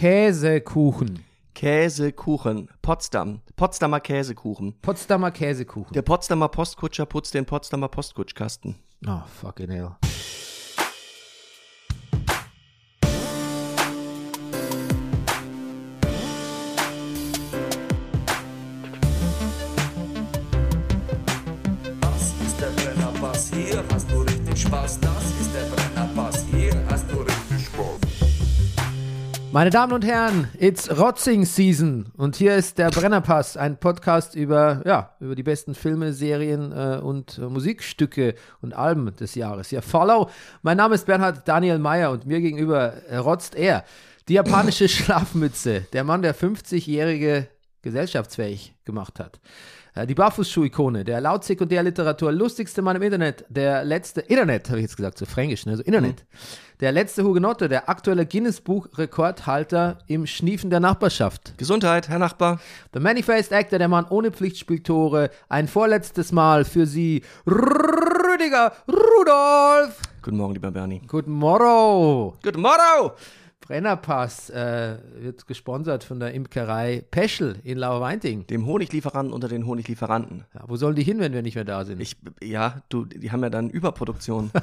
Käsekuchen. Käsekuchen. Potsdam. Potsdamer Käsekuchen. Potsdamer Käsekuchen. Der Potsdamer Postkutscher putzt den Potsdamer Postkutschkasten. oh, fucking hell. Meine Damen und Herren, it's Rotzing Season und hier ist der Brennerpass, ein Podcast über, ja, über die besten Filme, Serien äh, und äh, Musikstücke und Alben des Jahres. Ja, follow. Mein Name ist Bernhard Daniel Meyer und mir gegenüber äh, rotzt er. Die japanische Schlafmütze, der Mann, der 50-jährige gesellschaftsfähig gemacht hat. Äh, Die Barfußschuh-Ikone, der laut Sekundärliteratur lustigste Mann im Internet, der letzte, Internet, habe ich jetzt gesagt, so fränkisch, ne, so Internet. Der letzte Hugenotte, der aktuelle Guinness-Buch-Rekordhalter im Schniefen der Nachbarschaft. Gesundheit, Herr Nachbar. Der Manifest Actor, der Mann ohne Pflichtspieltore, ein vorletztes Mal für Sie, Rüdiger Rudolf. Guten Morgen, lieber Bernie. Guten Morrow. Guten Morgen! Brennerpass äh, wird gesponsert von der Imkerei Peschel in Lauerweinting. Dem Honiglieferanten unter den Honiglieferanten. Ja, wo sollen die hin, wenn wir nicht mehr da sind? Ich, ja, du, die haben ja dann Überproduktion.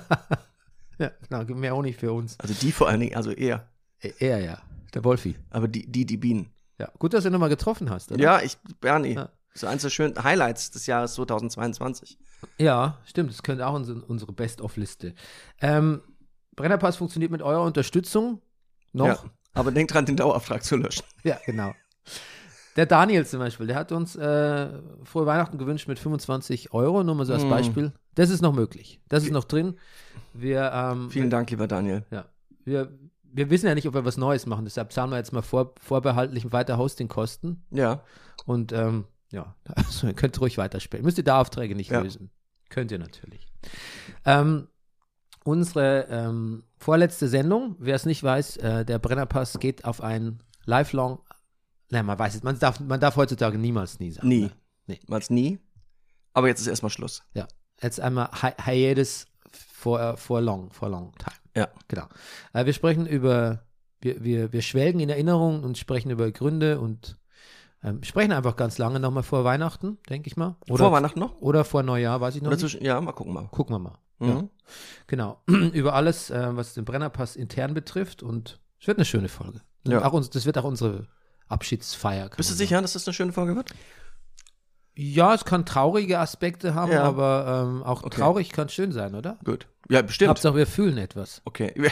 ja, genau, mehr Honig für uns. Also die vor allen Dingen, also eher. Äh, Er ja, der Wolfi. Aber die, die, die Bienen. Ja, gut, dass du nochmal getroffen hast, oder? Ja, ich, Bernie. Ja. So eins der schönen Highlights des Jahres 2022. Ja, stimmt, das könnte auch unsere, unsere Best-of-Liste. Ähm, Brennerpass funktioniert mit eurer Unterstützung noch. Ja. Aber denk dran, den Dauerauftrag zu löschen. Ja, genau. Der Daniel zum Beispiel, der hat uns äh, frohe Weihnachten gewünscht mit 25 Euro, nur mal so als Mm. Beispiel. Das ist noch möglich. Das ist noch drin. Wir, ähm, Vielen Dank, lieber Daniel. Ja. Wir, wir wissen ja nicht, ob wir was Neues machen, deshalb zahlen wir jetzt mal vor, vorbehaltlich weiter Hostingkosten. Ja. Und ähm, ja, also, ihr könnt ruhig weiterspielen. Müsst ihr da Aufträge nicht Ja. lösen. Könnt ihr natürlich. Ähm, unsere ähm, vorletzte Sendung, wer es nicht weiß, äh, der Brennerpass geht auf ein lifelong. Nein, man weiß es, man darf, man darf heutzutage niemals nie sagen. Nie. Ne? Nee. Nie. Aber jetzt ist erstmal Schluss. Ja. Jetzt einmal hi Hiatus for, for long, for long time. Ja. Genau. Äh, wir sprechen über, wir, wir, wir schwelgen in Erinnerungen und sprechen über Gründe und ähm, sprechen einfach ganz lange nochmal vor Weihnachten, denke ich mal. Oder, Vor Weihnachten noch? Oder vor Neujahr, weiß ich noch Oder nicht. zwischen, ja, mal gucken mal. Gucken wir mal. Mhm. Ja, genau. über alles, äh, was den Brennerpass intern betrifft und es wird eine schöne Folge. Ja. Auch uns, das wird auch unsere Abschiedsfeier. Bist du sicher, dass das eine schöne Folge wird? Ja, es kann traurige Aspekte haben, Ja. aber ähm, auch Okay. traurig kann schön sein, oder? Gut. Ja, bestimmt. Hauptsache, wir fühlen etwas. Okay.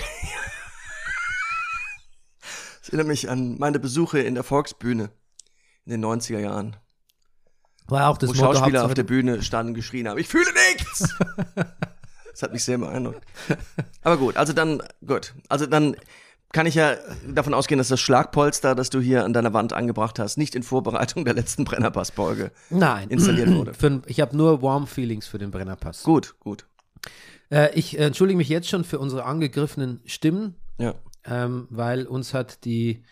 Es erinnert mich an meine Besuche in der Volksbühne in den 90er Jahren, War auch das wo Motto Schauspieler Hauptsache- auf der Bühne standen und geschrien haben, ich fühle nichts! das hat mich sehr beeindruckt. Aber gut, also dann, gut. Also dann kann ich ja davon ausgehen, dass das Schlagpolster, das du hier an deiner Wand angebracht hast, nicht in Vorbereitung der letzten Brennerpass-Folge Nein. installiert wurde. Für, ich habe nur Warm Feelings für den Brennerpass. Gut, gut. Äh, ich äh, entschuldige mich jetzt schon für unsere angegriffenen Stimmen, Ja. ähm, weil uns hat die,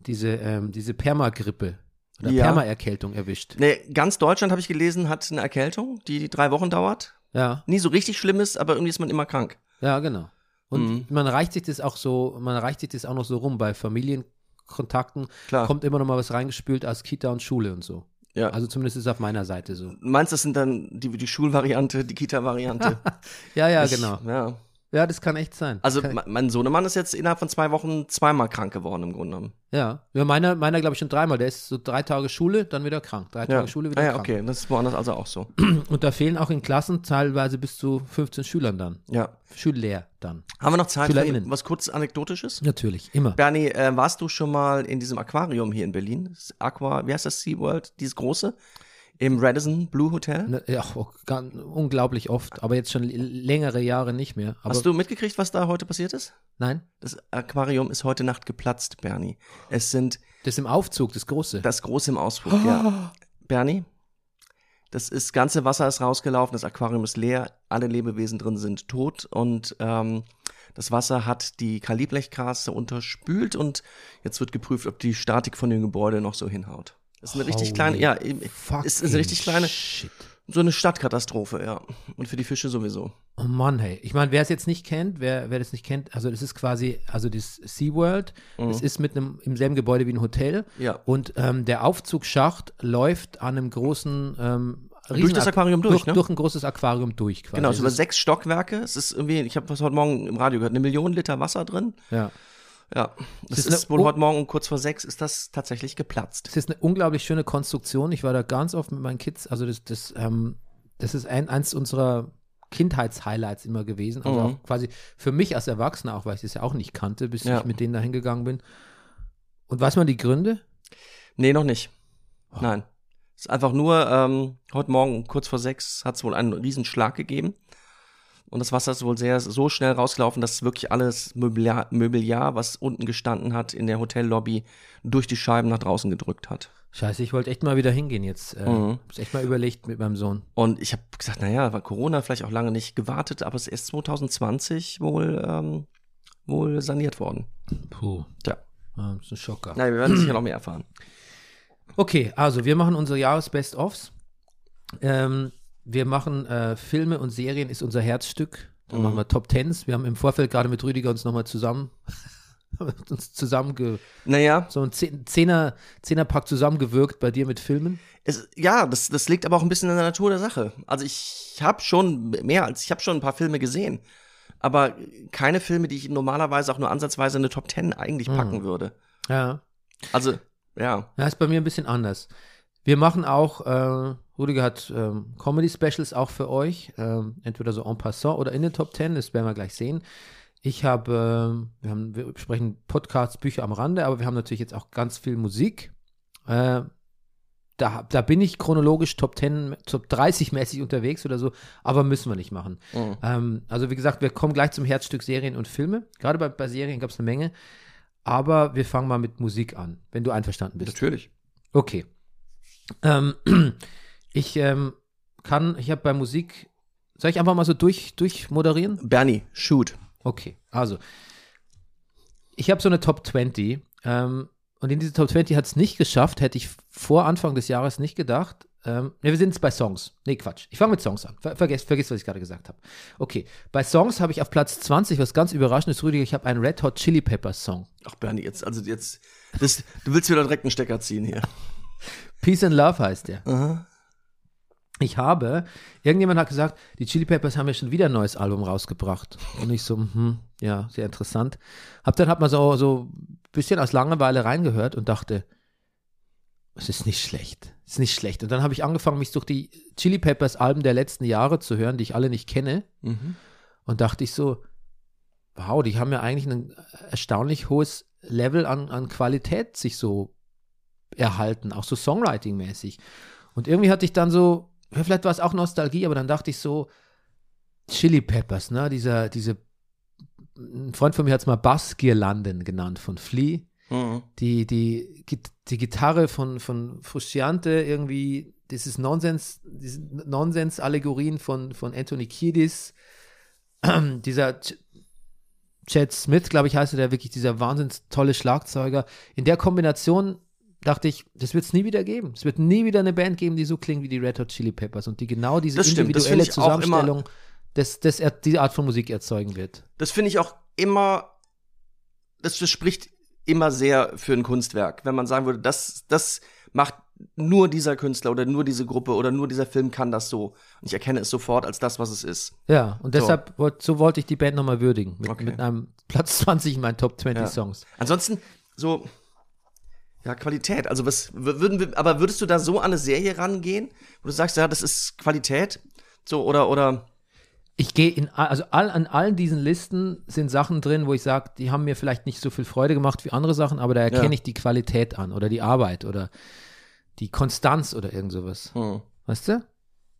diese, ähm, diese Permagrippe oder Ja. Permaerkältung erwischt. Nee, ganz Deutschland, habe ich gelesen, hat eine Erkältung, die drei Wochen dauert. Ja, Nie so richtig schlimm ist, aber irgendwie ist man immer krank. ja, genau. Und Mhm. man reicht sich das auch so, man reicht sich das auch noch so rum bei Familienkontakten. Klar. Kommt immer noch mal was reingespült aus Kita und Schule und so. Ja. Also zumindest ist es auf meiner Seite so. Meinst du, das sind dann die, die Schulvariante, die Kita-Variante? Ja, ja, Ich- genau. Ja. Ja, das kann echt sein. Also kann, mein Sohnemann ist jetzt innerhalb von zwei Wochen zweimal krank geworden im Grunde genommen. ja, ja meiner, meiner glaube ich schon dreimal. Der ist so drei Tage Schule, dann wieder krank. Drei Tage Schule, wieder ah, ja, krank. okay, das ist woanders also auch so. Und da fehlen auch in Klassen teilweise bis zu 15 Schülern dann. Ja. Schüler dann. Haben wir noch Zeit für was kurz Anekdotisches? Natürlich, immer. Bernie, äh, warst du schon mal in diesem Aquarium hier in Berlin? Das Aqua, wie heißt das SeaWorld? Dieses große? Im Radisson Blue Hotel? Ne, Ja, oh, ganz, unglaublich oft, aber jetzt schon längere Jahre nicht mehr. Aber Hast du mitgekriegt, was da heute passiert ist? Nein, Das Aquarium ist heute Nacht geplatzt, Bernie. Es sind das im Aufzug, das große. das Große im Ausflug, ja. Bernie, das ist, ganze Wasser ist rausgelaufen, das Aquarium ist leer, alle Lebewesen drin sind tot und ähm, das Wasser hat die Kaliblechkrasse unterspült und jetzt wird geprüft, ob die Statik von dem Gebäude noch so hinhaut. Das ist eine richtig Holy kleine, ja, ist, ist eine richtig kleine, Shit. so eine Stadtkatastrophe, ja. Und für die Fische sowieso. Oh Mann, hey. Ich meine, wer es jetzt nicht kennt, wer, wer das nicht kennt, also das ist quasi, also das SeaWorld, das ist mit einem, im selben Gebäude wie ein Hotel. Mhm. Ja. Und ähm, der Aufzugsschacht läuft an einem großen ähm, Durch das Riesen- Aquarium durch, durch, ne? durch ein großes Aquarium durch quasi. Genau, es über sechs Stockwerke. Es ist irgendwie, ich habe was heute Morgen im Radio gehört, eine Million Liter Wasser drin. ja. Ja, das ist ist, wohl heute Morgen um kurz vor sechs ist das tatsächlich geplatzt. Es ist eine unglaublich schöne Konstruktion. Ich war da ganz oft mit meinen Kids. Also das, das, ähm, das ist ein, eins unserer Kindheitshighlights immer gewesen. Also Mhm. auch quasi für mich als Erwachsener auch, weil ich das ja auch nicht kannte, bis Ja. ich mit denen da hingegangen bin. Und weiß man die Gründe? Nee, noch nicht. Oh. Nein. Es ist einfach nur, ähm, heute Morgen um kurz vor sechs hat es wohl einen Riesenschlag gegeben. Und das Wasser ist wohl sehr so schnell rausgelaufen, dass wirklich alles Möbiliar, Möbiliar, was unten gestanden hat in der Hotellobby, durch die Scheiben nach draußen gedrückt hat. Scheiße, ich wollte echt mal wieder hingehen jetzt. Äh, Mhm. Hab's echt mal überlegt mit meinem Sohn. Und ich habe gesagt, naja, war Corona vielleicht auch lange nicht gewartet, aber es ist erst 2020 wohl, ähm, wohl saniert worden. Puh. Tja. Ah, das ist ein Schocker. Na, wir werden sicher noch mehr erfahren. Okay, also wir machen unsere Jahres-Best-Ofs. Ähm, wir machen äh, Filme und Serien ist unser Herzstück. Dann Mhm. machen wir Top Tens. Wir haben im Vorfeld gerade mit Rüdiger uns nochmal zusammen uns zusammen ge, Naja, so ein Zehn- Zehner, Zehnerpack zusammengewirkt bei dir mit Filmen. Es, ja, das, das liegt aber auch ein bisschen in der Natur der Sache. Also ich habe schon mehr als, ich habe schon ein paar Filme gesehen. Aber keine Filme, die ich normalerweise auch nur ansatzweise in eine Top Ten eigentlich packen würde. Ja. Also, ja. Ja, ist bei mir ein bisschen anders. Wir machen auch, äh, Rüdiger hat ähm, Comedy-Specials auch für euch, ähm, entweder so en passant oder in den Top Ten, das werden wir gleich sehen. Ich habe, ähm, wir haben, wir sprechen Podcasts, Bücher am Rande, aber wir haben natürlich jetzt auch ganz viel Musik. Äh, da, da bin ich chronologisch Top 10, Top 30 mäßig unterwegs oder so, aber müssen wir nicht machen. Mhm. Ähm, also wie gesagt, wir kommen gleich zum Herzstück Serien und Filme. Gerade bei, bei Serien gab es eine Menge. Aber wir fangen mal mit Musik an, wenn du einverstanden bist. Natürlich. Okay. Ähm, ich ähm, kann, ich habe bei Musik, soll ich einfach mal so durch, durchmoderieren? Bernie, shoot. Okay, also. Ich habe so eine Top 20. Ähm, und in diese Top 20 hat es nicht geschafft, hätte ich vor Anfang des Jahres nicht gedacht. Ähm, ne, wir sind jetzt bei Songs. Nee, Quatsch. Ich fange mit Songs an. Ver vergiss, vergiss, was ich gerade gesagt habe. Okay, bei Songs habe ich auf Platz 20, was ganz überraschend ist, Rüdiger, ich habe einen Red Hot Chili Peppers Song. Ach, Bernie, jetzt, also jetzt, das, du willst wieder direkt einen Stecker ziehen hier. Peace and Love heißt der. Aha. Ich habe, irgendjemand hat gesagt, die Chili Peppers haben ja schon wieder ein neues Album rausgebracht. Und ich so, hm, ja, sehr interessant. Hab dann hat man so, so ein bisschen aus Langeweile reingehört und dachte, es ist nicht schlecht. Es ist nicht schlecht. Und dann habe ich angefangen, mich durch die Chili Peppers Alben der letzten Jahre zu hören, die ich alle nicht kenne. Mhm. Und dachte ich so, wow, die haben ja eigentlich ein erstaunlich hohes Level an, an Qualität sich so erhalten, auch so Songwriting-mäßig. Und irgendwie hatte ich dann so, vielleicht war es auch Nostalgie, aber dann dachte ich so, Chili Peppers, ne, dieser, diese, ein Freund von mir hat es mal Bassgirlanden genannt von Flea. Mhm. Die, die, die Gitarre von, von Frusciante, irgendwie, dieses Nonsens, diese Nonsens-Allegorien von, von Anthony Kiedis, dieser Ch Chad Smith, glaube ich, heißt er, der wirklich dieser wahnsinns tolle Schlagzeuger. In der Kombination dachte ich, das wird es nie wieder geben. Es wird nie wieder eine Band geben, die so klingt wie die Red Hot Chili Peppers und die genau diese Das stimmt, das individuelle immer- Zusammenstellung des, des, er- die Art von Musik erzeugen wird. Das finde ich auch immer, das, das spricht immer sehr für ein Kunstwerk. Wenn man sagen würde, das, das macht nur dieser Künstler oder nur diese Gruppe oder nur dieser Film kann das so. Und ich erkenne es sofort als das, was es ist. Ja, und So. deshalb, wollt- so wollte ich die Band nochmal würdigen. Mit, Okay. mit einem Platz 20 in meinen Top 20 Ja. Songs. Ansonsten, so, ja, Qualität. Also, was würden wir, aber würdest du da so an eine Serie rangehen, wo du sagst, ja, das ist Qualität? So, oder, oder, Ich gehe in, also all, an allen diesen Listen sind Sachen drin, wo ich sage, die haben mir vielleicht nicht so viel Freude gemacht wie andere Sachen, aber da erkenne Ja. ich die Qualität an oder die Arbeit oder die Konstanz oder irgend sowas. hm. Weißt du?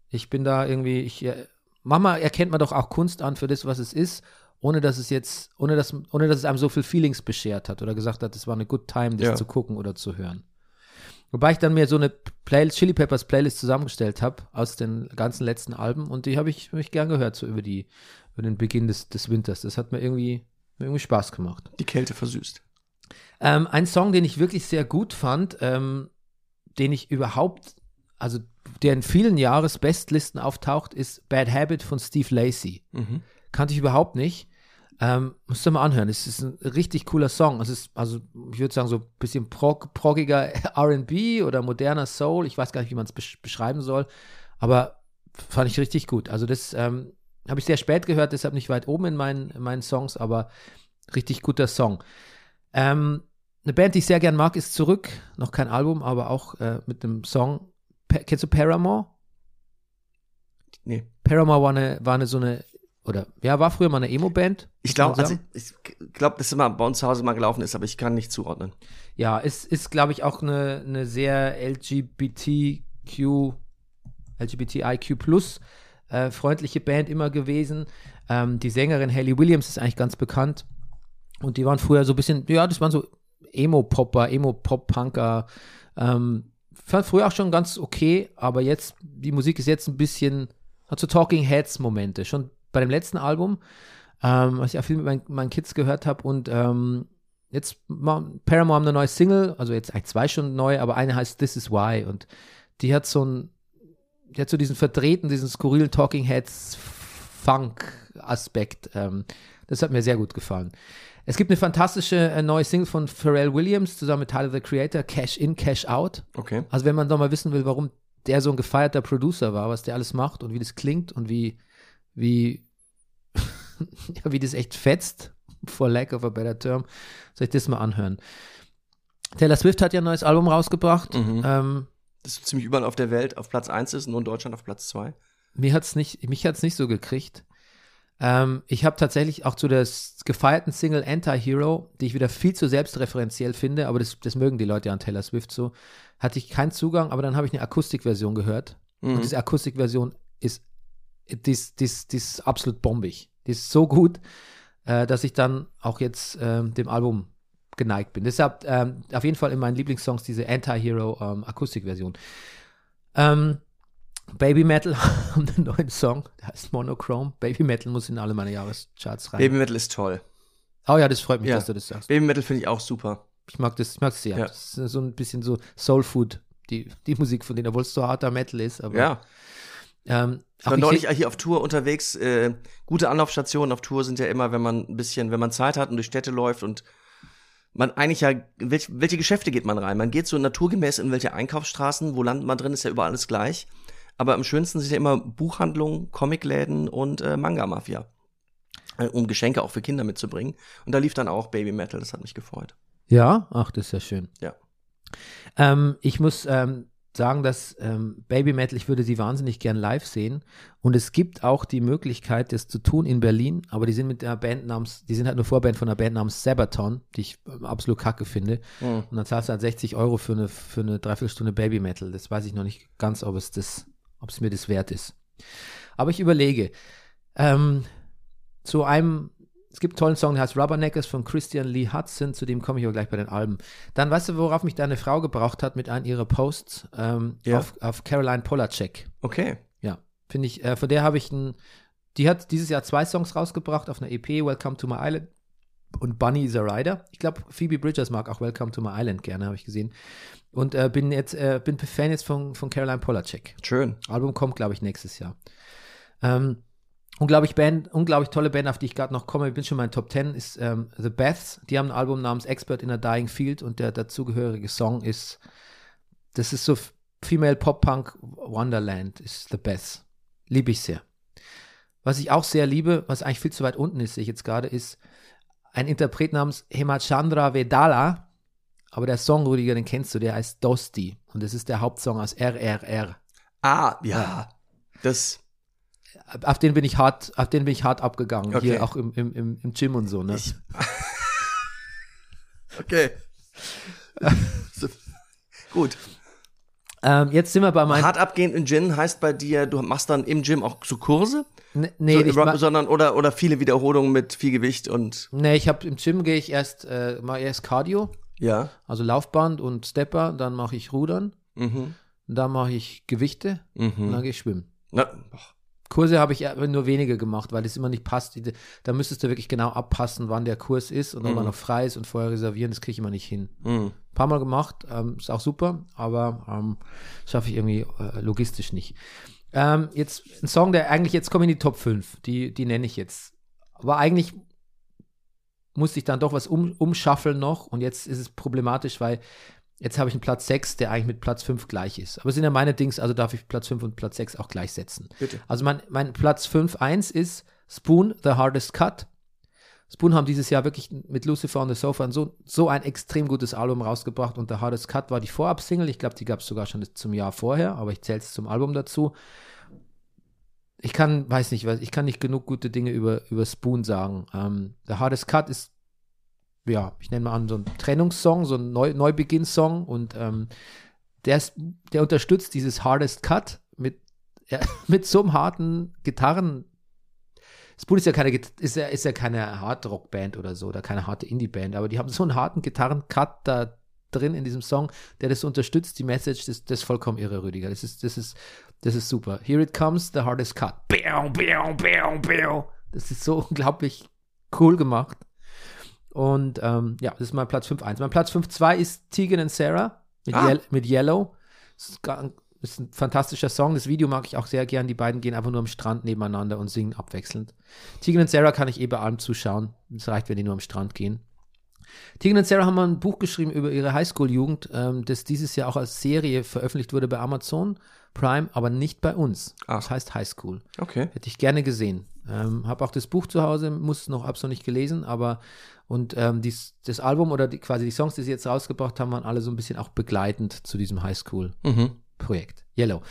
Ich bin da irgendwie, ich, äh, Mama erkennt man doch auch Kunst an für das, was es ist, ohne dass es jetzt, ohne dass, ohne dass es einem so viel Feelings beschert hat oder gesagt hat, es war eine good time, das Ja. zu gucken oder zu hören. Wobei ich dann mir so eine Playlist, Chili Peppers Playlist zusammengestellt habe aus den ganzen letzten Alben und die habe ich, hab ich gern gehört, so über die, über den Beginn des, des Winters. Das hat mir irgendwie, mir irgendwie Spaß gemacht. die Kälte versüßt. Ähm, ein Song, den ich wirklich sehr gut fand, ähm, den ich überhaupt, also der in vielen Jahresbestlisten auftaucht, ist Bad Habit von Steve Lacey. Mhm. Kannte ich überhaupt nicht. Ähm, musst du mal anhören. Es ist ein richtig cooler Song. Es ist, also, ich würde sagen, so ein bisschen prog proggiger RB oder moderner Soul. Ich weiß gar nicht, wie man es besch beschreiben soll. Aber fand ich richtig gut. Also, das ähm, habe ich sehr spät gehört, deshalb nicht weit oben in meinen, in meinen Songs, aber richtig guter Song. Ähm, eine Band, die ich sehr gern mag, ist zurück. Noch kein Album, aber auch äh, mit einem Song. Pa kennst du Paramore? Nee. Paramore war eine, war eine so eine, oder ja, war früher mal eine Emo-Band. Ich glaube, also ich, glaube, dass immer bei uns zu Hause mal gelaufen ist, aber ich kann nicht zuordnen. Ja, es ist, glaube ich, auch eine, eine sehr LGBTQ, LGBTIQ plus äh, freundliche Band immer gewesen. Ähm, die Sängerin Hayley Williams ist eigentlich ganz bekannt. Und die waren früher so ein bisschen, ja, das waren so Emo-Popper, Emo-Pop-Punker. Ähm, fand früher auch schon ganz okay, aber jetzt, die Musik ist jetzt ein bisschen, hat so Talking Heads-Momente. Schon bei dem letzten Album, ähm, was ich auch viel mit meinen, meinen Kids gehört habe und ähm, jetzt Paramore haben eine neue Single, also jetzt eigentlich zwei schon neu, aber eine heißt This Is Why und die hat so ein, die hat so diesen verdrehten, diesen skurrilen Talking Heads Funk-Aspekt. Ähm, das hat mir sehr gut gefallen. Es gibt eine fantastische äh, neue Single von Pharrell Williams zusammen mit Tyler the Creator, Cash In, Cash Out. Okay. Also wenn man doch mal wissen will, warum der so ein gefeierter Producer war, was der alles macht und wie das klingt und wie, wie, wie das echt fetzt, for lack of a better term, soll ich das mal anhören. Taylor Swift hat ja ein neues Album rausgebracht. Mhm. Ähm, Das ist ziemlich überall auf der Welt auf Platz 1 ist, nur in Deutschland auf Platz 2. mir hat's nicht, mich hat's nicht so gekriegt. Ähm, ich habe tatsächlich auch zu der gefeierten Single Anti-Hero, die ich wieder viel zu selbstreferenziell finde, aber das, das mögen die Leute ja an Taylor Swift so, hatte ich keinen Zugang, aber dann habe ich eine Akustikversion gehört. Mhm. Und diese Akustikversion ist, die ist, die ist, absolut bombig. Die ist so gut, äh, dass ich dann auch jetzt ähm, dem Album geneigt bin. Deshalb ähm, auf jeden Fall in meinen Lieblingssongs diese Anti-Hero ähm, Akustikversion. Ähm, Baby Metal haben einen neuen Song, der heißt Monochrome. Baby Metal muss in alle meine Jahrescharts rein. Baby Metal ist toll. oh ja, das freut mich, Ja. dass du das sagst. Baby Metal finde ich auch super. Ich mag das, ich mag das sehr. Ja. Das ist so ein bisschen so Soul Food, die, die Musik von denen, obwohl es so harter Metal ist. Aber, Ja. Ähm, Ich auch war ich neulich hier auf Tour unterwegs. Äh, gute Anlaufstationen auf Tour sind ja immer, wenn man ein bisschen, wenn man Zeit hat und durch Städte läuft und man eigentlich ja, welch, welche Geschäfte geht man rein? Man geht so naturgemäß in welche Einkaufsstraßen, wo landet man drin, ist ja überall alles gleich. Aber am schönsten sind ja immer Buchhandlungen, Comicläden und äh, Manga-Mafia. Äh, Um Geschenke auch für Kinder mitzubringen. Und da lief dann auch Baby Metal, das hat mich gefreut. Ja, ach, das ist ja schön. Ja. Ähm, ich muss ähm, sagen, dass ähm, Baby Metal, ich würde sie wahnsinnig gern live sehen. Und es gibt auch die Möglichkeit, das zu tun in Berlin, aber die sind mit der Band namens, die sind halt eine Vorband von einer Band namens Sabaton, die ich ähm, absolut kacke finde. Mhm. Und dann zahlst du halt 60 Euro für eine, für eine Dreiviertelstunde Baby Metal. Das weiß ich noch nicht ganz, ob es das, ob es mir das wert ist. Aber ich überlege. Ähm, zu einem, es gibt einen tollen Song, der heißt Rubberneckers von Christian Lee Hudson, zu dem komme ich aber gleich bei den Alben. Dann weißt du, worauf mich deine Frau gebraucht hat mit einem ihrer Posts ähm, Ja. auf, auf Caroline Polacek. Okay. Ja, finde ich, äh, von der habe ich ein, die hat dieses Jahr zwei Songs rausgebracht auf einer EP, Welcome to My Island und Bunny is a Rider. Ich glaube, Phoebe Bridgers mag auch Welcome to My Island gerne, habe ich gesehen. Und äh, bin jetzt, äh, bin Fan jetzt von, von Caroline Polacek. Schön. Album kommt, glaube ich, nächstes Jahr. Ähm, unglaublich Band, unglaublich tolle Band, auf die ich gerade noch komme. Ich bin schon mal in Top 10, ist ähm, The Beths. Die haben ein Album namens Expert in a Dying Field und der dazugehörige Song ist, das ist so Female Pop Punk Wonderland, ist The Beths. Liebe ich sehr. Was ich auch sehr liebe, was eigentlich viel zu weit unten ist, sehe ich jetzt gerade, ist ein Interpret namens Hemachandra Vedala. Aber der Song, Rüdiger, den kennst du, der heißt Dosti. Und das ist der Hauptsong aus RRR. Ah, ja. Das, auf den bin ich hart, auf den bin ich hart abgegangen. Okay. Hier auch im, im, im, im Gym und so, ne? Ich. okay. so. Gut. Ähm, jetzt sind wir bei meinem. Hart abgehen im Gym heißt bei dir, du machst dann im Gym auch so Kurse? Ne- nee, so, ich ma- sondern oder, oder viele Wiederholungen mit viel Gewicht und nee, ich habe im Gym gehe ich erst, äh, mache erst Cardio, ja. also Laufband und Stepper, dann mache ich Rudern, Mhm. dann mache ich Gewichte und dann Mhm. gehe ich schwimmen. Na, Kurse habe ich nur wenige gemacht, weil das immer nicht passt. Da müsstest du wirklich genau abpassen, wann der Kurs ist und ob er noch frei ist und vorher reservieren. Das kriege ich immer nicht hin. Mhm. Ein paar Mal gemacht, ähm, ist auch super, aber ähm, schaffe ich irgendwie äh, logistisch nicht. Ähm, jetzt ein Song, der eigentlich, jetzt komme ich in die Top 5, die, die nenne ich jetzt. Aber eigentlich musste ich dann doch was um, umschaffeln noch und jetzt ist es problematisch, weil jetzt habe ich einen Platz 6, der eigentlich mit Platz 5 gleich ist. Aber es sind ja meine Dings, also darf ich Platz 5 und Platz 6 auch gleichsetzen. Bitte. Also mein, mein Platz 5, 1 ist Spoon, The Hardest Cut. Spoon haben dieses Jahr wirklich mit Lucifer on the Sofa so, so ein extrem gutes Album rausgebracht und The Hardest Cut war die Vorab-Single. Ich glaube, die gab es sogar schon zum Jahr vorher, aber ich zähle es zum Album dazu. Ich kann, weiß nicht, ich kann nicht genug gute Dinge über, über Spoon sagen. Ähm, The Hardest Cut ist, ja, ich nenne mal an, so ein Trennungssong, so ein Neu Neubeginn-Song und ähm, der, ist, der unterstützt dieses Hardest Cut mit, ja, mit so einem harten Gitarren. Spoon ist ja keine, ist ja, ist ja keine Hard-Rock-Band oder so, oder keine harte Indie-Band, aber die haben so einen harten Gitarren-Cut da drin in diesem Song, der das unterstützt, die Message, das, das ist vollkommen irre, Rüdiger. Das ist, das ist, das ist super. Here it comes, the hardest cut. Das ist so unglaublich cool gemacht. Und ähm, ja, das ist mein Platz 5-1. Mein Platz 5-2 ist Tegan and Sarah mit, Ah. Yel mit Yellow. Das ist, ist ein fantastischer Song. Das Video mag ich auch sehr gern. Die beiden gehen einfach nur am Strand nebeneinander und singen abwechselnd. Tegan und Sarah kann ich eh bei allem zuschauen. Es reicht, wenn die nur am Strand gehen. Tegan und Sarah haben mal ein Buch geschrieben über ihre Highschool-Jugend, ähm, das dieses Jahr auch als Serie veröffentlicht wurde bei Amazon Prime, aber nicht bei uns. Ach. Das heißt Highschool. Okay. Hätte ich gerne gesehen. Ähm, habe auch das Buch zu Hause, muss noch, hab's noch nicht gelesen, aber und ähm, dies, das Album oder die, quasi die Songs, die sie jetzt rausgebracht haben, waren alle so ein bisschen auch begleitend zu diesem Highschool-Projekt. Mhm. Yellow.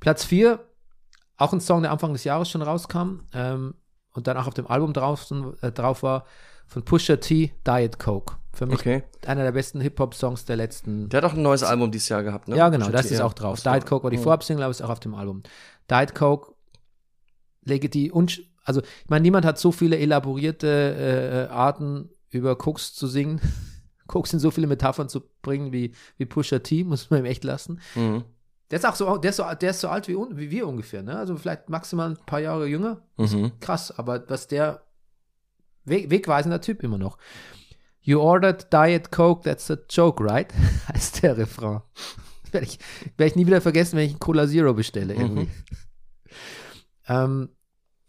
Platz 4, auch ein Song, der Anfang des Jahres schon rauskam ähm, und dann auch auf dem Album drauf, äh, drauf war, von Pusha T, Diet Coke. Für mich Okay. einer der besten Hip-Hop-Songs der letzten Der hat auch ein neues Album dieses Jahr gehabt, ne? ja, genau, Pusha das T, ist ja. auch drauf. Diet Coke war die Oh. Vorabsingle, aber ist auch auf dem Album. Diet Coke, und, also, ich meine, niemand hat so viele elaborierte äh, Arten, über Koks zu singen, Koks in so viele Metaphern zu bringen wie, wie Pusha T, muss man ihm echt lassen. Mhm. Der ist auch so, der ist so, der ist so alt wie, wie wir ungefähr, ne? Also vielleicht maximal ein paar Jahre jünger. Mhm. Krass, aber was der weg, wegweisender Typ immer noch. You ordered Diet Coke, that's a joke, right? heißt der Refrain. Werde ich, werd ich nie wieder vergessen, wenn ich einen Cola Zero bestelle irgendwie. ähm,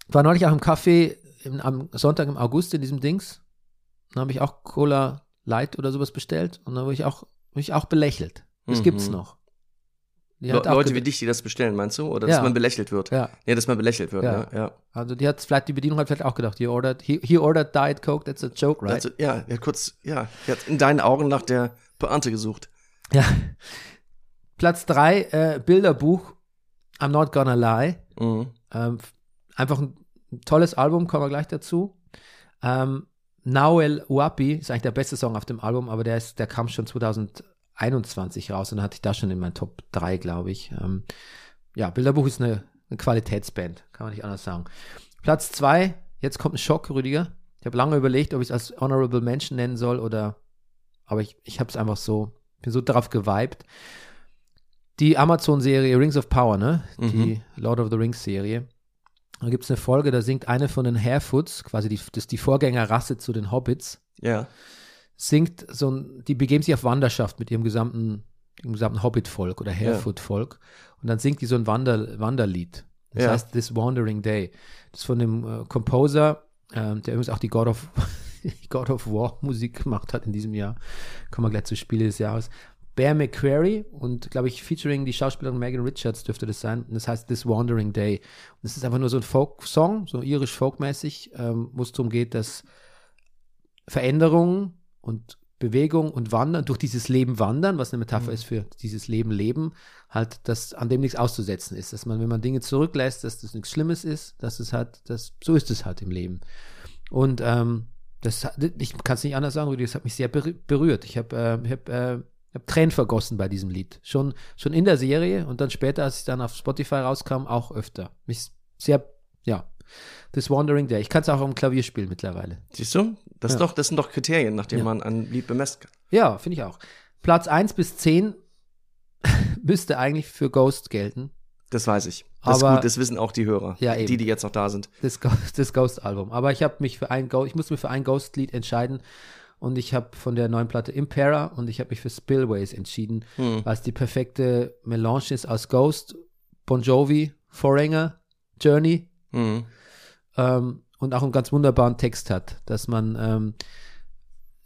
war neulich auch im Café im, am Sonntag im August in diesem Dings. Dann habe ich auch Cola Light oder sowas bestellt und dann wurde ich auch, wurde ich auch belächelt. Das Mhm. gibt's noch. Die Le Leute wie dich, die das bestellen, meinst du? Oder dass Ja. man belächelt wird? Ja, Nee, dass man belächelt wird, Ja. Ja. also die hat vielleicht, die Bedienung hat vielleicht auch gedacht, he ordered, he, he ordered Diet Coke, that's a joke, right? Also, ja, er hat kurz, ja, er hat in deinen Augen nach der Pointe gesucht. Ja. Platz 3, äh, Bilderbuch, I'm Not Gonna Lie. Mhm. Ähm, einfach ein, tolles Album, kommen wir gleich dazu. Ähm, Nauel Uapi ist eigentlich der beste Song auf dem Album, aber der, ist, der kam schon 2021 raus und hatte ich da schon in meinen Top 3, glaube ich. Ähm, ja, Bilderbuch ist eine, eine Qualitätsband, kann man nicht anders sagen. Platz 2, jetzt kommt ein Schock, Rüdiger. Ich habe lange überlegt, ob ich es als Honorable Mention nennen soll oder, aber ich, ich habe es einfach so, bin so drauf geweibt. Die Amazon-Serie Rings of Power, ne? Die Lord of the Rings-Serie. Da gibt es eine Folge, da singt eine von den Harefoots, quasi die, das ist die Vorgängerrasse zu den Hobbits, Ja. singt so ein, die begeben sich auf Wanderschaft mit ihrem gesamten, ihrem gesamten Hobbit-Volk oder Harefoot-Volk. Und dann singt die so ein Wander, Wanderlied. Das Ja. heißt This Wandering Day. Das ist von dem äh, Composer, ähm, der übrigens auch die God of, God of War Musik gemacht hat in diesem Jahr. Kommen wir gleich zu Spiele des Jahres. Bear McQuarrie und, glaube ich, featuring die Schauspielerin Megan Richards dürfte das sein. Und das heißt This Wandering Day. Und das ist einfach nur so ein Folk-Song, so irisch-folkmäßig, ähm, wo es darum geht, dass Veränderungen und Bewegung und Wandern, durch dieses Leben wandern, was eine Metapher ist für dieses Leben leben, halt, dass an dem nichts auszusetzen ist. Dass man, wenn man Dinge zurücklässt, dass das nichts Schlimmes ist, dass es halt, das, so ist es halt im Leben. Und ähm, das, ich kann es nicht anders sagen, das hat mich sehr berü- berührt. Ich habe äh, ich hab, äh, ich hab Tränen vergossen bei diesem Lied. Schon, schon in der Serie und dann später, als es dann auf Spotify rauskam, auch öfter. Mich sehr, ja. This Wandering Day. Ich kann es auch am Klavier spielen mittlerweile. Siehst du? Das, ist Ja. doch, das sind doch Kriterien, nach denen Ja. man ein Lied bemessen kann. Ja, finde ich auch. Platz 1 bis 10 müsste eigentlich für Ghost gelten. Das weiß ich. Das ist Aber- gut, das wissen auch die Hörer. Ja. Die, die jetzt noch da sind. das, das Ghost-Album. Aber ich habe mich für ein Ghost, ich musste mich für ein Ghost-Lied entscheiden und ich habe von der neuen Platte Impera und ich habe mich für Spillways entschieden, Hm. es die perfekte Melange ist aus Ghost, Bon Jovi, Foreigner, Journey Mhm. ähm, und auch einen ganz wunderbaren Text hat, dass man ähm,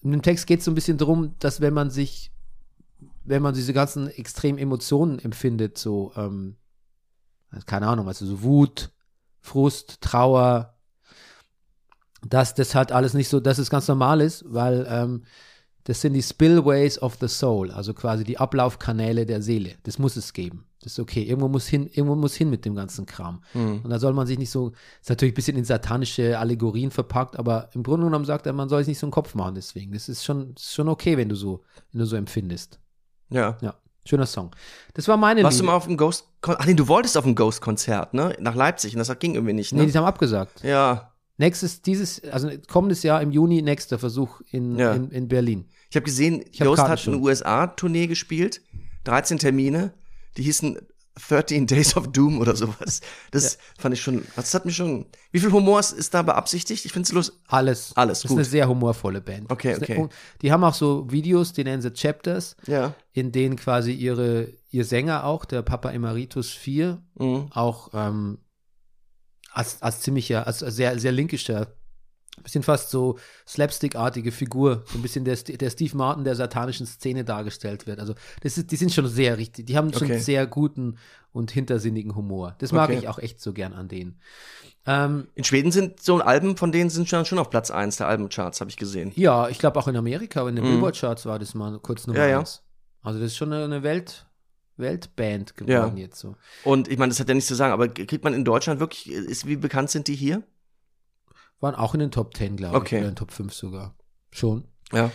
in dem Text geht es so ein bisschen darum, dass wenn man sich, wenn man diese ganzen extremen Emotionen empfindet, so ähm, keine Ahnung, also so Wut, Frust, Trauer, dass das halt alles nicht so, dass es ganz normal ist, weil ähm, das sind die Spillways of the Soul, also quasi die Ablaufkanäle der Seele. Das muss es geben. Das ist okay. Irgendwo muss hin, irgendwo muss hin mit dem ganzen Kram. Mhm. Und da soll man sich nicht so, ist natürlich ein bisschen in satanische Allegorien verpackt, aber im Grunde genommen sagt er, man soll sich nicht so einen Kopf machen deswegen. Das ist schon, ist schon okay, wenn du so, wenn du so empfindest. Ja. Ja, schöner Song. Das war meine Warst du Liebe. mal auf dem Ghost Ach nee, du wolltest auf ein Ghost-Konzert, ne? Nach Leipzig und das ging irgendwie nicht, Nee, ne? die haben abgesagt. ja. Nächstes, dieses, also kommendes Jahr im Juni, nächster Versuch in, Ja. in, in Berlin. Ich habe gesehen, Ich hab Ghost Karten hat schon. eine USA-Tournee gespielt, 13 Termine, die hießen 13 Days of Doom oder sowas. Das fand ich schon, das hat mich schon. Wie viel Humor ist, ist da beabsichtigt? Ich finde es los. Alles. Alles, Das ist gut. eine sehr humorvolle Band. Okay, okay. eine- Die haben auch so Videos, die nennen sie Chapters, Ja. in denen quasi ihre, ihr Sänger auch, der Papa Emeritus 4, Mhm. auch ähm, als, als ziemlicher, als sehr, sehr linkischer, bisschen fast so Slapstick-artige Figur, so ein bisschen der, der Steve Martin der satanischen Szene dargestellt wird. Also das ist, die sind schon sehr richtig, die haben schon Okay. sehr guten und hintersinnigen Humor. Das mag Okay. ich auch echt so gern an denen. Ähm, In Schweden sind so Alben, von denen sind schon, schon auf Platz 1 der Albencharts, habe ich gesehen. ja, ich glaube auch in Amerika, in den Mhm. Billboard-Charts war das mal kurz Nummer Ja, ja. eins. Also das ist schon eine Welt, Weltband geworden Ja. jetzt so. Und ich meine, das hat ja nichts zu sagen, aber kriegt man in Deutschland wirklich, ist, wie bekannt sind die hier? Waren auch in den Top 10, glaube Okay. ich, oder in den Top 5 sogar. Schon. Ja.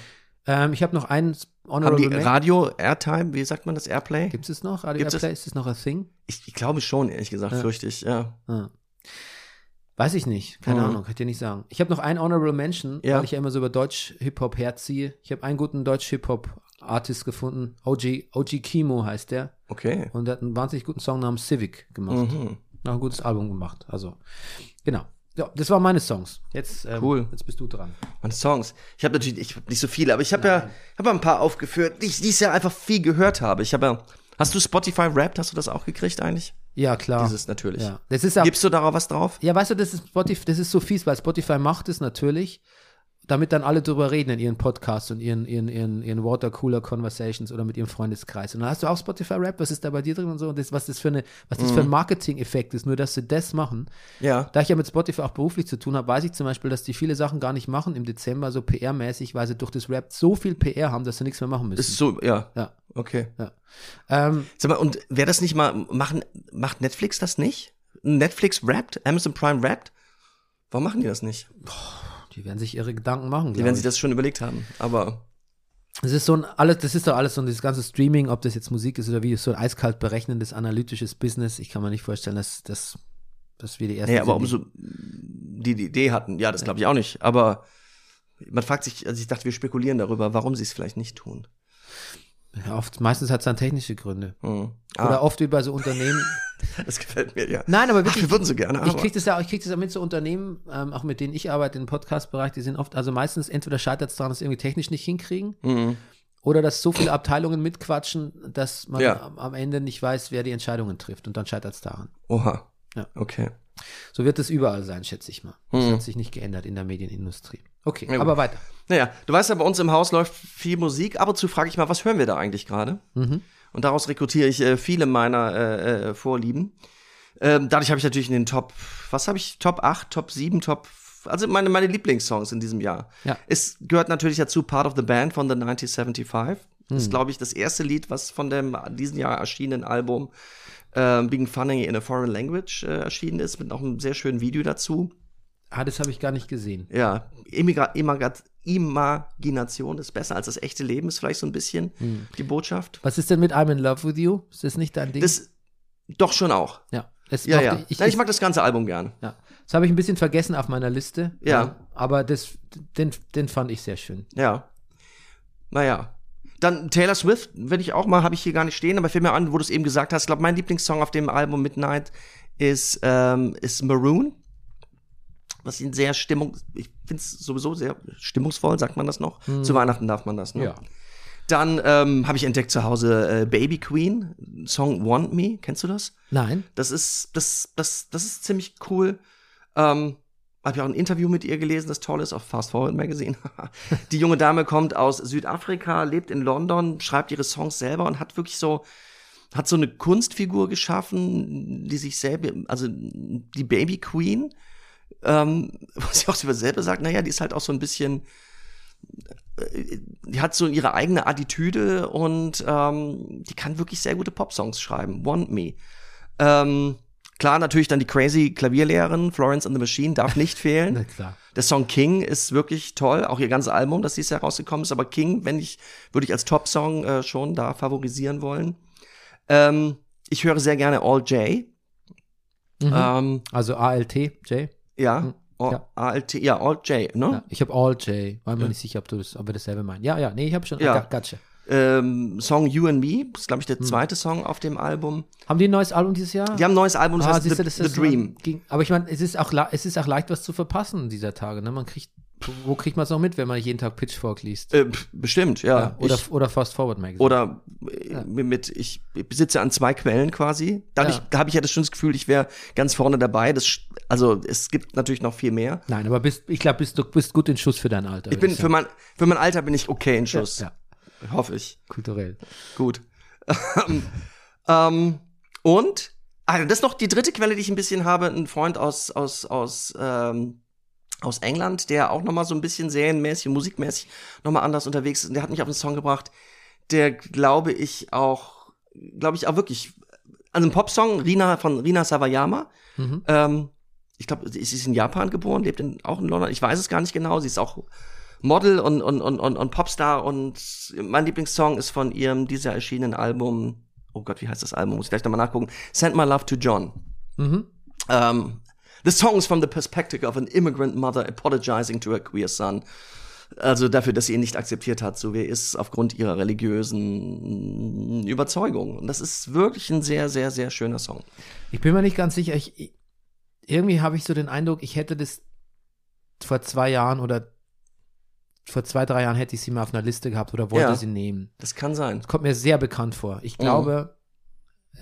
Ähm, ich habe noch einen Haben Honorable die Men- Radio Airtime, wie sagt man das, Airplay? Gibt es noch? Radio Gibt's es? Airplay? Ist das noch ein Thing? Ich, ich glaube schon, ehrlich gesagt, Ja. fürchte ich, ja. Ah. Weiß ich nicht. Keine Mhm. Ahnung, kann ich dir nicht sagen. Ich habe noch einen Honorable Mention, Ja. weil ich ja immer so über Deutsch-Hip-Hop herziehe. Ich habe einen guten Deutsch-Hip-Hop-Artist gefunden. OG, OG Kimo heißt der. Okay. Und der hat einen wahnsinnig guten Song namens Civic gemacht. Mhm. Noch ein gutes Album gemacht. Also, genau. Ja, das waren meine Songs. Jetzt, ähm, Cool. jetzt bist du dran. Meine Songs. Ich habe natürlich ich hab nicht so viele, aber ich habe ja hab ja ein paar aufgeführt, die ich dieses Jahr einfach viel gehört habe. Ich habe ja. Hast du Spotify Wrapped? Hast du das auch gekriegt eigentlich? Ja, klar. Dieses natürlich. ja. Das ist auch, Gibst du darauf was drauf? Ja, weißt du, das ist Spotify, das ist so fies, weil Spotify macht es natürlich, damit dann alle drüber reden in ihren Podcasts und ihren, ihren, ihren, ihren Watercooler Conversations oder mit ihrem Freundeskreis. Und dann hast du auch Spotify Rap, was ist da bei dir drin und so, und das, was das für eine, was das für ein Marketing-Effekt ist, nur dass sie das machen. Ja. Da ich ja mit Spotify auch beruflich zu tun habe, weiß ich zum Beispiel, dass die viele Sachen gar nicht machen im Dezember, so PR-mäßig, weil sie durch das Rap so viel PR haben, dass sie nichts mehr machen müssen. Ist so, ja. ja, Okay. ja. Ähm, Sag mal, und wer das nicht mal machen, macht Netflix das nicht? Netflix rappt? Amazon Prime rappt? Warum machen die das nicht? Die werden sich ihre Gedanken machen. Die werden ich. sich das schon überlegt haben. Aber Das ist so ein alles, das ist doch alles so dieses ganze Streaming, ob das jetzt Musik ist oder wie, ist so ein eiskalt berechnendes, analytisches Business. Ich kann mir nicht vorstellen, dass, dass, dass wir die ersten nee, aber sind, die- umso die die Idee hatten, ja, das glaube ich auch nicht. Aber man fragt sich, also ich dachte, wir spekulieren darüber, warum sie es vielleicht nicht tun. ja, oft, meistens hat es dann technische Gründe. Hm. Oder Ah, oft wie bei so Unternehmen. das gefällt mir, ja. Nein, aber Ach, wirklich. wir würden so gerne, ich aber. kriege das ja, ich krieg das ja mit so Unternehmen, ähm, auch mit denen ich arbeite im Podcast-Bereich, die sind oft, also meistens entweder scheitert es daran, dass sie irgendwie technisch nicht hinkriegen, Mhm. oder dass so viele Abteilungen mitquatschen, dass man Ja. am, Ende nicht weiß, wer die Entscheidungen trifft und dann scheitert es daran. Oha. Ja. Okay. So wird es überall sein, schätze ich mal. Das Mhm. hat sich nicht geändert in der Medienindustrie. Okay, Ja, aber weiter. Naja, du weißt ja, bei uns im Haus läuft viel Musik. Ab und zu frage ich mal, was hören wir da eigentlich gerade? Mhm. Und daraus rekrutiere ich äh, viele meiner äh, äh, Vorlieben. Ähm, dadurch habe ich natürlich in den Top, was habe ich? Top 8, Top 7, Top, also meine, meine Lieblingssongs in diesem Jahr. Ja. Es gehört natürlich dazu Part of the Band von The 1975. Das Mhm. ist, glaube ich, das erste Lied, was von dem diesen Jahr erschienenen Album ähm, Being Funny in a Foreign Language äh, erschienen ist, mit noch einem sehr schönen Video dazu. Ah, das habe ich gar nicht gesehen. Ja, Immigra Immigra Imagination ist besser als das echte Leben, ist vielleicht so ein bisschen Hm. die Botschaft. Was ist denn mit I'm in Love with You? Ist das nicht dein Ding? Das doch schon auch. ja. Ja, ja. Ich, Ich, ich mag das ganze Album gern. ja. Das habe ich ein bisschen vergessen auf meiner Liste. Ja. Aber das, den, den fand ich sehr schön. Ja. Naja. Dann Taylor Swift, wenn ich auch mal, habe ich hier gar nicht stehen, aber fällt mir an, wo du es eben gesagt hast. Ich glaube, mein Lieblingssong auf dem Album Midnight ist, ähm, ist Maroon. Was ihn sehr Stimmung, ich finde es sowieso sehr stimmungsvoll, sagt man das noch. Zu Weihnachten darf man das, ne? Ja. Dann ähm, habe ich entdeckt zu Hause äh, Baby Queen, Song Want Me, kennst du das? Nein. Das ist, das, das, das ist ziemlich cool. Ähm, habe ich auch ein Interview mit ihr gelesen, das toll ist, auf Fast Forward Magazine. die junge Dame kommt aus Südafrika, lebt in London, schreibt ihre Songs selber und hat wirklich so, hat so eine Kunstfigur geschaffen, die sich selber, also die Baby Queen, ähm, was sie auch über selber sagt, naja, die ist halt auch so ein bisschen, äh, die hat so ihre eigene Attitüde und ähm, die kann wirklich sehr gute Popsongs schreiben. Want Me. Ähm, klar, natürlich dann die crazy Klavierlehrerin, Florence and the Machine, darf nicht Na fehlen. klar. Der Song King ist wirklich toll, auch ihr ganzes Album, das dieses Jahr rausgekommen ist. Aber King, wenn ich, würde ich als Top-Song äh, schon da favorisieren wollen. Ähm, ich höre sehr gerne All J. Mhm. Ähm, Also ALT, Jay. Ja, All, ja. ALT, ja, All J, ne? Ja, ich habe All J. War mir nicht sicher, ob du das, ob wir dasselbe meinen. Ja, ja, nee, ich habe schon. Ja. Ah, gotcha. Ähm, Song You and Me, das ist, glaube ich, Hm. der zweite Song auf dem Album. Haben die ein neues Album dieses Jahr? Die haben ein neues Album, das ah, heißt siehst The, das The Dream. Ging, aber ich meine, es ist auch le- es ist auch leicht, was zu verpassen dieser Tage. Ne? Man kriegt, wo kriegt man es noch mit, wenn man jeden Tag Pitchfork liest? Äh, bestimmt, ja. ja, oder, ich, oder Fast Forward Magazine. oder äh, mit, ich besitze an zwei Quellen quasi. Dadurch Ja. habe ich ja das schon das Gefühl, ich wäre ganz vorne dabei. Das, also es gibt natürlich noch viel mehr. Nein, aber bist, ich glaube, bist, du bist gut in Schuss für dein Alter. Ich bin für mein, für mein Alter bin ich okay in Schuss. Ja, Hoffe ich. kulturell. Gut. ähm, und, ah, das ist noch die dritte Quelle, die ich ein bisschen habe. Ein Freund aus, aus, aus, ähm, aus England, der auch noch mal so ein bisschen serienmäßig musikmäßig noch mal anders unterwegs ist. Und der hat mich auf einen Song gebracht, der, glaube ich, auch, glaube ich, auch wirklich, also ein Popsong, Rina von Rina Sawayama. Mhm. Ähm, ich glaube, sie ist in Japan geboren, lebt in, auch in London. Ich weiß es gar nicht genau. Sie ist auch Model und, und, und, und, und Popstar. Und mein Lieblingssong ist von ihrem dieser erschienenen Album. Oh Gott, wie heißt das Album? Muss ich gleich nochmal nachgucken. Send My Love to John. Mhm. Um, the song is from the perspective of an immigrant mother apologizing to her queer son. Also dafür, dass sie ihn nicht akzeptiert hat, so wie er ist, aufgrund ihrer religiösen Überzeugung. Und das ist wirklich ein sehr, sehr, sehr schöner Song. Ich bin mir nicht ganz sicher. Ich, irgendwie habe ich so den Eindruck, ich hätte das vor zwei Jahren oder vor zwei, drei Jahren hätte ich sie mal auf einer Liste gehabt oder wollte Ja. sie nehmen. Das kann sein. Das kommt mir sehr bekannt vor. Ich Mhm. glaube,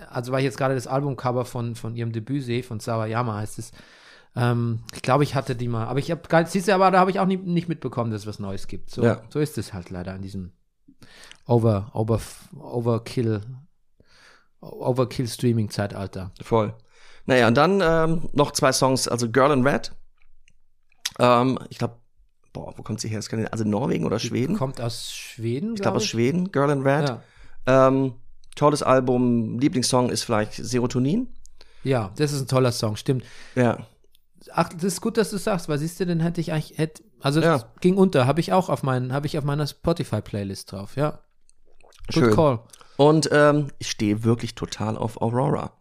also weil ich jetzt gerade das Albumcover von, von ihrem Debüt sehe, von Sawayama heißt es, ähm, ich glaube, ich hatte die mal, aber ich habe, siehst du, aber da habe ich auch nie, nicht mitbekommen, dass es was Neues gibt. So, Ja. so ist es halt leider in diesem Over, Over, Overkill, Overkill-Streaming-Zeitalter. Voll. Naja, und dann ähm, noch zwei Songs, also Girl in Red. Ähm, ich glaube, boah, wo kommt sie her? Also Norwegen oder Schweden? Kommt aus Schweden, ich glaube aus Schweden, Girl in Red. Ja. Ähm, tolles Album, Lieblingssong ist vielleicht Serotonin. ja, das ist ein toller Song, stimmt. Ja. Ach, das ist gut, dass du sagst, weil siehst du, den hätte ich eigentlich, hätte, also Ja. es ging unter, habe ich auch auf meinen, habe ich auf meiner Spotify-Playlist drauf, ja. Good Schön. call. Und ähm, ich stehe wirklich total auf Aurora.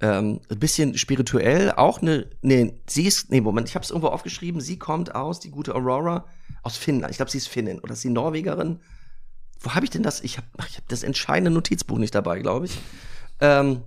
Ähm, ein bisschen spirituell, auch eine, nee, sie ist, nee, Moment, ich habe es irgendwo aufgeschrieben, sie kommt aus, die gute Aurora, aus Finnland. Ich glaube, sie ist Finnin oder ist sie Norwegerin? Wo habe ich denn das? Ich habe ich hab das entscheidende Notizbuch nicht dabei, glaube ich. Ähm,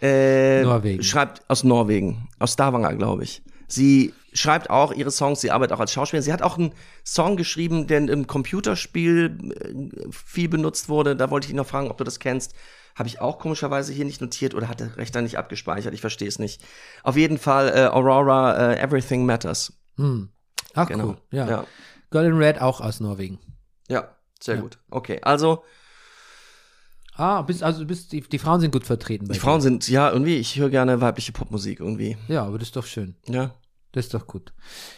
äh, Norwegen. Schreibt aus Norwegen, aus Stavanger, glaube ich. Sie schreibt auch ihre Songs, sie arbeitet auch als Schauspielerin. Sie hat auch einen Song geschrieben, der im Computerspiel äh, viel benutzt wurde. Da wollte ich ihn noch fragen, ob du das kennst. Habe ich auch komischerweise hier nicht notiert oder hat der Rechner nicht abgespeichert. Ich verstehe es nicht. Auf jeden Fall äh, Aurora, äh, Everything Matters. Hm. Ach, Genau. cool. Ja. Ja, Girl in Red auch aus Norwegen. ja sehr Ja. gut. Okay, also Ah, bist, also bist, die, die Frauen sind gut vertreten die Frauen sind, ja, irgendwie, ich höre gerne weibliche Popmusik irgendwie. dir. Ja, aber das ist doch schön. Ja. Das ist doch gut.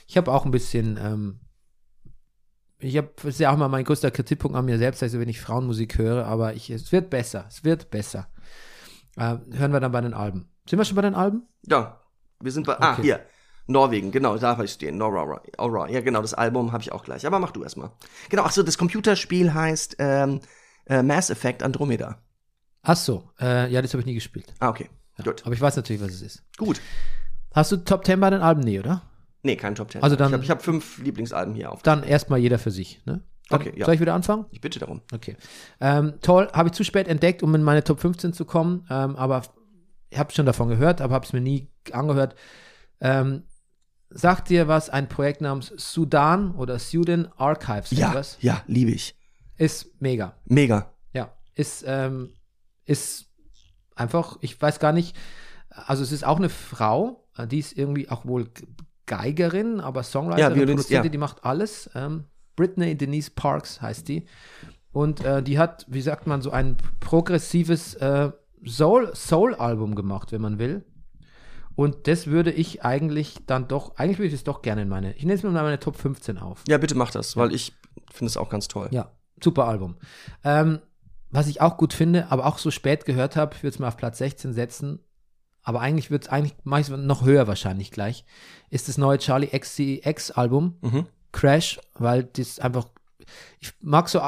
Ich habe auch ein bisschen, ähm, ich habe, das ist ja auch mal mein größter Kritikpunkt an mir selbst, also wenn ich Frauenmusik höre, aber ich, es wird besser, es wird besser. Äh, hören wir dann bei den Alben. Sind wir schon bei den Alben? Ja, wir sind bei, ah, Okay. hier. Norwegen, genau, da habe ich stehen. Aurora, Aurora. Ja, genau, das Album habe ich auch gleich. Aber mach du erstmal. Genau, ach so, das Computerspiel heißt ähm, äh, Mass Effect Andromeda. Ach so, äh, ja, das habe ich nie gespielt. Ah, okay. Ja, Gut. Aber ich weiß natürlich, was es ist. Gut. Hast du Top 10 bei den Alben? Nee, oder? Nee, kein Top Ten. Also dann- ich habe ich hab fünf Lieblingsalben hier auf. Dann erstmal jeder für sich, ne? Dann Okay, ja. Soll ich wieder anfangen? Ich bitte darum. Okay. Ähm, toll, habe ich zu spät entdeckt, um in meine Top 15 zu kommen, ähm, aber ich habe schon davon gehört, aber habe es mir nie angehört. Ähm, sagt dir was ein Projekt namens Sudan oder Sudan Archives? Ja, etwas? ja, liebe ich. Ist mega. Mega. Ja, ist, ähm, ist einfach, ich weiß gar nicht, also es ist auch eine Frau, äh, die ist irgendwie auch wohl Geigerin, aber Songwriterin, Ja, Violinist, Produzentin, ja. die macht alles. Ähm, Britney Denise Parks heißt die. Und äh, die hat, wie sagt man, so ein progressives äh, Soul- Soul-Album gemacht, wenn man will. Und das würde ich eigentlich dann doch, eigentlich würde ich es doch gerne in meine, ich nehme es mir mal in meine Top 15 auf. Ja, bitte mach das, weil ich finde es auch ganz toll. Ja, super Album. Ähm, was ich auch gut finde, aber auch so spät gehört habe, ich würde es mal auf Platz 16 setzen, aber eigentlich wird es, eigentlich mache ich es noch höher wahrscheinlich gleich, ist das neue Charlie XCX Album, Mhm. Crash, weil das einfach, ich mag so,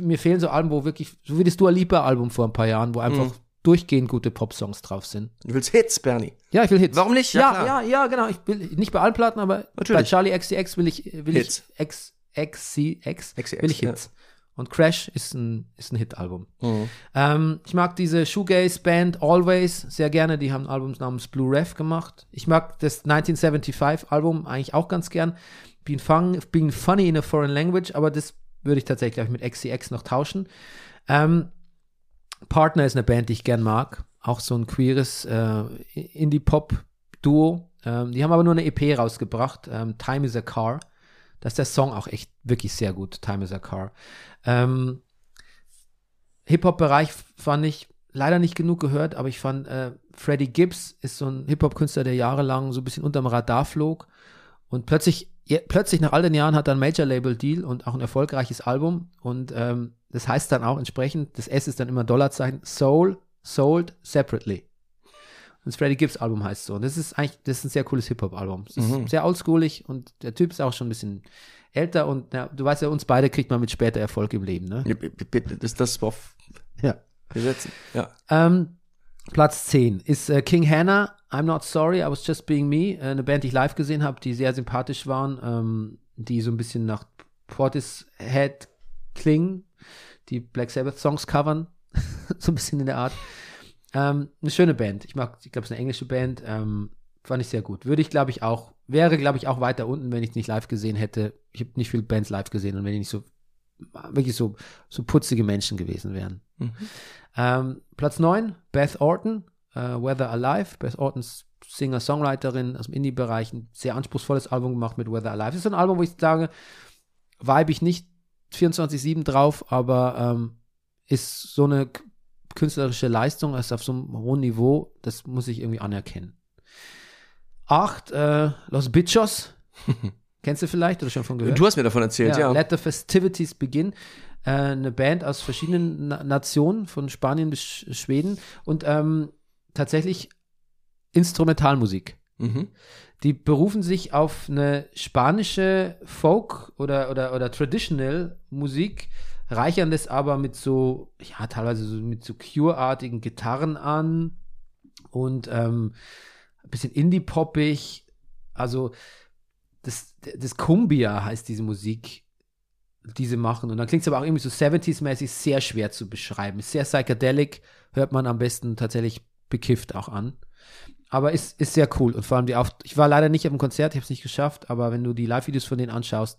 mir fehlen so Alben, wo wirklich, so wie das Dua Lipa Album vor ein paar Jahren, wo einfach Mhm. Durchgehend gute Popsongs drauf sind. Du willst Hits, Bernie. Ja, ich will Hits. Warum nicht? Ja, Ja, ja, ja, genau. Ich will nicht bei allen Platten, aber Natürlich. bei Charlie XCX will ich, will Hits. ich X, XCX, XCX, will ich ja. Hits. Und Crash ist ein, ist ein Hit-Album. Mhm. Ähm, ich mag diese Shoegaze-Band Always sehr gerne. Die haben ein Album namens Blue Rev gemacht. Ich mag das 1975-Album eigentlich auch ganz gern. Being, fun, being Funny in a Foreign Language, aber das würde ich tatsächlich, glaube ich, mit XCX noch tauschen. Ähm, Partner ist eine Band, die ich gern mag. Auch so ein queeres äh, Indie-Pop-Duo. Ähm, die haben aber nur eine EP rausgebracht. Ähm, Time is a Car. Da ist der Song auch echt wirklich sehr gut. Time is a Car. Ähm, Hip-Hop-Bereich fand ich leider nicht genug gehört, aber ich fand, äh, Freddie Gibbs ist so ein Hip-Hop-Künstler, der jahrelang so ein bisschen unterm Radar flog. Und plötzlich, plötzlich nach all den Jahren hat er ein Major-Label-Deal und auch ein erfolgreiches Album. Und ähm, das heißt dann auch entsprechend, das S ist dann immer Dollarzeichen, Soul, Sold Separately. Und das Freddie Gibbs Album heißt so. Und das ist eigentlich, das ist ein sehr cooles Hip-Hop-Album. Es ist Mhm. sehr oldschoolig und der Typ ist auch schon ein bisschen älter und ja, du weißt ja, uns beide kriegt man mit später Erfolg im Leben, ne? Ja, Bitte, das ist das, worauf Ja. wir setzen. Ja. Ähm, Platz 10 ist äh, King Hannah, I'm Not Sorry, I Was Just Being Me. Äh, eine Band, die ich live gesehen habe, die sehr sympathisch waren, ähm, die so ein bisschen nach Portishead klingen, die Black Sabbath Songs covern, so ein bisschen in der Art. Ähm, eine schöne Band. Ich mag, ich glaube, es ist eine englische Band. Ähm, fand ich sehr gut. Würde ich, glaube ich, auch, wäre, glaube ich, auch weiter unten, wenn ich es nicht live gesehen hätte. Ich habe nicht viele Bands live gesehen und wenn die nicht so wirklich so, so putzige Menschen gewesen wären. Mhm. Ähm, Platz 9, Beth Orton, äh, Weather Alive. Beth Ortons Singer-Songwriterin aus dem Indie-Bereich, ein sehr anspruchsvolles Album gemacht mit Weather Alive. Das ist ein Album, wo ich sage, vibe ich nicht 24-7 drauf, aber ähm, ist so eine künstlerische Leistung, ist auf so einem hohen Niveau, das muss ich irgendwie anerkennen. Acht, äh, Los Bichos. Kennst du vielleicht oder schon von gehört? Du hast mir davon erzählt, ja. Let the Festivities Begin. Äh, eine Band aus verschiedenen Na Nationen, von Spanien bis Sch Schweden und ähm, tatsächlich Instrumentalmusik. Mhm. Die berufen sich auf eine spanische Folk- oder, oder, oder Traditional-Musik, reichern das aber mit so, ja, teilweise so mit so Cure-artigen Gitarren an und ähm, ein bisschen Indie-poppig. Also, das, das Cumbia heißt diese Musik, die sie machen. Und dann klingt es aber auch irgendwie so 70s-mäßig sehr schwer zu beschreiben. Sehr psychedelic, hört man am besten tatsächlich bekifft auch an. Aber ist, ist sehr cool. Und vor allem die Auf Ich war leider nicht auf dem Konzert, ich habe es nicht geschafft, aber wenn du die Live-Videos von denen anschaust,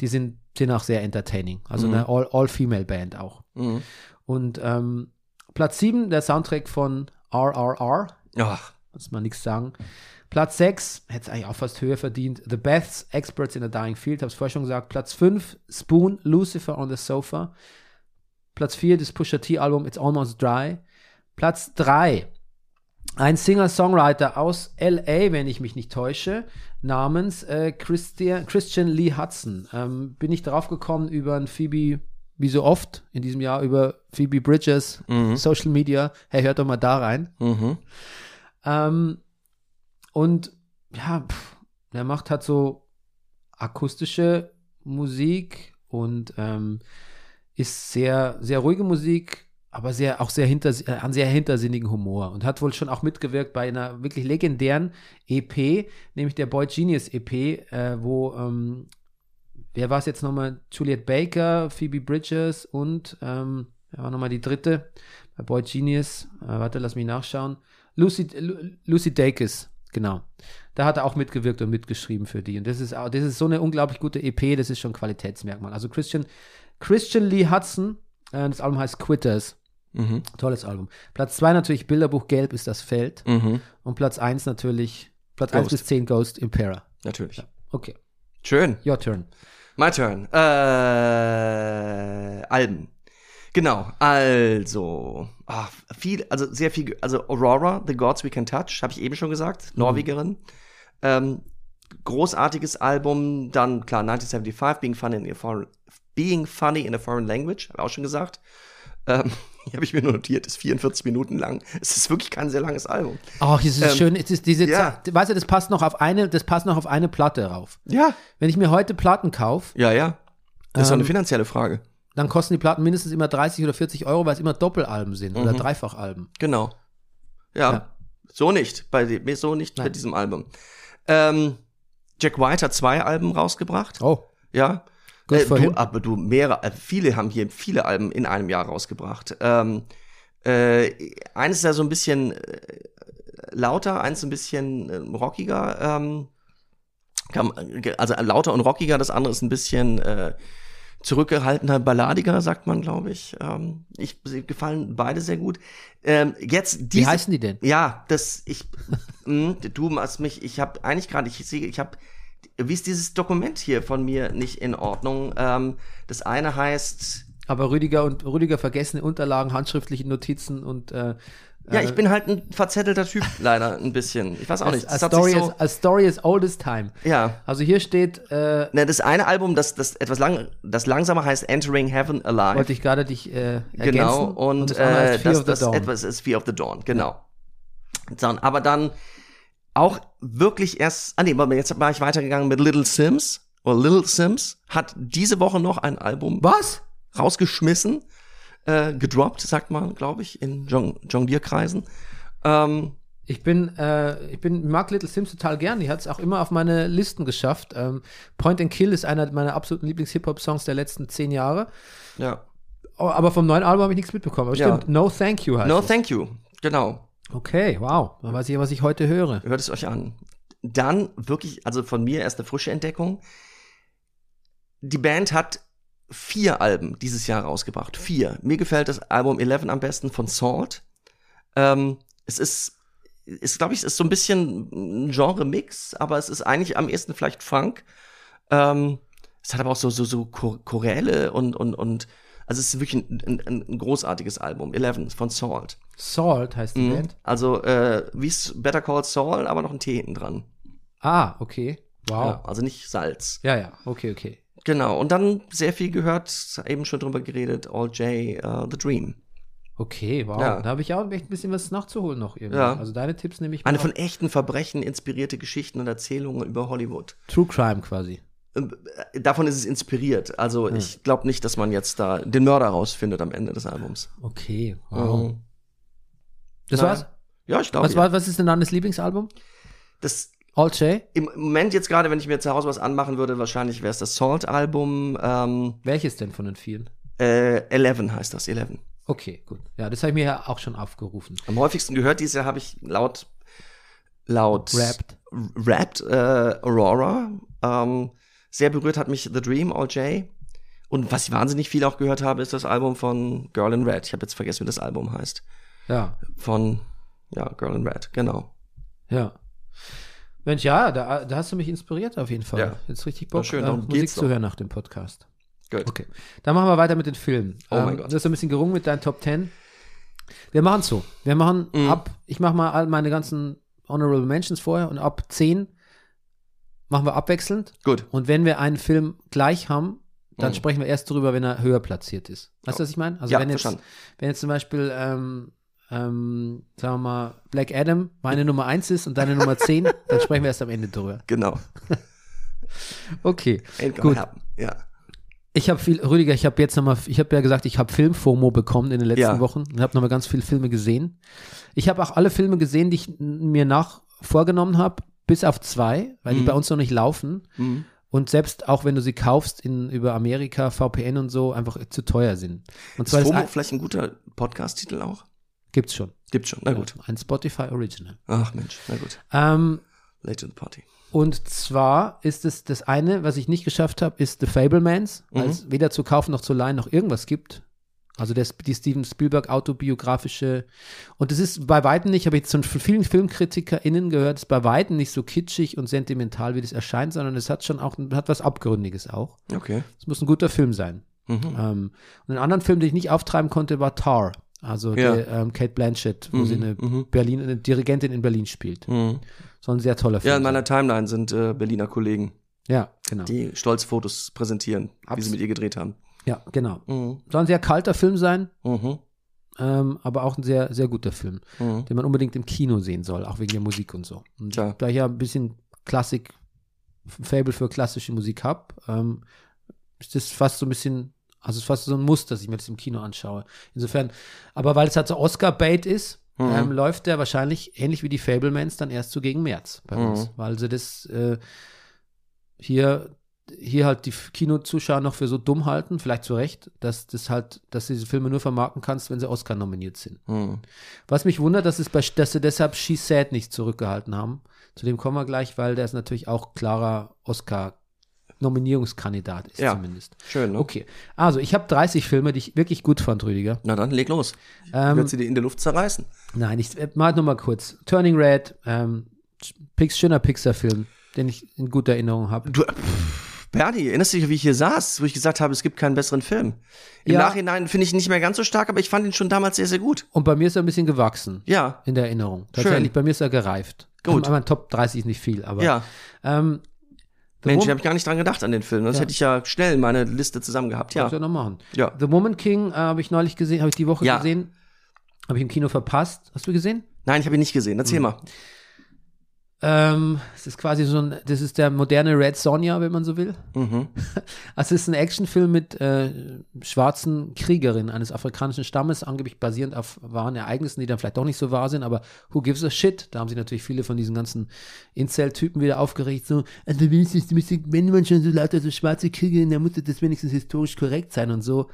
die sind, sind auch sehr entertaining. Also Mhm. eine All- All-Female-Band auch. Mhm. Und ähm, Platz 7, der Soundtrack von RRR, Ach, muss man nichts sagen. Platz 6, hätte es eigentlich auch fast höher verdient. The Beths, Experts in a Dying Field, habe es vorher schon gesagt. Platz 5, Spoon, Lucifer on the Sofa. Platz 4, das Pusha T-Album It's Almost Dry. Platz 3, ein Singer-Songwriter aus L.A., wenn ich mich nicht täusche, namens äh, Christian, Christian Lee Hudson. Ähm, bin ich drauf gekommen über ein Phoebe, wie so oft in diesem Jahr, über Phoebe Bridges, Mhm. Social Media. Hey, hört doch mal da rein. Mhm. Ähm, und ja, pff, der macht halt so akustische Musik und ähm, ist sehr, sehr ruhige Musik, aber sehr, auch sehr hinter, äh, einen sehr hintersinnigen Humor und hat wohl schon auch mitgewirkt bei einer wirklich legendären EP, nämlich der Boy Genius EP, äh, wo ähm, wer war es jetzt nochmal? Juliet Baker, Phoebe Bridges und ähm, wer war nochmal die dritte? Bei Boy Genius. Äh, warte, lass mich nachschauen. Lucy, Lu- Lucy Dacus, genau. Da hat er auch mitgewirkt und mitgeschrieben für die. Und das ist, auch, das ist so eine unglaublich gute EP, das ist schon Qualitätsmerkmal. Also Christian, Christian Lee Hudson, äh, das Album heißt Quitters. Mhm. Tolles Album. Platz 2 natürlich Bilderbuch Gelb ist das Feld. Mhm. Und Platz 1 natürlich, Platz 1 Ghost. bis 10 Ghost Impera. Natürlich. Okay, Schön. your turn. My turn. Äh, Alben. Genau, also, ah, viel, also sehr viel, also Aurora, The Gods We Can Touch, habe ich eben schon gesagt, Norwegerin. Ähm, großartiges Album, dann klar 1975, Being Funny in a Foreign, Being Funny in a Foreign Language, habe ich auch schon gesagt. Ähm, hier habe ich mir nur notiert, ist 44 Minuten lang. Es ist wirklich kein sehr langes Album. Ach, es ist Ähm, schön, es ist diese ja. Zeit, weißt du, das passt noch auf eine, das passt noch auf eine Platte rauf. Ja. Wenn ich mir heute Platten kaufe, Ja, ja. Das ist doch eine Ähm, finanzielle Frage. Dann kosten die Platten mindestens immer 30 oder 40 Euro, weil es immer Doppelalben sind oder Mhm. Dreifachalben. Genau. Ja, Ja. so nicht. Bei so nicht bei Nein. diesem Album. Ähm, Jack White hat zwei Alben rausgebracht. Oh, Ja. Äh, du, aber du, mehrere, äh, viele haben hier viele Alben in einem Jahr rausgebracht. Ähm, äh, eines ist ja so ein bisschen äh, lauter, eins ein bisschen äh, rockiger. Ähm, äh, also lauter und rockiger, das andere ist ein bisschen äh, zurückgehaltener, balladiger, sagt man, glaube ich. Ähm, ich. Sie gefallen beide sehr gut. Ähm, jetzt wie diese, heißen die denn? ja, das ich mh, du hast mich, ich habe eigentlich gerade, ich sehe, ich habe wie ist dieses Dokument hier von mir nicht in Ordnung? Ähm, das eine heißt, Aber Rüdiger und Rüdiger vergessene Unterlagen, handschriftliche Notizen und äh, ja, äh, ich bin halt ein verzettelter Typ, leider ein bisschen. Ich weiß auch nicht. a, Das hat story so, is, a story is old as time. ja. Also hier steht, äh, Ne, das eine Album, das, das etwas lang, das langsamer heißt Entering Heaven Alive. wollte ich gerade dich äh, ergänzen. Genau, und, das andere äh, das, of the das etwas ist Fear of the Dawn, genau. Dann, aber dann auch wirklich erst, ah nee, jetzt war ich weitergegangen mit Little Sims, oder Little Sims, hat diese Woche noch ein Album Was? rausgeschmissen, äh, gedroppt, sagt man, glaube ich, in Jong Jonglierkreisen. Ähm, Ich bin, äh, ich bin, mag Little Sims total gern. Die hat es auch immer auf meine Listen geschafft. Ähm, Point and Kill ist einer meiner absoluten Lieblings-Hip-Hop-Songs der letzten zehn Jahre. ja. Oh, Aber vom neuen Album habe ich nichts mitbekommen. Aber Ja. stimmt, No Thank You heißt No, es. thank you. Genau. Okay, wow. Dann weiß ich, was ich heute höre. Hört es euch an. Dann wirklich, also von mir erst eine frische Entdeckung. Die Band hat vier Alben dieses Jahr rausgebracht. Vier. Mir gefällt das Album 11 am besten von Salt. Ähm, es ist, ist glaube ich, es ist so ein bisschen ein Genre-Mix, aber es ist eigentlich am ehesten vielleicht Funk. Ähm, es hat aber auch so, so, so Chor- Choräle und, und, und, also es ist wirklich ein, ein, ein großartiges Album. 11 von Salt. Salt heißt die Mhm. Band. Also, äh, wie es Better Call Saul, aber noch ein T hinten dran. Ah, okay. Wow. Ja, also nicht Salz. Ja, ja, okay, okay. Genau. Und dann sehr viel gehört, eben schon drüber geredet, All J, uh, The Dream. Okay, wow. Ja. Da habe ich auch echt ein bisschen was nachzuholen noch irgendwie. Ja. Also deine Tipps nehme ich Eine mal von auf. echten Verbrechen inspirierte Geschichten und Erzählungen über Hollywood. True Crime quasi. Ähm, äh, Davon ist es inspiriert. Also ich glaube nicht, dass man jetzt da den Mörder rausfindet am Ende des Albums. Okay, wow. Mhm. Das Naja. war's? Ja, ich glaube. Was, war, was ist denn dann das Lieblingsalbum? Das All J? im Moment jetzt gerade, wenn ich mir zu Hause was anmachen würde, wahrscheinlich wäre es das Salt-Album. Ähm, Welches denn von den vielen? äh, Eleven heißt das, Eleven. Okay, gut. Ja, das habe ich mir ja auch schon aufgerufen. Am häufigsten gehört dieses Jahr habe ich laut laut Rapped. Rapped äh, Aurora. Ähm, sehr berührt hat mich The Dream All J. Und was ich wahnsinnig viel auch gehört habe, ist das Album von Girl in Red. Ich habe jetzt vergessen, wie das Album heißt. Ja, Von ja Girl in Red, genau. ja. Mensch, ja, da, da hast du mich inspiriert auf jeden Fall. Ja. Jetzt richtig Bock, schön, äh, darum Musik zu hören nach dem Podcast. Gut. Okay, dann machen wir weiter mit den Filmen. Oh mein ähm, Gott. Du hast ein bisschen gerungen mit deinen Top 10. Wir machen so. Wir machen Mhm. ab, ich mache mal all meine ganzen Honorable Mentions vorher und ab 10 machen wir abwechselnd. Gut. Und wenn wir einen Film gleich haben, dann Mhm. sprechen wir erst darüber, wenn er höher platziert ist. Weißt du, was ich meine? Also Ja, wenn jetzt, verstanden. wenn jetzt zum Beispiel, ähm, ähm, sagen wir mal, Black Adam meine Nummer 1 ist und deine Nummer 10, dann sprechen wir erst am Ende drüber. Genau. Okay. Gut. happen. Ja. Ich habe viel, Rüdiger, ich habe jetzt nochmal, ich habe ja gesagt, ich habe Film-FOMO bekommen in den letzten Ja. Wochen und habe nochmal ganz viele Filme gesehen. Ich habe auch alle Filme gesehen, die ich mir nach vorgenommen habe, bis auf zwei, weil die Mhm. bei uns noch nicht laufen. Mhm. und selbst auch wenn du sie kaufst in, über Amerika, VPN und so, einfach zu teuer sind. Und Ist zwar FOMO ist, vielleicht ein guter Podcast-Titel auch? Gibt's schon. Gibt's schon, na gut. Ein Spotify Original. Ach Mensch, na gut. Ähm, the party. und zwar ist es das eine, was ich nicht geschafft habe, ist The Fablemans, weil Mhm. es weder zu kaufen noch zu leihen noch irgendwas gibt. Also das, die Steven Spielberg autobiografische. Und es ist bei weitem nicht, habe ich jetzt von vielen FilmkritikerInnen gehört, ist bei weitem nicht so kitschig und sentimental, wie das erscheint, sondern es hat schon auch, hat was Abgründiges auch. Okay. Es muss ein guter Film sein. Mhm. Ähm, und einen anderen Film, den ich nicht auftreiben konnte, war Tar. Also Ja. der, ähm, Kate Blanchett, wo sie eine mhm. Berlin, eine Dirigentin in Berlin spielt. Mhm. So ein sehr toller Film. Ja, in meiner Timeline sind äh, Berliner Kollegen, ja, genau. die stolz Fotos präsentieren, wie Abs- sie mit ihr gedreht haben. Ja, genau. Mhm. Soll ein sehr kalter Film sein, Mhm. ähm, aber auch ein sehr, sehr guter Film, Mhm. den man unbedingt im Kino sehen soll, auch wegen der Musik und so. Und Klar. da ich ja ein bisschen Klassik, Fable für klassische Musik habe, ähm, ist das fast so ein bisschen, also es ist fast so ein Muss, dass ich mir das im Kino anschaue. Insofern, aber weil es halt so Oscar-Bait ist, Mhm. ähm, läuft der wahrscheinlich ähnlich wie die Fablemans dann erst so gegen März bei uns, Mhm. weil sie das äh, hier hier halt die Kinozuschauer noch für so dumm halten, vielleicht zu Recht, dass das halt, dass du diese Filme nur vermarkten kannst, wenn sie Oscar nominiert sind. Mhm. Was mich wundert, dass, es bei, dass sie deshalb She Said nicht zurückgehalten haben. Zu dem kommen wir gleich, weil der ist natürlich auch klarer Oscar-Nominierungskandidat ist Ja. zumindest. Schön, ne? Okay, also ich habe 30 Filme, die ich wirklich gut fand, Rüdiger. Na dann, leg los. Ich Ähm, werde sie dir in der Luft zerreißen. Nein, ich äh, mal nur mal kurz. Turning Red, ähm, Pix, schöner Pixar-Film, den ich in guter Erinnerung habe. Du, pff, Bernie, erinnerst du dich, wie ich hier saß, wo ich gesagt habe, es gibt keinen besseren Film? Im Ja. Nachhinein finde ich ihn nicht mehr ganz so stark, aber ich fand ihn schon damals sehr, sehr gut. Und bei mir ist er ein bisschen gewachsen Ja, in der Erinnerung. Tatsächlich, bei mir ist er gereift. Gut. Aber Top 30 ist nicht viel, aber. ja. Ähm, The Mensch, habe ich gar nicht dran gedacht an den Film. Das Ja. hätte ich ja schnell meine Liste zusammen gehabt. Kannst du Ja. ja noch machen. Ja. The Woman King äh, habe ich neulich gesehen, habe ich die Woche Ja. gesehen. Habe ich im Kino verpasst. Hast du gesehen? Nein, ich habe ihn nicht gesehen. Erzähl Hm. mal. Ähm, es ist quasi so ein, das ist der moderne Red Sonja, wenn man so will. Mhm. Also es ist ein Actionfilm mit äh, schwarzen Kriegerinnen eines afrikanischen Stammes, angeblich basierend auf wahren Ereignissen, die dann vielleicht doch nicht so wahr sind, aber who gives a shit? Da haben sich natürlich viele von diesen ganzen Incel-Typen wieder aufgeregt, so, also wenigstens, wenn man schon so lauter so schwarze Kriegerin, dann muss das wenigstens historisch korrekt sein und so.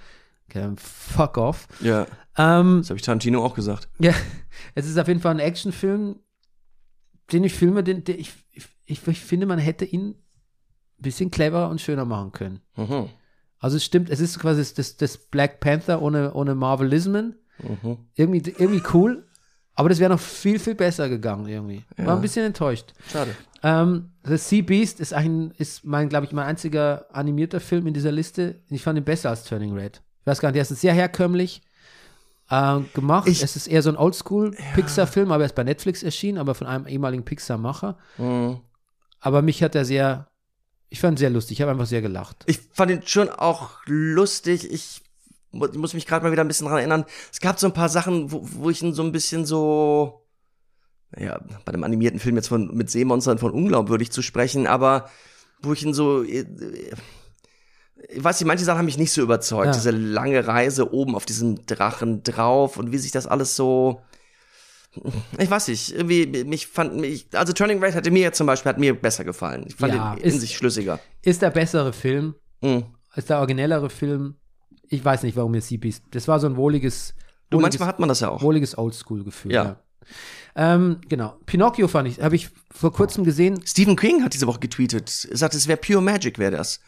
Okay, fuck off. Ja, Ähm, das habe ich Tarantino auch gesagt. ja, es ist auf jeden Fall ein Actionfilm, den ich filme, den, den ich, ich, ich, finde, man hätte ihn ein bisschen cleverer und schöner machen können. Mhm. Also es stimmt, es ist quasi das, das Black Panther ohne, ohne Marvelismen. Mhm. Irgendwie, irgendwie cool, aber das wäre noch viel, viel besser gegangen irgendwie. War Ja. ein bisschen enttäuscht. Schade. Ähm, The Sea Beast ist, ein, ist mein, glaube ich, mein einziger animierter Film in dieser Liste. Ich fand ihn besser als Turning Red. Ich weiß gar nicht, der ist sehr herkömmlich äh, gemacht. Ich- es ist eher so ein Oldschool-Pixar-Film, aber er ist bei Netflix erschienen, aber von einem ehemaligen Pixar-Macher. Mhm. Aber mich hat er sehr, ich fand ihn sehr lustig. Ich habe einfach sehr gelacht. Ich fand ihn schon auch lustig. Ich, mu- ich muss mich gerade mal wieder ein bisschen dran erinnern. Es gab so ein paar Sachen, wo, wo ich ihn so ein bisschen so, naja, bei dem animierten Film jetzt von mit Seemonstern von unglaubwürdig zu sprechen, aber wo ich ihn so, äh, ich weiß nicht, manche Sachen haben mich nicht so überzeugt. Ja. Diese lange Reise oben auf diesem Drachen drauf und wie sich das alles so, ich weiß nicht, irgendwie, mich fand mich, also Turning Red hatte mir zum Beispiel, hat mir besser gefallen. Ich fand Ja, ihn in ist- sich schlüssiger. Ist der bessere Film, Mhm. ist der originellere Film. Ich weiß nicht, warum mir Sea Beast. Das war so ein wohliges, Du, wohliges, manchmal hat man das ja auch. wohliges Oldschool-Gefühl. Ja. Ja. Ähm, genau. Pinocchio fand ich, habe ich vor kurzem gesehen. Stephen King hat diese Woche getweetet. Er sagt, es wäre Pure Magic, wäre das.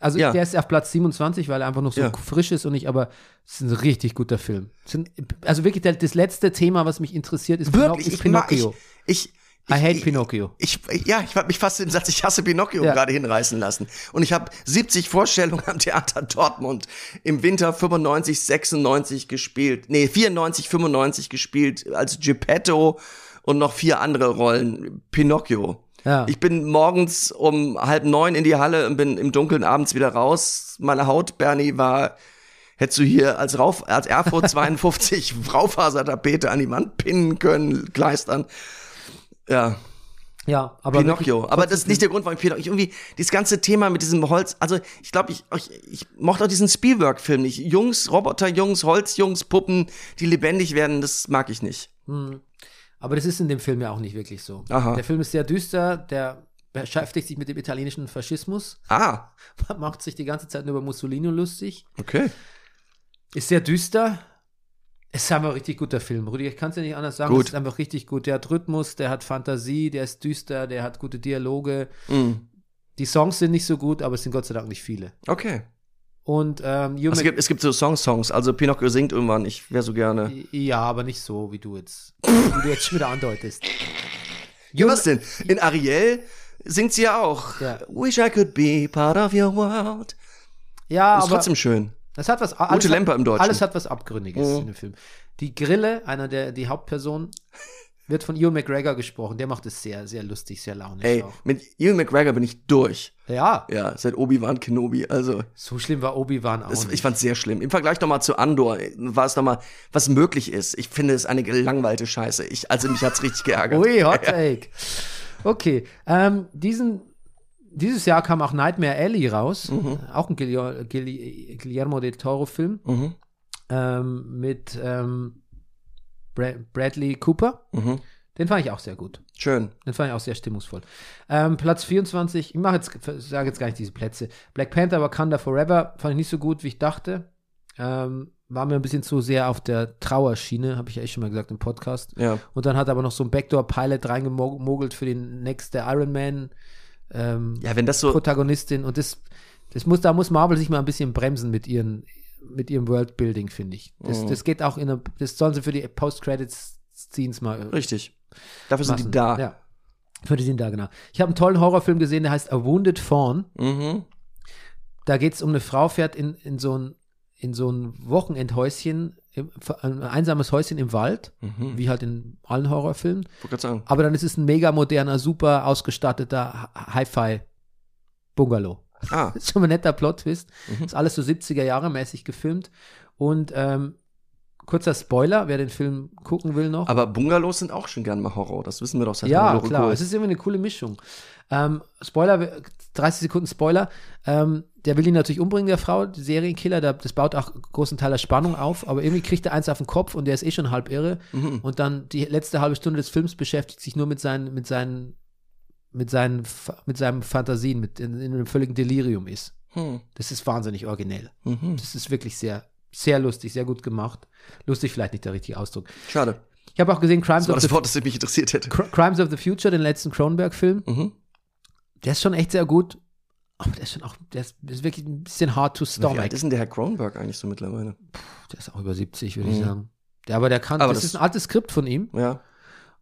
Also Ja. der ist auf Platz 27, weil er einfach noch so Ja. frisch ist und ich, aber es ist ein richtig guter Film. Sind, also wirklich der, das letzte Thema, was mich interessiert, ist, Wirklich, ist ich mag, ich, Pinocchio. ich, I hate ich, Pinocchio. Ich, ja, ich habe mich fast den Satz, ich hasse Pinocchio Ja. gerade hinreißen lassen. Und ich habe 70 Vorstellungen am Theater Dortmund im Winter 95, 96 gespielt. Nee, 94, 95 gespielt als Geppetto und noch vier andere Rollen. Pinocchio. Ja. Ich bin morgens um halb neun in die Halle und bin im Dunkeln abends wieder raus. Meine Haut, Bernie, war, hättest du hier als, Rauf, als Erfurt 52 Raufasertapete an die Wand pinnen können, kleistern. Ja, Ja, aber Pinocchio. wirklich Aber das ist nicht der Grund, warum ich Pinocchio, irgendwie, dieses ganze Thema mit diesem Holz, also ich glaube, ich, ich, ich mochte auch diesen Spielberg-Film nicht. Jungs, Roboterjungs, Holzjungs, Puppen, die lebendig werden, das mag ich nicht. Aber das ist in dem Film ja auch nicht wirklich so. Aha. Der Film ist sehr düster, der beschäftigt sich mit dem italienischen Faschismus, Ah, macht sich die ganze Zeit nur über Mussolini lustig, okay. ist sehr düster. Es ist einfach ein richtig guter Film, Rudi. Ich kann es ja nicht anders sagen. Gut. Es ist einfach richtig gut. Der hat Rhythmus, der hat Fantasie, der ist düster, der hat gute Dialoge. Mm. Die Songs sind nicht so gut, aber es sind Gott sei Dank nicht viele. Okay. Und ähm, es, gibt, es gibt so Song-Songs. Also Pinocchio singt irgendwann. Ich wäre so gerne. Ja, aber nicht so, wie du jetzt, wie du jetzt schon wieder andeutest. Ja, was denn? In Ariel singt sie ja auch. Ja. Wish I could be part of your world. Ja, Ist aber trotzdem schön. das hat was. Hat, Lemper im Deutschen. Alles hat was Abgründiges Mhm. in dem Film. Die Grille, einer der die Hauptperson, wird von Ewan McGregor gesprochen. Der macht es sehr, sehr lustig, sehr launisch Ey, auch. mit Ewan McGregor bin ich durch. Ja, Ja, seit Obi-Wan Kenobi. Also, so schlimm war Obi-Wan auch das, ich fand's sehr schlimm. Im Vergleich nochmal zu Andor war es nochmal, was möglich ist. Ich finde es eine gelangweilte Scheiße. Ich, also mich hat's richtig geärgert. Ui, Hot Take. Okay, ähm, diesen, dieses Jahr kam auch Nightmare Alley raus. Auch ein Guillermo, Guillermo del Toro-Film Mhm. ähm, mit ähm, Bra Bradley Cooper. Mhm. Den fand ich auch sehr gut. Schön. Den fand ich auch sehr stimmungsvoll. Ähm, Platz 24, ich mache jetzt, sage jetzt gar nicht diese Plätze. Black Panther Wakanda Forever fand ich nicht so gut, wie ich dachte. Ähm, war mir ein bisschen zu sehr auf der Trauerschiene, habe ich ja echt schon mal gesagt im Podcast. Ja. Und dann hat aber noch so ein Backdoor-Pilot reingemogelt für den nächste Iron Man ähm, Ja, wenn das so, Protagonistin. Und das, das muss, da muss Marvel sich mal ein bisschen bremsen mit ihren, mit ihrem Worldbuilding, finde ich. Das, Mhm. das geht auch in eine, das sollen sie für die Post-Credits-Scenes mal richtig. Dafür sind die machen. da. Ja. Für die sind da, genau. Ich habe einen tollen Horrorfilm gesehen, der heißt A Wounded Fawn. Mhm. Da geht es um eine Frau, fährt in, in so ein in so ein Wochenendhäuschen, ein einsames Häuschen im Wald, Mhm. wie halt in allen Horrorfilmen. Sagen. Aber dann ist es ein mega moderner, super ausgestatteter Hi-Fi-Bungalow. Ah, Das ist schon ein netter Plot-Twist. Mhm. Ist alles so 70er Jahre mäßig gefilmt. Und ähm, kurzer Spoiler, wer den Film gucken will noch. aber Bungalows sind auch schon gern mal Horror. Das wissen wir doch seit ja, klar. Cool. Es ist irgendwie eine coole Mischung. Ähm, Spoiler, 30 Sekunden Spoiler. Ähm, der will ihn natürlich umbringen, der Frau, der Serienkiller. Der, das baut auch großen Teil der Spannung auf. Aber irgendwie kriegt er eins auf den Kopf und der ist eh schon halb irre. Mhm. Und dann die letzte halbe Stunde des Films beschäftigt sich nur mit seinen, mit seinen, mit seinen, mit seinen Fantasien, mit in, in einem völligen Delirium ist. Hm. Das ist wahnsinnig originell. Mhm. Das ist wirklich sehr, sehr lustig, sehr gut gemacht. Lustig vielleicht nicht der richtige Ausdruck. Schade. Ich habe auch gesehen Crimes Das war of, the, das Wort, das mich interessiert hätte. Cr- Crimes of the Future, den letzten Cronenberg-Film. Mhm. Der ist schon echt sehr gut. Aber der ist schon auch, der ist, ist wirklich ein bisschen hard to Wie stomach. alt ist denn der Herr Kronberg eigentlich so mittlerweile? Der ist auch über 70, würde ich Mhm. sagen. Der, aber der kann, Aber das, das- ist ein altes Skript von ihm. Ja.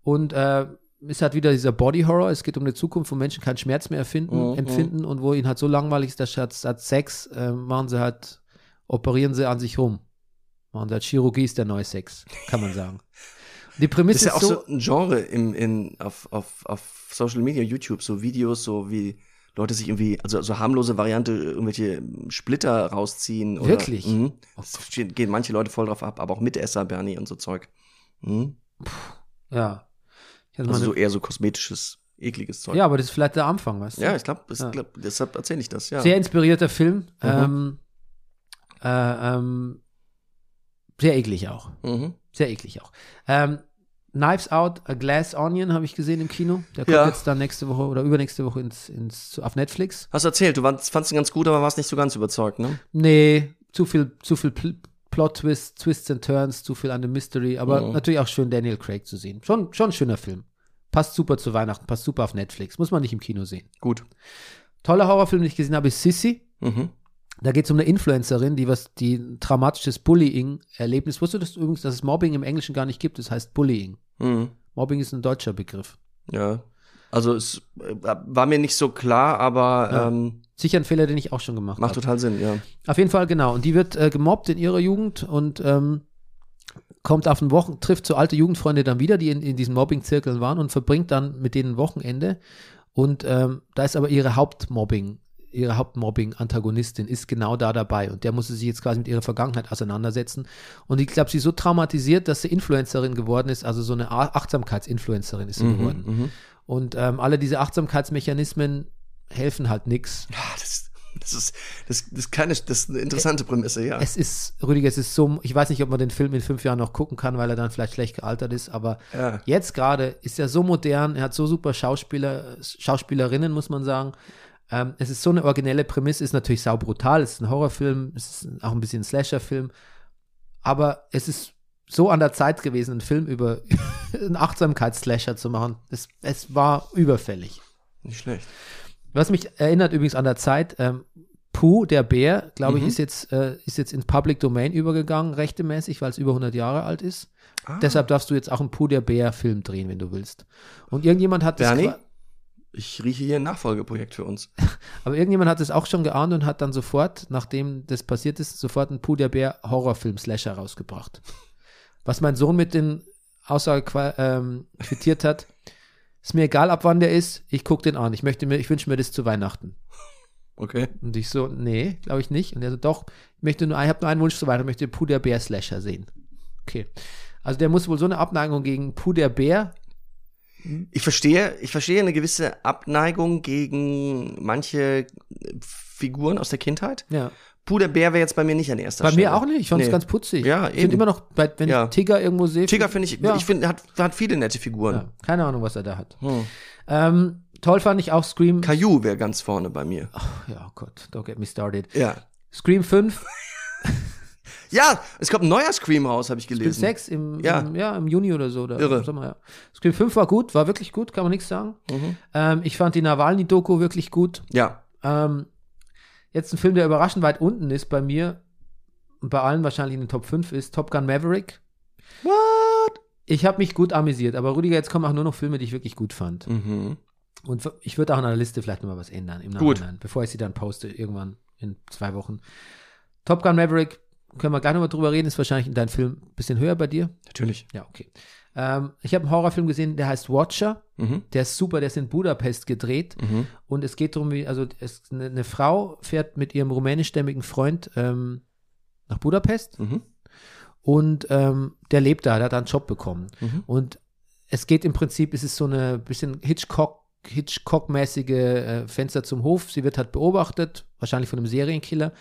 Und äh, ist halt wieder dieser Body Horror. Es geht um eine Zukunft, wo Menschen keinen Schmerz mehr erfinden, Mhm, empfinden und wo ihnen halt so langweilig ist, dass statt, statt Sex äh, machen sie halt, operieren sie an sich rum. Sie halt Chirurgie ist der neue Sex, kann man sagen. Die Das Prämisse ist ja auch so, so ein Genre im, in, auf, auf, auf Social Media, YouTube, so Videos, so wie Leute sich irgendwie, also so harmlose Variante, irgendwelche Splitter rausziehen. Oder, Wirklich? Mhm. Oh Das gehen manche Leute voll drauf ab, aber auch Mitesser, Bernie und so Zeug. Mhm. ja. Also so eher so kosmetisches, ekliges Zeug. ja, aber das ist vielleicht der Anfang, weißt du? Ja, ich glaube, Ja. glaub, deshalb erzähle ich das, ja. Sehr inspirierter Film. Mhm. Ähm, äh, ähm, sehr eklig auch. Mhm. Sehr eklig auch. Ähm, Knives Out, A Glass Onion habe ich gesehen im Kino. Der kommt Ja. jetzt dann nächste Woche oder übernächste Woche ins, ins, auf Netflix. Hast du erzählt, du fandst ihn ganz gut, aber warst nicht so ganz überzeugt, ne? Nee, zu viel, zu viel Pl Plot-Twists, Twists and Turns, zu viel an dem Mystery, aber Mhm. natürlich auch schön Daniel Craig zu sehen. Schon, schon ein schöner Film. Passt super zu Weihnachten, passt super auf Netflix. Muss man nicht im Kino sehen. Gut. Toller Horrorfilm, den ich gesehen habe, ist Sissy. Mhm. Da geht es um eine Influencerin, die was die ein traumatisches Bullying-Erlebnis. Wusstest du das übrigens, dass es Mobbing im Englischen gar nicht gibt? Das heißt Bullying. Mhm. Mobbing ist ein deutscher Begriff. Ja. Also es äh, war mir nicht so klar, aber Ja. ähm, Sicher ein Fehler, den ich auch schon gemacht macht habe. total Sinn, ja. Auf jeden Fall, genau. Und die wird äh, gemobbt in ihrer Jugend und ähm, kommt auf ein Wochen, trifft so alte Jugendfreunde dann wieder, die in, in diesen Mobbing-Zirkeln waren und verbringt dann mit denen ein Wochenende. Und ähm, da ist aber ihre Hauptmobbing, ihre Hauptmobbing-Antagonistin ist genau da dabei. Und der musste sich jetzt quasi mit ihrer Vergangenheit auseinandersetzen. Und ich glaube, sie ist so traumatisiert, dass sie Influencerin geworden ist, also so eine Achtsamkeitsinfluencerin ist sie geworden. Mhm. Und ähm, alle diese Achtsamkeitsmechanismen helfen halt nix. Ja, das, Das ist, das, das keine, das ist eine interessante Prämisse, ja. Es ist, Rüdiger, es ist so, ich weiß nicht, ob man den Film in fünf Jahren noch gucken kann, weil er dann vielleicht schlecht gealtert ist, aber Ja. jetzt gerade ist er so modern, er hat so super Schauspieler, Schauspielerinnen, muss man sagen. Ähm, es ist so eine originelle Prämisse, ist natürlich saubrutal, es ist ein Horrorfilm, es ist auch ein bisschen ein Slasherfilm, aber es ist so an der Zeit gewesen, einen Film über einen Achtsamkeitsslasher zu machen. Es, es war überfällig. Nicht schlecht. Was mich erinnert übrigens an der Zeit, ähm, Pooh, der Bär, glaube ich, Mhm. ist jetzt, äh, ist jetzt in Public Domain übergegangen, rechtemäßig, weil es über 100 Jahre alt ist. Ah. Deshalb darfst du jetzt auch einen Pooh, der Bär Film drehen, wenn du willst. Und irgendjemand hat das, Bernie? qua- Ich rieche hier ein Nachfolgeprojekt für uns. aber irgendjemand hat es auch schon geahnt und hat dann sofort, nachdem das passiert ist, sofort einen Pooh, der Bär Horrorfilm Slasher rausgebracht. Was mein Sohn mit den Aussage qua- ähm, quittiert hat, ist mir egal, ab wann der ist, ich gucke den an. Ich möchte mir, ich wünsche mir das zu Weihnachten. Okay. Und ich so, nee, glaube ich nicht. Und er so, doch, ich möchte nur, ich habe nur einen Wunsch zu weiter, ich möchte Puh der Bär Slasher sehen. Okay. Also der muss wohl so eine Abneigung gegen Puh der Bär. Ich verstehe, ich verstehe eine gewisse Abneigung gegen manche Figuren aus der Kindheit. Ja. Puh, der Bär wäre jetzt bei mir nicht an erster Bei Stelle. mir auch nicht. Ich fand es Nee. ganz putzig. Ja, ich finde immer noch, bei, wenn Ja. ich Tigger irgendwo sehe. Tigger finde ich, Ja. ich finde, hat, hat viele nette Figuren. Ja, keine Ahnung, was er da hat. Hm. Ähm, toll fand ich auch Scream. Caillou wäre ganz vorne bei mir. ja, oh Gott, don't get me started. Ja. Scream 5, Ja, es kommt ein neuer Scream raus, habe ich Scream gelesen. 6 im, Ja. im, ja, im Juni oder so. Oder Irre. Sommer, ja. Scream 5 war gut, war wirklich gut, kann man nichts sagen. Mhm. Ähm, ich fand die Nawalny-Doku wirklich gut. Ja. Ähm, jetzt ein Film, der überraschend weit unten ist bei mir und bei allen wahrscheinlich in den Top 5 ist Top Gun Maverick. What? Ich habe mich gut amüsiert, aber Rüdiger, jetzt kommen auch nur noch Filme, die ich wirklich gut fand. Mhm. Und ich würde auch an der Liste vielleicht noch mal was ändern im Gut. Nachhinein, bevor ich sie dann poste, irgendwann in zwei Wochen. Top Gun Maverick, können wir gleich nochmal drüber reden, ist wahrscheinlich in deinem Film ein bisschen höher bei dir. Natürlich. Ja, okay. Ähm, ich habe einen Horrorfilm gesehen, der heißt Watcher. Mhm. Der ist super, der ist in Budapest gedreht. Mhm. Und es geht darum, wie, also es, eine, eine Frau fährt mit ihrem rumänischstämmigen Freund ähm, nach Budapest Mhm. und ähm, der lebt da, der hat da einen Job bekommen. Mhm. Und es geht im Prinzip, es ist so eine bisschen Hitchcock, Hitchcock-mäßige äh, Fenster zum Hof. Sie wird halt beobachtet, wahrscheinlich von einem Serienkiller.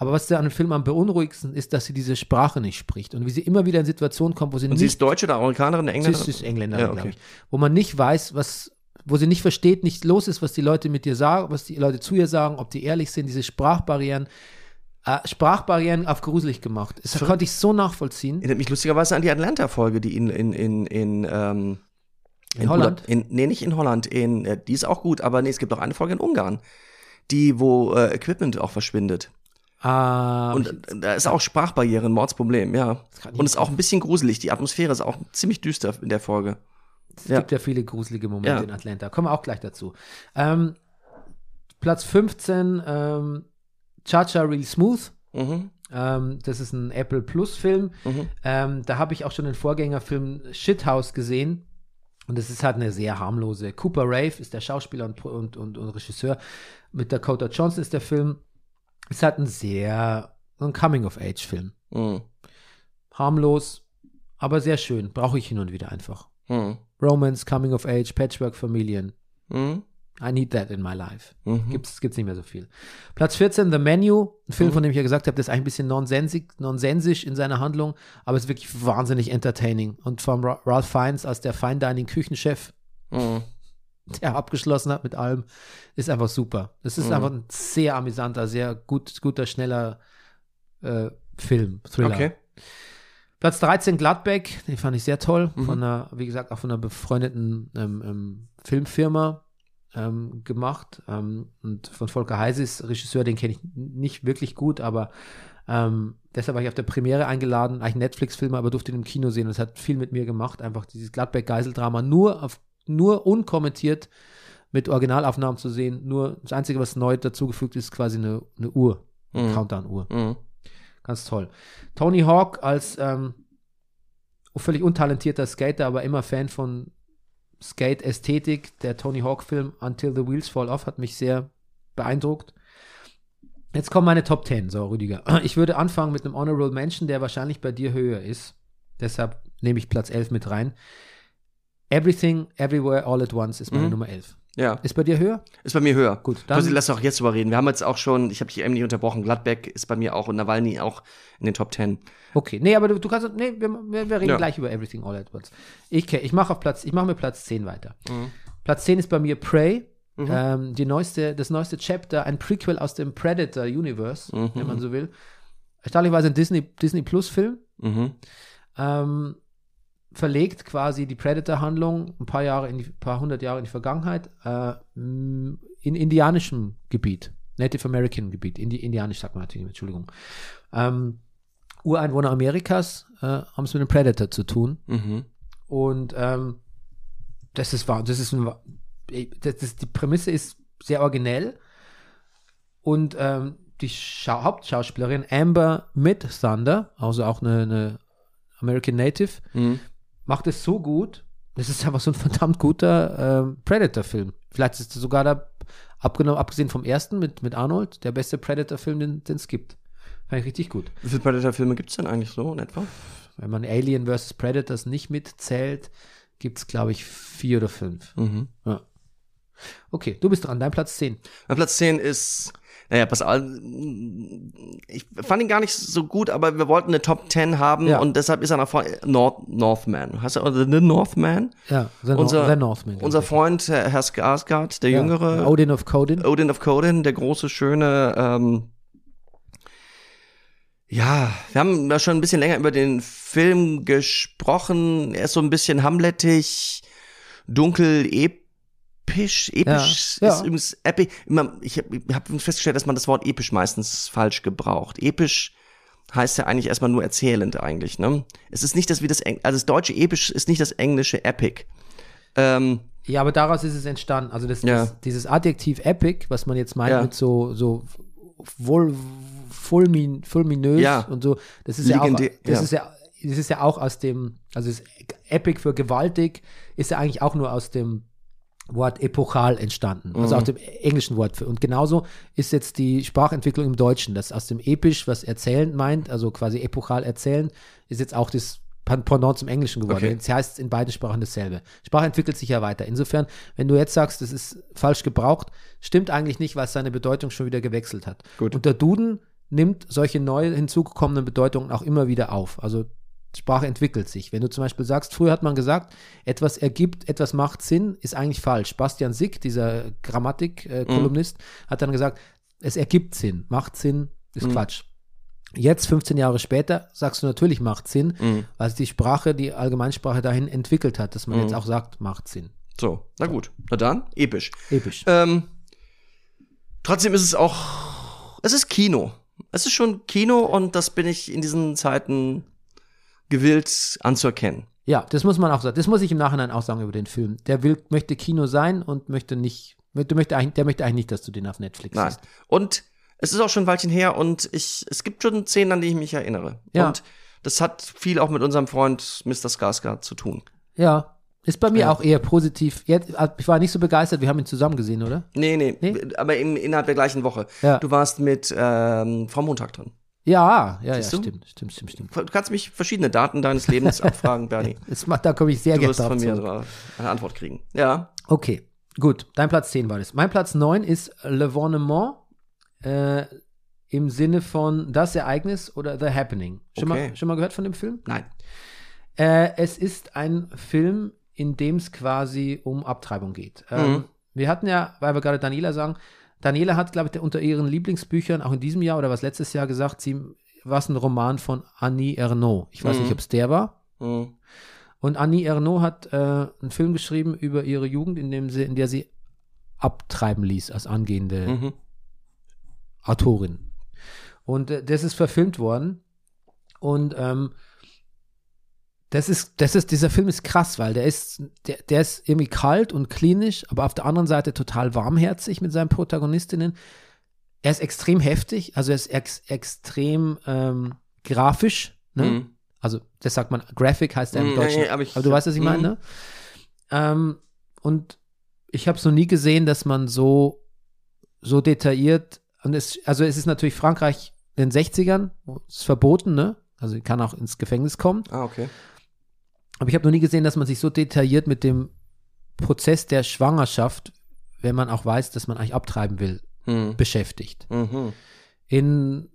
Aber was da an dem Film am beunruhigsten ist, dass sie diese Sprache nicht spricht und wie sie immer wieder in Situationen kommt, wo sie Und nicht sie ist Deutsche oder Amerikanerin, Sie Engländerin? ist, ist Engländerin, Ja, okay. glaube ich. Wo man nicht weiß, was, wo sie nicht versteht, nicht los ist, was die Leute mit dir sagen, was die Leute zu ihr sagen, ob die ehrlich sind, diese Sprachbarrieren. Äh, Sprachbarrieren auf gruselig gemacht. Das konnte ich so nachvollziehen. Erinnert mich lustigerweise an die Atlanta-Folge, die in, in, in, in, ähm, In Holland? Buda- In, nee, nicht in Holland. In, äh, die ist auch gut, aber nee, es gibt auch eine Folge in Ungarn, die, wo äh, Equipment auch verschwindet. Ah, Und da ist auch Sprachbarriere ein Mordsproblem, ja. Und ist auch ein bisschen gruselig. Die Atmosphäre ist auch ziemlich düster in der Folge. es ja. gibt ja viele gruselige Momente Ja. in Atlanta. Kommen wir auch gleich dazu. Ähm, Platz 15, ähm, Cha-Cha Real Smooth. Mhm. Ähm, das ist ein Apple Plus Film. Mhm. Ähm, da habe ich auch schon den Vorgängerfilm Shithouse gesehen. Und es ist halt eine sehr harmlose. Cooper Rave ist der Schauspieler und, und, und, und Regisseur. Mit Dakota Johnson ist der Film. Ist halt ein sehr ein Coming-of-Age-Film. Mhm. Harmlos, aber sehr schön. Brauche ich hin und wieder einfach. Mhm. Romance, Coming-of-Age, Patchwork-Familien. Mhm. I need that in my life. Mhm. Gibt's, gibt's nicht mehr so viel. Platz 14, The Menu, ein Film, Mhm. von dem ich ja gesagt habe, der ist eigentlich ein bisschen nonsensig, nonsensisch in seiner Handlung, aber ist wirklich wahnsinnig entertaining. Und von Ra Ralph Fiennes als der Fine Dining Küchenchef, Mhm. der abgeschlossen hat mit allem, ist einfach super. Es ist Mhm. einfach ein sehr amüsanter, sehr gut, guter, schneller äh, Film, Thriller. Okay. Platz 13, Gladbeck, den fand ich sehr toll. Mhm. Von einer, wie gesagt, auch von einer befreundeten ähm, ähm, Filmfirma ähm, gemacht. Ähm, und von Volker Heises, Regisseur, den kenne ich nicht wirklich gut, aber ähm, deshalb war ich auf der Premiere eingeladen, eigentlich Netflix-Film, aber durfte ihn im Kino sehen. Und es hat viel mit mir gemacht, einfach dieses Gladbeck-Geiseldrama nur auf, nur unkommentiert mit Originalaufnahmen zu sehen. Nur das Einzige, was neu dazugefügt ist, quasi eine, eine Uhr, eine Mhm. Countdown-Uhr. Mhm. Ganz toll. Tony Hawk als ähm, völlig untalentierter Skater, aber immer Fan von Skate-Ästhetik. Der Tony Hawk-Film Until the Wheels Fall Off hat mich sehr beeindruckt. Jetzt kommen meine Top 10, so Rüdiger. Ich würde anfangen mit einem Honorable Mention, der wahrscheinlich bei dir höher ist. Deshalb nehme ich Platz 11 mit rein. Everything, Everywhere, All at Once ist meine Mhm. Nummer 11. Ja. Ist bei dir höher? Ist bei mir höher. Gut, dann. dann- Lass doch jetzt drüber reden. Wir haben jetzt auch schon, ich habe dich eben nicht unterbrochen, Gladbeck ist bei mir auch und Nawalny auch in den Top Ten. Okay, nee, aber du, du kannst, nee, wir, wir, reden Ja. gleich über Everything All at Once. Ich, ich mache auf Platz, ich mache mit Platz 10 weiter. Mhm. Platz 10 ist bei mir Prey, ähm, die neueste, das neueste Chapter, ein Prequel aus dem Predator Universe, Mhm. wenn man so will. Erstaunlicherweise ein Disney, Disney Plus Film. Mhm. Ähm, verlegt quasi die Predator-Handlung ein paar Jahre, in die, paar hundert Jahre in die Vergangenheit, äh, in indianischem Gebiet, Native American Gebiet, Indi indianisch sagt man natürlich, Entschuldigung. Ähm, Ureinwohner Amerikas äh, haben es mit einem Predator zu tun Mhm. und ähm, das ist wahr, das ist ein, wa- das, das, die Prämisse ist sehr originell und ähm, die Schau Hauptschauspielerin Amber Mid Thunder, also auch eine, eine American Native, Mhm. Macht es so gut. Das ist einfach so ein verdammt guter ähm, Predator-Film. Vielleicht ist es sogar da abgenommen, abgesehen vom ersten mit, mit Arnold, der beste Predator-Film, den den es gibt. Fand ich richtig gut. Wie viele Predator-Filme gibt es denn eigentlich so in etwa? Wenn man Alien vs. Predators nicht mitzählt, gibt es, glaube ich, vier oder fünf. Mhm. Ja. Okay, du bist dran, dein Platz 10. Mein Platz 10 ist, naja, pass auf, ich fand ihn gar nicht so gut, aber wir wollten eine Top 10 haben Ja. und deshalb ist er nach vorne, North, Northman. Hast du, oder The Northman? Ja, The, Unser- The Northman. Unser. Freund, Herr Herr Skarsgård, der ja. Jüngere, Odin of Codin. Odin of Coden, der große, schöne, ähm, ja, wir haben ja schon ein bisschen länger über den Film gesprochen. Er ist so ein bisschen hamlettig, dunkel, episch. Episch Ja, ist ja. übrigens episch. Immer, ich habe hab festgestellt, dass man das Wort episch meistens falsch gebraucht. Episch heißt ja eigentlich erstmal nur erzählend eigentlich. Ne? Es ist nicht das wie das, Eng also das deutsche episch ist nicht das englische epic. Ähm, Ja, aber daraus ist es entstanden. Also das, Ja. das, dieses Adjektiv epic, was man jetzt meint mit so, so wohl, fulmin, fulminös und so, das ist ja auch, das ist ja, das ist ja auch aus dem, also epic für gewaltig ist ja eigentlich auch nur aus dem Wort epochal entstanden, also Mhm. aus dem englischen Wort. Für. Und genauso ist jetzt die Sprachentwicklung im Deutschen, das aus dem episch, was erzählend meint, also quasi epochal erzählen, ist jetzt auch das Pen- Pendant zum Englischen geworden. Okay. Jetzt heißt es in beiden Sprachen dasselbe. Sprache entwickelt sich ja weiter. Insofern, wenn du jetzt sagst, das ist falsch gebraucht, stimmt eigentlich nicht, weil es seine Bedeutung schon wieder gewechselt hat. Gut. Und der Duden nimmt solche neu hinzugekommenen Bedeutungen auch immer wieder auf. Also Sprache entwickelt sich. Wenn du zum Beispiel sagst, früher hat man gesagt, etwas ergibt, etwas macht Sinn, ist eigentlich falsch. Bastian Sick, dieser Grammatik-Kolumnist, hat dann gesagt, es ergibt Sinn, macht Sinn, ist Quatsch. Jetzt, 15 Jahre später, sagst du natürlich, macht Sinn, Mhm. weil die Sprache, die Allgemeinsprache dahin entwickelt hat, dass man jetzt auch sagt, macht Sinn. so, na gut. Na dann, episch. Episch. Ähm, trotzdem ist es auch, es ist Kino. Es ist schon Kino und das bin ich in diesen Zeiten gewillt anzuerkennen. Ja, das muss man auch sagen. Das muss ich im Nachhinein auch sagen über den Film. Der will, möchte Kino sein und möchte nicht, möchte, möchte eigentlich, der möchte eigentlich nicht, dass du den auf Netflix Nein. siehst. Und es ist auch schon ein Weilchen her und ich, es gibt schon Szenen, an die ich mich erinnere. Ja. Und das hat viel auch mit unserem Freund Mr. Skarsgård zu tun. Ja. Ist bei mir Ja. auch eher positiv. Jetzt, äh, ich war nicht so begeistert, wir haben ihn zusammen gesehen, oder? Nee, nee, Nee? aber im, innerhalb der gleichen Woche. Ja. Du warst mit ähm, Frau Montag drin. Ja, ja, ja, du? stimmt, stimmt, stimmt, stimmt. Du kannst mich verschiedene Daten deines Lebens abfragen, Bernie. Das macht, da komme ich sehr Du gerne wirst drauf von mir zurück. eine Antwort kriegen. Ja. Okay, gut. Dein Platz 10 war das. Mein Platz 9 ist L'Evenement äh, im Sinne von das Ereignis oder The Happening. Schon, Okay. mal, schon mal gehört von dem Film? Nein. Äh, es ist ein Film, in dem es quasi um Abtreibung geht. Ähm, Mhm. Wir hatten ja, weil wir gerade Daniela sagen, Daniela hat, glaube ich, unter ihren Lieblingsbüchern auch in diesem Jahr oder was letztes Jahr gesagt, sie was ein Roman von Annie Ernaux. Ich weiß Mhm. nicht, ob es der war. Hm. Und Annie Ernaux hat äh, einen Film geschrieben über ihre Jugend, in, dem sie, in der sie abtreiben ließ als angehende Mhm. Autorin. Und äh, das ist verfilmt worden. Und ähm, das ist, das ist, dieser Film ist krass, weil der ist, der, der ist irgendwie kalt und klinisch, aber auf der anderen Seite total warmherzig mit seinen Protagonistinnen. Er ist extrem heftig, also er ist ex, extrem ähm, grafisch, ne? Mhm. Also, das sagt man, Graphic heißt er im Mhm, Deutschen. ja, aber ich- du weißt, was ich meine, mhm. ne? Ähm, und ich habe es noch nie gesehen, dass man so, so detailliert, und es, also es ist natürlich Frankreich in den 60ern, wo es ist verboten, ne? Also kann auch ins Gefängnis kommen. Ah, okay. Aber ich habe noch nie gesehen, dass man sich so detailliert mit dem Prozess der Schwangerschaft wenn man auch weiß, dass man eigentlich abtreiben will, Hm. beschäftigt. Mhm. In,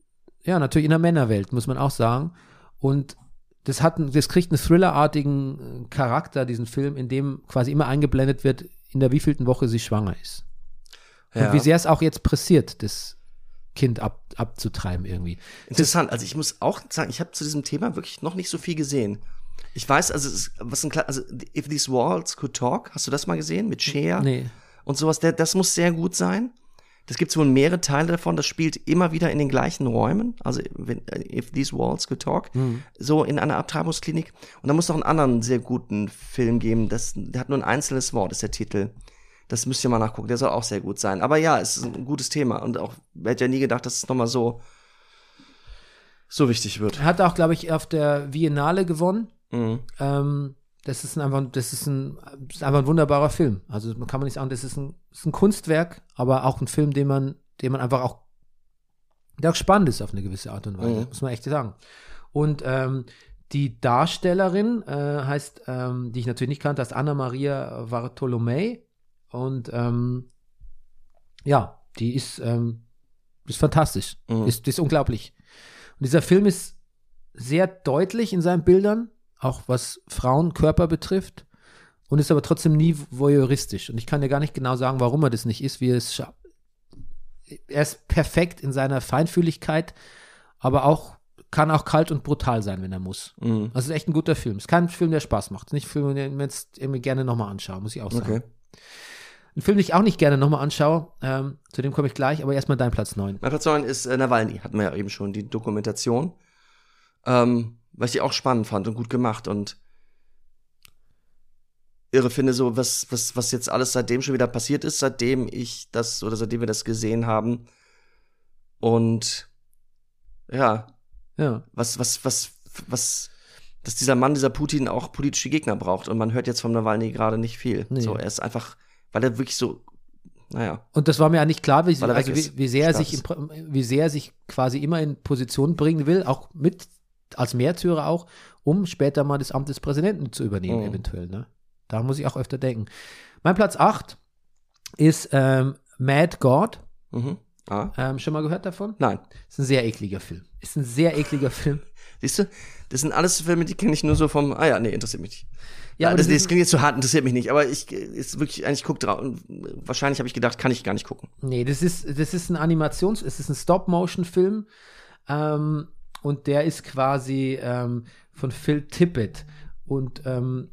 ja, natürlich in der Männerwelt, muss man auch sagen. Und das hat, das kriegt einen thrillerartigen äh, Charakter, diesen Film, in dem quasi immer eingeblendet wird, in der wievielten Woche sie schwanger ist. Ja. Und wie sehr es auch jetzt pressiert, das Kind ab, abzutreiben irgendwie. Interessant. Also ich muss auch sagen, ich habe zu diesem Thema wirklich noch nicht so viel gesehen. Ich weiß, also es was ein also If These Walls Could Talk, hast du das mal gesehen mit Cher Nee. und sowas? Der, das muss sehr gut sein. Das gibt wohl mehrere Teile davon. Das spielt immer wieder in den gleichen Räumen. Also wenn, äh, If These Walls Could Talk, so in einer Abtreibungsklinik. Und da muss noch einen anderen sehr guten Film geben. Das, der hat nur ein einzelnes Wort, ist der Titel. Das müsst ihr mal nachgucken. Der soll auch sehr gut sein. Aber ja, es ist ein gutes Thema. Und auch, wer hätte ja nie gedacht, dass es nochmal so, so wichtig wird. Er hat auch, glaube ich, auf der Biennale gewonnen. Mhm. Ähm, das ist ein, einfach, das ist ein, das ist einfach ein wunderbarer Film. Also man kann man nicht sagen, das ist ein, ist ein Kunstwerk, aber auch ein Film, den man, den man einfach auch, der auch spannend ist auf eine gewisse Art und Weise, Mhm. muss man echt sagen. Und ähm, die Darstellerin äh, heißt, ähm, die ich natürlich nicht kannte, heißt Anna Maria Bartolomei. Und ähm, ja, die ist, ähm, ist fantastisch. Mhm. Ist, ist unglaublich. Und dieser Film ist sehr deutlich in seinen Bildern, auch was Frauenkörper betrifft, und ist aber trotzdem nie voyeuristisch. Und ich kann dir gar nicht genau sagen, warum er das nicht ist, wie er es schafft. Er ist perfekt in seiner Feinfühligkeit, aber auch kann auch kalt und brutal sein, wenn er muss. Mhm. Es ist echt ein guter Film. Es ist kein Film, der Spaß macht. Nicht Film, den ich mir jetzt irgendwie gerne nochmal anschaue, muss ich auch sagen. Okay. Ein Film, den ich auch nicht gerne nochmal anschaue, ähm, zu dem komme ich gleich, aber erstmal dein Platz 9. Mein Platz 9 ist äh, Nawalny, hatten wir ja eben schon, die Dokumentation. Ähm, weil ich auch spannend fand und gut gemacht und irre finde, so was, was, was jetzt alles seitdem schon wieder passiert ist, seitdem ich das oder seitdem wir das gesehen haben. Und ja, Ja. was, was, was, was, dass dieser Mann, dieser Putin auch politische Gegner braucht. Und man hört jetzt vom Nawalny gerade nicht viel. Nee. So, er ist einfach, weil er wirklich so, naja, Und das war mir ja nicht klar, wie, also wie, wie, sehr er sich, wie sehr er sich quasi immer in Position bringen will, auch mit als Märtyrer auch, um später mal das Amt des Präsidenten zu übernehmen, Mhm. eventuell. Ne? Da muss ich auch öfter denken. Mein Platz 8 ist ähm, Mad God. mhm. ah, Ähm, schon mal gehört davon? nein. Ist ein sehr ekliger Film. Ist ein sehr ekliger Film. Siehst du, das sind alles Filme, die kenne ich nur so vom, ah ja, nee, interessiert mich nicht. Ja, das, das klingt jetzt zu hart, interessiert mich nicht, aber ich ist wirklich, eigentlich guck drauf. und Wahrscheinlich habe ich gedacht, kann ich gar nicht gucken. Nee, das ist, das ist ein Animations-, es ist ein Stop-Motion-Film. Ähm, und der ist quasi ähm, von Phil Tippett. Und ähm,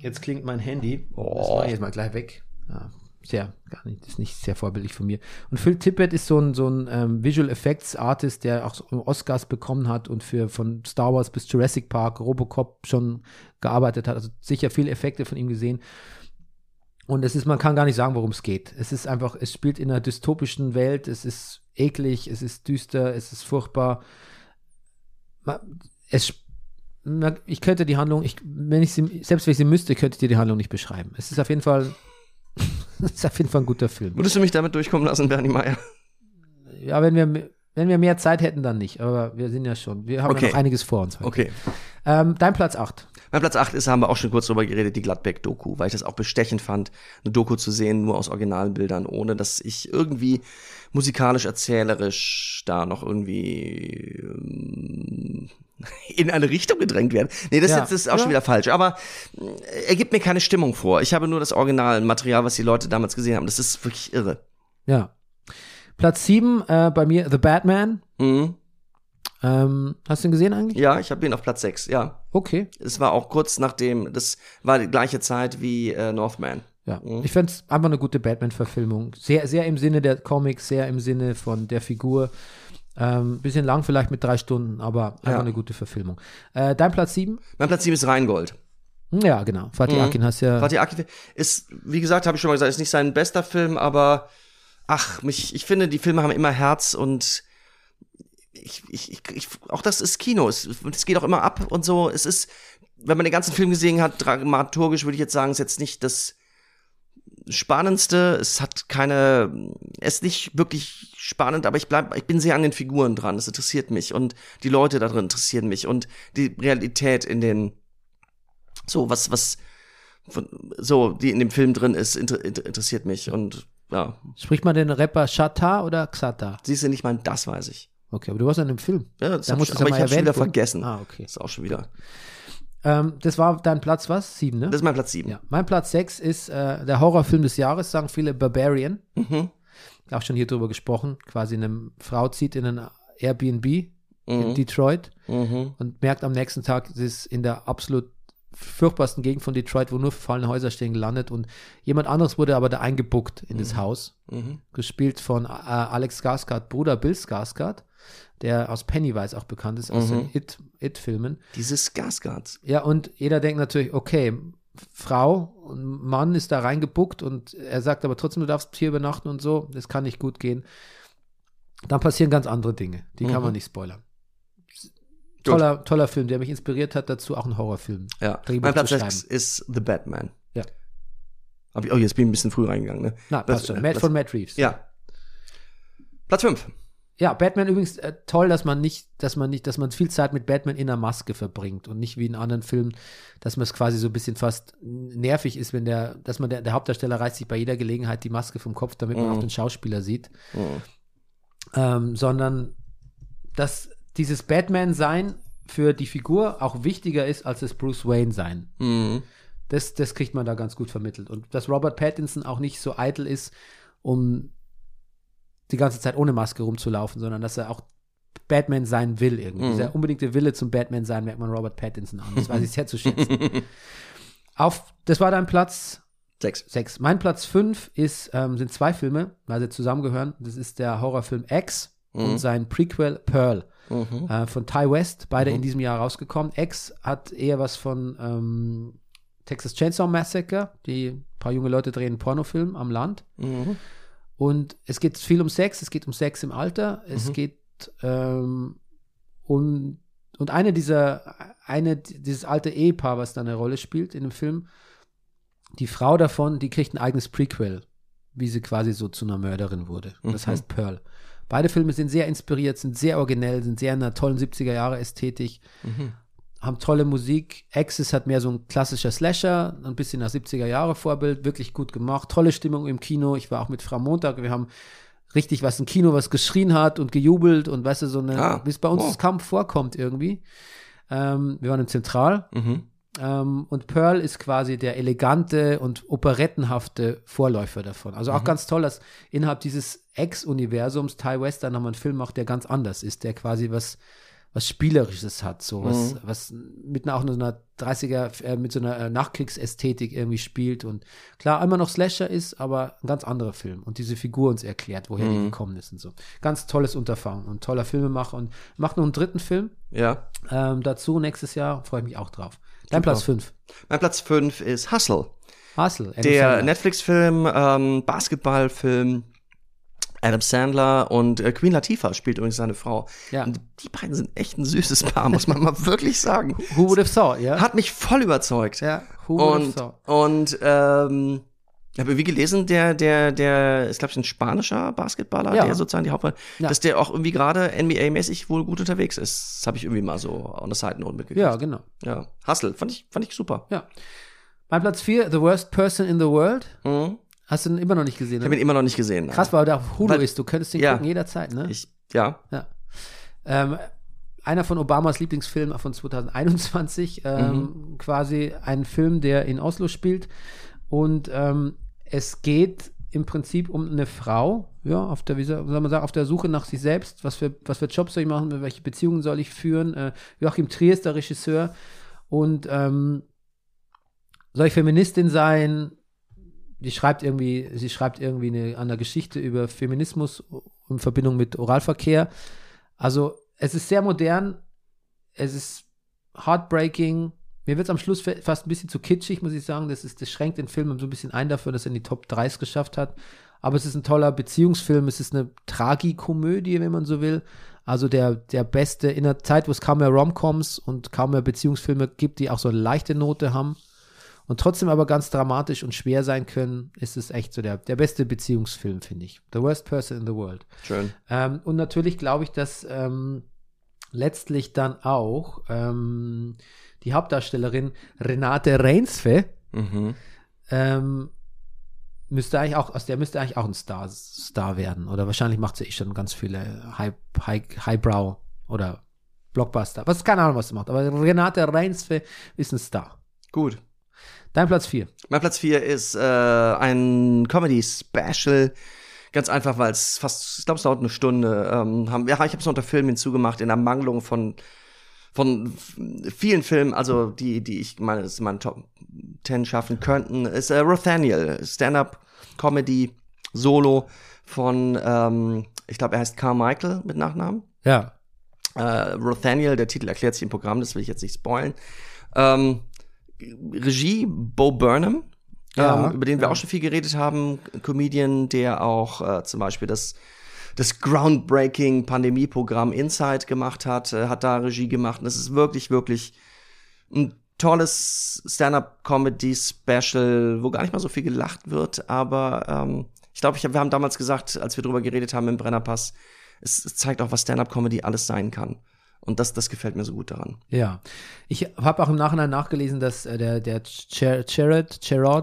jetzt klingt mein Handy. Das mache ich jetzt mal gleich weg. Ja, sehr, gar nicht, das ist nicht sehr vorbildlich von mir. Und Phil Tippett ist so ein, so ein ähm, Visual Effects Artist, der auch Oscars bekommen hat und für von Star Wars bis Jurassic Park, Robocop schon gearbeitet hat. Also sicher viele Effekte von ihm gesehen. Und es ist, man kann gar nicht sagen, worum es geht. Es ist einfach, es spielt in einer dystopischen Welt, es ist eklig, es ist düster, es ist furchtbar. Es, ich könnte die Handlung, ich, wenn ich sie, selbst wenn ich sie müsste, könnte ich dir die Handlung nicht beschreiben. Es ist auf jeden Fall, es ist auf jeden Fall ein guter Film. Würdest du mich damit durchkommen lassen, Bernie Meyer? Ja, wenn wir, wenn wir mehr Zeit hätten, dann nicht. Aber wir sind ja schon, wir haben Okay. ja noch einiges vor uns. Heute. Okay. Ähm, dein Platz 8. Mein Platz 8 ist, haben wir auch schon kurz drüber geredet, die Gladbeck-Doku, weil ich das auch bestechend fand, eine Doku zu sehen, nur aus originalen Bildern, ohne dass ich irgendwie musikalisch, erzählerisch da noch irgendwie ähm, in eine Richtung gedrängt werde. Nee, das, Ja. jetzt ist auch Ja. schon wieder falsch, aber äh, er gibt mir keine Stimmung vor. Ich habe nur das Originalmaterial, was die Leute damals gesehen haben. Das ist wirklich irre. Ja. Platz 7 äh, bei mir, The Batman. Mhm. Ähm, hast du ihn gesehen eigentlich? Ja, ich habe ihn auf Platz 6, ja. Okay. Es war auch kurz nachdem, das war die gleiche Zeit wie äh, Northman. Ja, Mhm. ich fände es einfach eine gute Batman-Verfilmung. Sehr, sehr im Sinne der Comics, sehr im Sinne von der Figur. Ähm, bisschen lang vielleicht mit drei Stunden, aber einfach Ja. eine gute Verfilmung. Äh, dein Platz 7? Mein Platz 7 ist Rheingold. Ja, genau. Fatih Mhm. Akin hast ja. Fatih Akin ist, wie gesagt, habe ich schon mal gesagt, ist nicht sein bester Film, aber ach, mich, ich finde, die Filme haben immer Herz und ich, ich, ich, auch das ist Kino. Es, es geht auch immer ab und so. Es ist, wenn man den ganzen Film gesehen hat, dramaturgisch würde ich jetzt sagen, ist jetzt nicht das Spannendste. Es hat keine, es ist nicht wirklich spannend, aber ich bleib, ich bin sehr an den Figuren dran. Das interessiert mich und die Leute da drin interessieren mich und die Realität in den, so was, was, so, die in dem Film drin ist, inter, interessiert mich und ja, Spricht man den Rapper Chata oder Xata? siehst du nicht mal, das weiß ich. Okay, aber du warst ja in dem Film. Ja, das Da musst ich, aber mal ich hab's schon wieder worden. vergessen. Ah, okay. Ist auch schon wieder. Ähm, das war dein Platz was? Sieben, ne? Das ist mein Platz 7. ja. Mein Platz sechs ist äh, der Horrorfilm des Jahres, sagen viele Barbarian. Mhm. Auch schon hier drüber gesprochen. Quasi eine Frau zieht in ein Airbnb in Mhm. Detroit Mhm. und merkt am nächsten Tag, sie ist in der absolut furchtbarsten Gegend von Detroit, wo nur verfallene Häuser stehen, gelandet und jemand anderes wurde aber da eingebuckt in das Haus. Mhm. gespielt von äh, Alex Skarsgård, Bruder Bill Skarsgård, der aus Pennywise auch bekannt ist, aus Mhm. den It- It-Filmen. Diese Skarsgårds. ja, und jeder denkt natürlich, okay, Frau und Mann ist da reingebuckt und er sagt aber trotzdem, du darfst hier übernachten und so, das kann nicht gut gehen. Dann passieren ganz andere Dinge, die kann Mhm. man nicht spoilern. Toller, toller Film, der mich inspiriert hat, dazu auch ein Horrorfilm. Ja. Drehbuch Mein Platz zu 6 ist The Batman. Ja. Hab ich, oh, jetzt bin ich ein bisschen früh reingegangen, ne? Na, passt schon. äh, Matt von Matt Reeves. Ja. Platz 5. Ja, Batman übrigens äh, toll, dass man nicht, dass man nicht, dass man viel Zeit mit Batman in der Maske verbringt und nicht wie in anderen Filmen, dass man es quasi so ein bisschen fast nervig ist, wenn der, dass man der, der Hauptdarsteller reißt sich bei jeder Gelegenheit die Maske vom Kopf, damit man Mhm. auch den Schauspieler sieht, Mhm. ähm, sondern dass dieses Batman-Sein für die Figur auch wichtiger ist als das Bruce Wayne-Sein. Mhm. Das, das kriegt man da ganz gut vermittelt. Und dass Robert Pattinson auch nicht so eitel ist, um die ganze Zeit ohne Maske rumzulaufen, sondern dass er auch Batman sein will irgendwie. Mhm. Dieser unbedingte Wille zum Batman sein merkt man Robert Pattinson an. Das weiß ich sehr zu schätzen. Auf, das war dein Platz 6. 6. Mein Platz 5 ist, ähm, sind zwei Filme, weil sie zusammengehören. Das ist der Horrorfilm X und Mhm. sein Prequel Pearl Mhm. äh, von Ty West, beide Mhm. in diesem Jahr rausgekommen. X hat eher was von ähm, Texas Chainsaw Massacre, die paar junge Leute drehen einen Pornofilm am Land. Mhm. Und es geht viel um Sex, es geht um Sex im Alter, es Mhm. geht ähm, um und eine dieser, eine, dieses alte Ehepaar, was da eine Rolle spielt in dem Film, die Frau davon, die kriegt ein eigenes Prequel, wie sie quasi so zu einer Mörderin wurde. Und das Mhm. heißt Pearl. Beide Filme sind sehr inspiriert, sind sehr originell, sind sehr in einer tollen 70er Jahre Ästhetik, Mhm. haben tolle Musik. Axis hat mehr so ein klassischer Slasher, ein bisschen nach 70er Jahre Vorbild, wirklich gut gemacht. Tolle Stimmung im Kino. Ich war auch mit Frau Montag, wir haben richtig was im Kino, was geschrien hat und gejubelt und weißt du, so eine, Ah, wie es bei uns wow. kaum vorkommt irgendwie. Ähm, wir waren im Zentral Mhm. Ähm, und Pearl ist quasi der elegante und operettenhafte Vorläufer davon. Also auch ganz toll, dass innerhalb dieses Ex-Universums Ty West dann nochmal einen Film macht, der ganz anders ist, der quasi was, was Spielerisches hat, so was, Mhm. was mit einer, auch so einer 30er, äh, mit so einer äh, Nachkriegsästhetik irgendwie spielt und klar immer noch Slasher ist, aber ein ganz anderer Film und diese Figur uns erklärt, woher die Mhm. gekommen ist und so. Ganz tolles Unterfangen und toller Filmemacher und macht noch einen dritten Film Ja. ähm, dazu nächstes Jahr, freue ich mich auch drauf. Dein. Platz 5. Mein Platz 5 ist Hustle. Hustle. Adam Der. Netflix-Film, ähm, Basketballfilm. Adam Sandler und äh, Queen Latifah spielt übrigens seine Frau. Ja. Und die beiden sind echt ein süßes Paar, muss man mal wirklich sagen. Who would have thought, ja? Hat mich voll überzeugt. ja, who would have Und, thought. und ähm, ich habe wie gelesen, der, der, der ist, glaube ich, ein spanischer Basketballer, Ja. der sozusagen die Hauptrolle, Ja. dass der auch irgendwie gerade NBA-mäßig wohl gut unterwegs ist. Das habe ich irgendwie mal so on the side note mitgekriegt. Ja, genau. ja. Hustle, fand ich, fand ich super. Ja. Mein Platz 4, The Worst Person in the World. Mhm. Hast du ihn immer noch nicht gesehen? Ich habe Ne? ihn immer noch nicht gesehen. nein. Krass, weil der auf Hulu Weil- ist. Du könntest den Ja. gucken jederzeit, ne? Ich, ja. Ja. Ähm, einer von Obamas Lieblingsfilmen von 2021, ähm, Mhm. quasi ein Film, der in Oslo spielt. Und ähm, es geht im Prinzip um eine Frau, ja, auf der, wie soll man sagen, auf der Suche nach sich selbst. Was für, was für Jobs soll ich machen? Welche Beziehungen soll ich führen? Äh, Joachim Trier ist der Regisseur. Und ähm, soll ich Feministin sein? Die schreibt irgendwie, sie schreibt irgendwie eine, eine Geschichte über Feminismus in Verbindung mit Oralverkehr. Also es ist sehr modern, es ist heartbreaking. Mir wird es am Schluss fa- fast ein bisschen zu kitschig, muss ich sagen. Das, ist, das schränkt den Film so ein bisschen ein dafür, dass er in die Top 3 es geschafft hat. Aber es ist ein toller Beziehungsfilm, es ist eine Tragikomödie, wenn man so will. Also der, der beste, in einer Zeit, wo es kaum mehr Romcoms und kaum mehr Beziehungsfilme gibt, die auch so eine leichte Note haben und trotzdem aber ganz dramatisch und schwer sein können, ist es echt so der, der beste Beziehungsfilm, finde ich. The Worst Person in the World. Schön. Ähm, und natürlich glaube ich, dass ähm, letztlich dann auch ähm, die Hauptdarstellerin Renate Reinsve Mhm. ähm, müsste eigentlich auch, aus der müsste eigentlich auch ein Star, Star werden. Oder wahrscheinlich macht sie eh schon ganz viele High, High, Highbrow oder Blockbuster. Was keine Ahnung, was sie macht. Aber Renate Reinsve ist ein Star. Gut. Dein Platz 4. Mein Platz 4 ist äh, ein Comedy-Special. Ganz einfach, weil es fast, ich glaube, es dauert eine Stunde. Ähm, haben, ja, ich habe es unter Filmen hinzugemacht, in Ermangelung von, von vielen Filmen, also die, die ich meine, das in meinen Top 10 schaffen könnten, ist äh, Rothaniel, Stand-Up-Comedy, Solo von, ähm, ich glaube, er heißt Carmichael mit Nachnamen. Ja. Äh, Rothaniel, der Titel erklärt sich im Programm, das will ich jetzt nicht spoilen. Ähm, Regie Bo Burnham, Ja, ähm, über den wir ja. auch schon viel geredet haben. Comedian, der auch äh, zum Beispiel das, das groundbreaking Pandemieprogramm Inside gemacht hat, äh, hat da Regie gemacht. Und es ist wirklich, wirklich ein tolles Stand-up-Comedy-Special, wo gar nicht mal so viel gelacht wird, aber ähm, ich glaube, hab, wir haben damals gesagt, als wir drüber geredet haben im Brennerpass, es, es zeigt auch, was Stand-up-Comedy alles sein kann. Und das, das gefällt mir so gut daran. Ja. Ich habe auch im Nachhinein nachgelesen, dass äh, der, der Ger Gerard,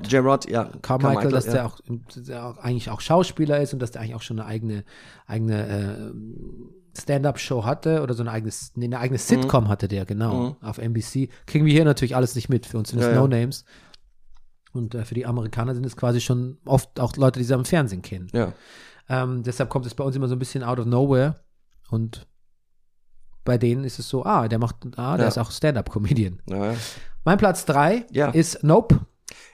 Gerard ja. Carmichael, dass ja. der, auch, der auch eigentlich auch Schauspieler ist und dass der eigentlich auch schon eine eigene, eigene äh, Stand-up-Show hatte oder so eine eigene, nee, eine Mhm. eigene Sitcom hatte der, genau, auf NBC. Kriegen wir hier natürlich alles nicht mit. Für uns sind es ja. No-Names. Und äh, für die Amerikaner sind es quasi schon oft auch Leute, die sie am Fernsehen kennen. Ja. Ähm, deshalb kommt es bei uns immer so ein bisschen out of nowhere. Und bei denen ist es so, ah, der macht, ah, der Ja. ist auch Stand-up-Comedian. ja. Mein Platz 3 Ja. ist Nope,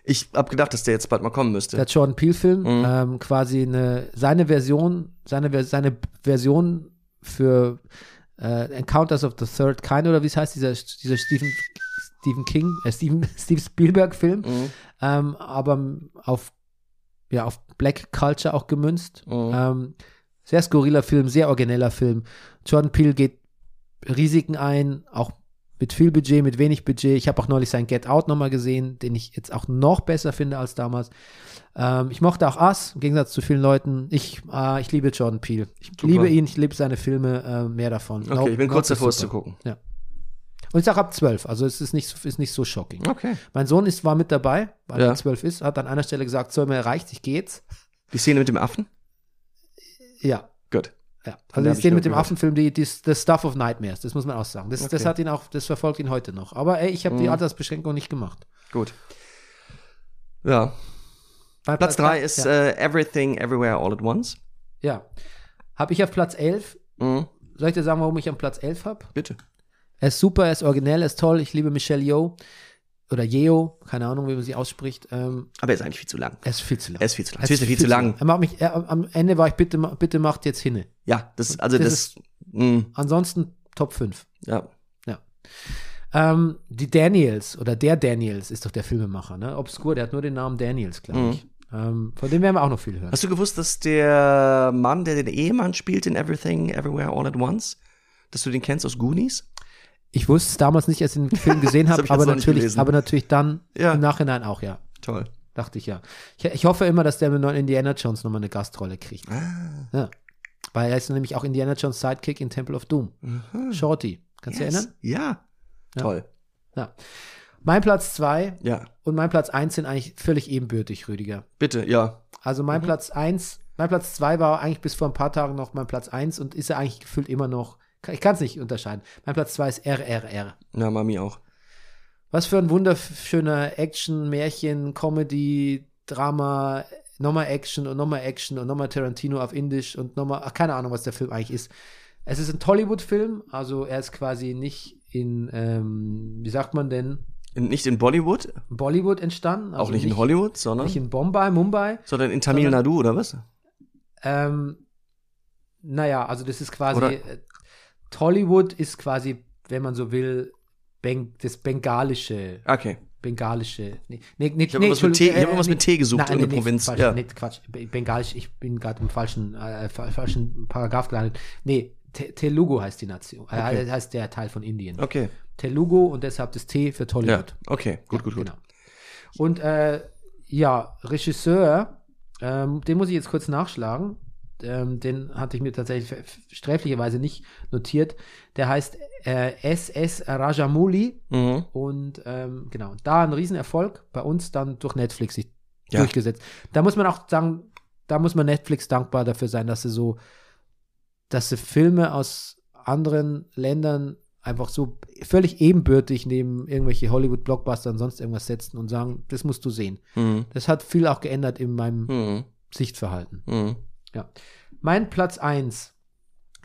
Ich hab gedacht, dass der jetzt bald mal kommen müsste. der Jordan Peele-Film. Mhm. Ähm, quasi eine, seine Version, seine, seine Version für äh, Encounters of the Third Kind oder wie es heißt, dieser, dieser Stephen, Stephen King, äh, Stephen, Steve Spielberg-Film, Mhm. ähm, aber auf, ja, auf Black Culture auch gemünzt. Mhm. Ähm, sehr skurriler Film, sehr origineller Film. Jordan Peele geht Risiken ein, auch mit viel Budget, mit wenig Budget. Ich habe auch neulich sein Get Out nochmal gesehen, den ich jetzt auch noch besser finde als damals. Ähm, ich mochte auch Us, im Gegensatz zu vielen Leuten. Ich, äh, ich liebe Jordan Peele. Ich liebe ihn, ich liebe seine Filme, äh, mehr davon. Okay, Nope- ich bin kurz davor, es zu super. gucken. Ja. Und ich sage ab 12, also es ist nicht, so- ist nicht so shocking. Okay. Mein Sohn ist, war mit dabei, weil Ja. er 12 ist, hat an einer Stelle gesagt, so, mir reicht, ich gehe jetzt. Die Szene mit dem Affen? Ja. Ja, also die Szene mit dem gehört. Affenfilm, die, die, das Stuff of Nightmares, das muss man auch sagen. Das, das Okay. hat ihn auch, das verfolgt ihn heute noch. Aber ey, ich habe die Mhm. Altersbeschränkung nicht gemacht. Gut. Ja. Bei Platz drei ist ja, äh, Everything Everywhere All at Once. ja. Habe ich auf Platz 11. Mhm. Soll ich dir sagen, warum ich am Platz 11 habe? Bitte. Er ist super, er ist originell, er ist toll. Ich liebe Michelle Yeoh oder Yeo, keine Ahnung, wie man sie ausspricht. Ähm, Aber er ist eigentlich viel zu lang. er ist viel zu lang. Er ist viel zu lang. Er Es ist viel zu lang. Er macht mich, er, am Ende war ich, bitte, bitte macht jetzt hinne. Ja, das, also Das das, mh, Ansonsten Top 5. ja. Ähm, die Daniels oder der Daniels ist doch der Filmemacher, ne? Obskur, der hat nur den Namen Daniels, glaube Mhm. ich. Ähm, von dem werden wir auch noch viel hören. Hast du gewusst, dass der Mann, der den Ehemann spielt in Everything Everywhere All at Once, dass du den kennst aus Goonies? Ich wusste es damals nicht, als ich den Film gesehen habe, hab aber natürlich, aber natürlich dann Ja. im Nachhinein auch, ja. Toll. Dachte ich ja. Ich, ich hoffe immer, dass der mit neuen Indiana Jones nochmal eine Gastrolle kriegt. Ah. Ja. Weil er ist nämlich auch Indiana Jones Sidekick in Temple of Doom. Shorty. Kannst du Mhm. Yes. erinnern? Ja. Ja. Toll. Ja. Mein Platz zwei Ja. und mein Platz eins sind eigentlich völlig ebenbürtig, Rüdiger. Bitte, ja. Also Mhm. mein Platz eins, mein Platz zwei war eigentlich bis vor ein paar Tagen noch mein Platz eins und ist er eigentlich gefühlt immer noch. Ich kann es nicht unterscheiden. Mein Platz zwei ist RRR. Ja, Mami auch. Was für ein wunderschöner Action, Märchen, Comedy, Drama, nochmal Action und nochmal Action und nochmal Tarantino auf Indisch und nochmal, ach, keine Ahnung, was der Film eigentlich ist. Es ist ein Tollywood-Film, also er ist quasi nicht in, ähm, wie sagt man denn, In, nicht in Bollywood, Bollywood entstanden. Also auch nicht, in Hollywood, sondern, Nicht in Bombay, Mumbai. sondern in Tamil sondern- Nadu, oder was? Ähm, naja, also das ist quasi, Oder- äh, Tollywood ist quasi, wenn man so will, Beng das bengalische Okay. bengalische. Nee, nee, nee, Ich habe irgendwas mit Tee- hab irgendwas mit Tee gesucht in der Provinz, Falsch, ja. nee, Quatsch. Be- Bengalisch, ich bin gerade im falschen, äh, fa- falschen Paragraph gelandet. Nee, Te Telugu heißt die Nation. Äh, Okay. heißt der Teil von Indien. Okay. Telugu und deshalb das T für Ja. Tollywood. Okay. Gut, gut, gut. Genau. Und äh, ja, Regisseur, ähm, den muss ich jetzt kurz nachschlagen. Ähm, den hatte ich mir tatsächlich sträflicherweise nicht notiert. Der heißt äh, SS Rajamouli. Mhm. Und ähm, genau, da ein Riesenerfolg. Bei uns dann durch Netflix. Ich Ja. durchgesetzt. Da muss man auch sagen, da muss man Netflix dankbar dafür sein, dass sie so, dass sie Filme aus anderen Ländern einfach so völlig ebenbürtig neben irgendwelche Hollywood-Blockbuster und sonst irgendwas setzen und sagen, das musst du sehen. Mhm. Das hat viel auch geändert in meinem Mhm. Sichtverhalten. Mhm. Ja. Mein Platz 1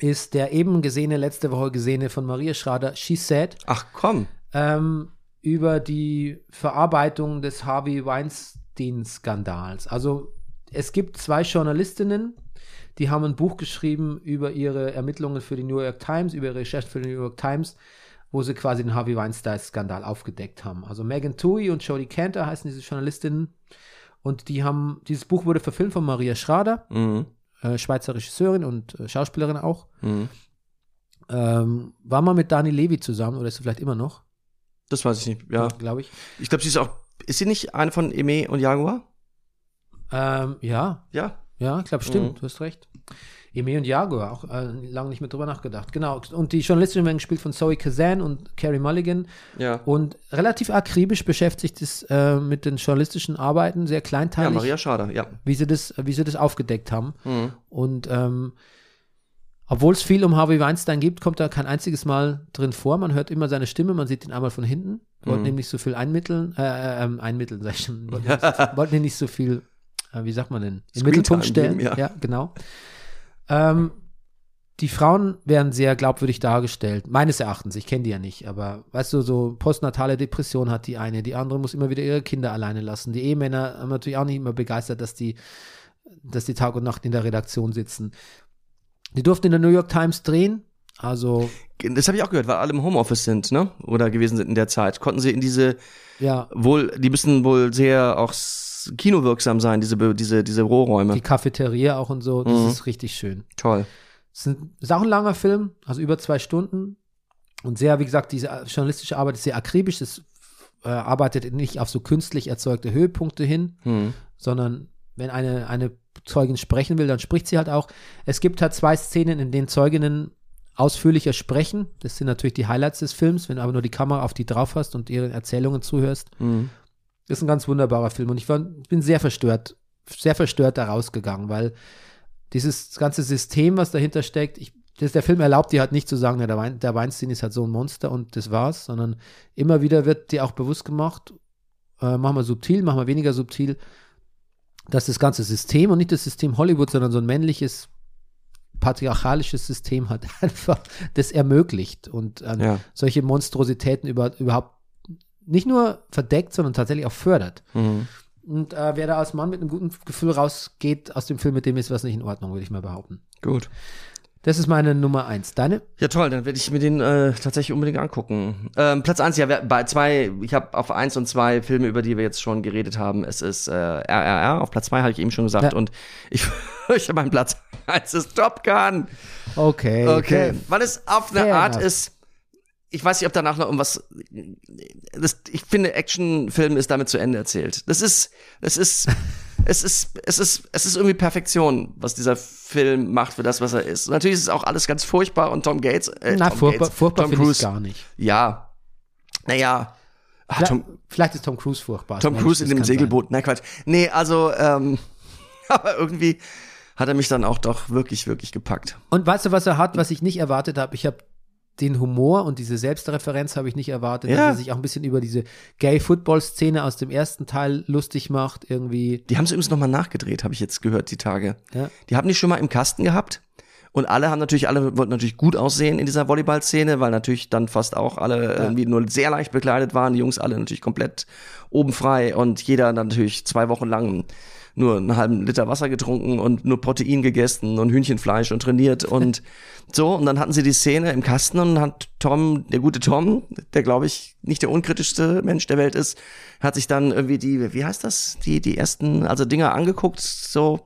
ist der eben gesehene, letzte Woche gesehene von Maria Schrader, She Said, Ach komm. ähm, über die Verarbeitung des Harvey Weinstein-Skandals. Also es gibt zwei Journalistinnen, die haben ein Buch geschrieben über ihre Ermittlungen für die New York Times, über ihre Recherche für die New York Times, wo sie quasi den Harvey Weinstein-Skandal aufgedeckt haben. Also Megan Tui und Jodie Cantor heißen diese Journalistinnen. Und die haben, dieses Buch wurde verfilmt von Maria Schrader, Mhm. Äh, Schweizer Regisseurin und äh, Schauspielerin auch. Mhm. Ähm, war mal mit Dani Levy zusammen, oder ist sie vielleicht immer noch? Das weiß ich nicht. Ja. Glaube ich. Ich glaube, sie ist auch. Ist sie nicht eine von Eme und Jaguar? Ähm, ja, Ja. Ja, ich glaube, stimmt, Mhm. du hast recht. Eme und Jaguar, auch äh, lange nicht mehr drüber nachgedacht. Genau. Und die Journalistin werden gespielt von Zoe Kazan und Carrie Mulligan. Ja. Und relativ akribisch beschäftigt ist äh, mit den journalistischen Arbeiten, sehr Ja, kleinteilig, Maria Schrader, ja. wie, sie das, wie sie das aufgedeckt haben. Mhm. Und ähm, obwohl es viel um Harvey Weinstein gibt, kommt da kein einziges Mal drin vor. Man hört immer seine Stimme, man sieht ihn einmal von hinten. Wollten Mhm. ihm nicht so viel einmitteln, äh, äh, ähm, einmitteln, sag ich schon. Wollten, ihm nicht so- wollten ihn nicht so viel, äh, wie sagt man denn, im Mittelpunkt stellen. geben, ja. genau. Ähm, die Frauen werden sehr glaubwürdig dargestellt, meines Erachtens. Ich kenne die ja nicht, aber weißt du, so postnatale Depression hat die eine, die andere muss immer wieder ihre Kinder alleine lassen. Die Ehemänner haben natürlich auch nicht immer begeistert, dass die, dass die Tag und Nacht in der Redaktion sitzen. Die durften in der New York Times drehen, also Das habe ich auch gehört, weil alle im Homeoffice sind, ne? Oder gewesen sind in der Zeit. Konnten sie in diese ja, wohl, die müssen wohl sehr auch kinowirksam sein, diese, diese, diese Rohräume. die Cafeteria auch und so, das Mhm. ist richtig schön. Toll. Es ist, auch ein langer Film, also über zwei Stunden. Und sehr, wie gesagt, diese journalistische Arbeit ist sehr akribisch. Es äh, arbeitet nicht auf so künstlich erzeugte Höhepunkte hin, Hm. sondern wenn eine, eine Zeugin sprechen will, dann spricht sie halt auch. Es gibt halt zwei Szenen, in denen Zeuginnen ausführlicher sprechen. Das sind natürlich die Highlights des Films, wenn du aber nur die Kamera auf die drauf hast und ihren Erzählungen zuhörst. Hm. Ist ein ganz wunderbarer Film und ich war, bin sehr verstört, sehr verstört da rausgegangen, weil dieses ganze System, was dahinter steckt, ich, das, der Film erlaubt dir halt nicht zu sagen, ja, der, Wein, der Weinstein ist halt so ein Monster und das war's, sondern immer wieder wird dir auch bewusst gemacht, äh, machen wir subtil, machen wir weniger subtil, dass das ganze System und nicht das System Hollywood, sondern so ein männliches, patriarchalisches System hat einfach das ermöglicht und äh, Ja. solche Monstrositäten über, überhaupt nicht nur verdeckt, sondern tatsächlich auch fördert. Mhm. Und äh, wer da als Mann mit einem guten Gefühl rausgeht aus dem Film, mit dem ist was nicht in Ordnung, würde ich mal behaupten. Gut. Das ist meine Nummer eins. Deine? Ja, toll, dann werde ich mir den äh, tatsächlich unbedingt angucken. Ähm, Platz eins, ja, bei zwei, ich habe auf eins und zwei Filme, über die wir jetzt schon geredet haben. Es ist äh, RRR, auf Platz zwei habe ich eben schon gesagt. Ja. Und ich, habe meinen Platz eins ist Top Gun. Okay. Okay. Weil es auf eine Fair Art enough. ist, ich weiß nicht, ob danach noch irgendwas, das, ich finde, Actionfilm ist damit zu Ende erzählt. Das ist, es ist, es ist, es ist, es ist irgendwie Perfektion, was dieser Film macht für das, was er ist. Und natürlich ist es auch alles ganz furchtbar und Tom Gates, äh, Na, Tom furchtbar, Gates, furchtbar Tom Cruise, gar nicht. ja, naja, Ach, Vielleicht, Tom, vielleicht ist Tom Cruise furchtbar. Tom Cruise in dem sein. Segelboot, nein, Quatsch. Nee, also, ähm, aber irgendwie hat er mich dann auch doch wirklich, wirklich gepackt. Und weißt du, was er hat, was ich nicht erwartet habe? Ich habe den Humor und diese Selbstreferenz habe ich nicht erwartet, Ja. dass er sich auch ein bisschen über diese Gay-Football-Szene aus dem ersten Teil lustig macht, irgendwie. Die haben sie übrigens nochmal nachgedreht, habe ich jetzt gehört, die Tage. Ja. Die haben die schon mal im Kasten gehabt. Und alle haben natürlich, alle wollten natürlich gut aussehen in dieser Volleyball-Szene, weil natürlich dann fast auch alle irgendwie nur sehr leicht bekleidet waren. Die Jungs alle natürlich komplett oben frei und jeder dann natürlich zwei Wochen lang nur einen halben Liter Wasser getrunken und nur Protein gegessen und Hühnchenfleisch und trainiert und so. Und dann hatten sie die Szene im Kasten und hat Tom, der gute Tom, der glaube ich nicht der unkritischste Mensch der Welt ist, hat sich dann irgendwie die, wie heißt das, die, die ersten, also Dinger angeguckt, so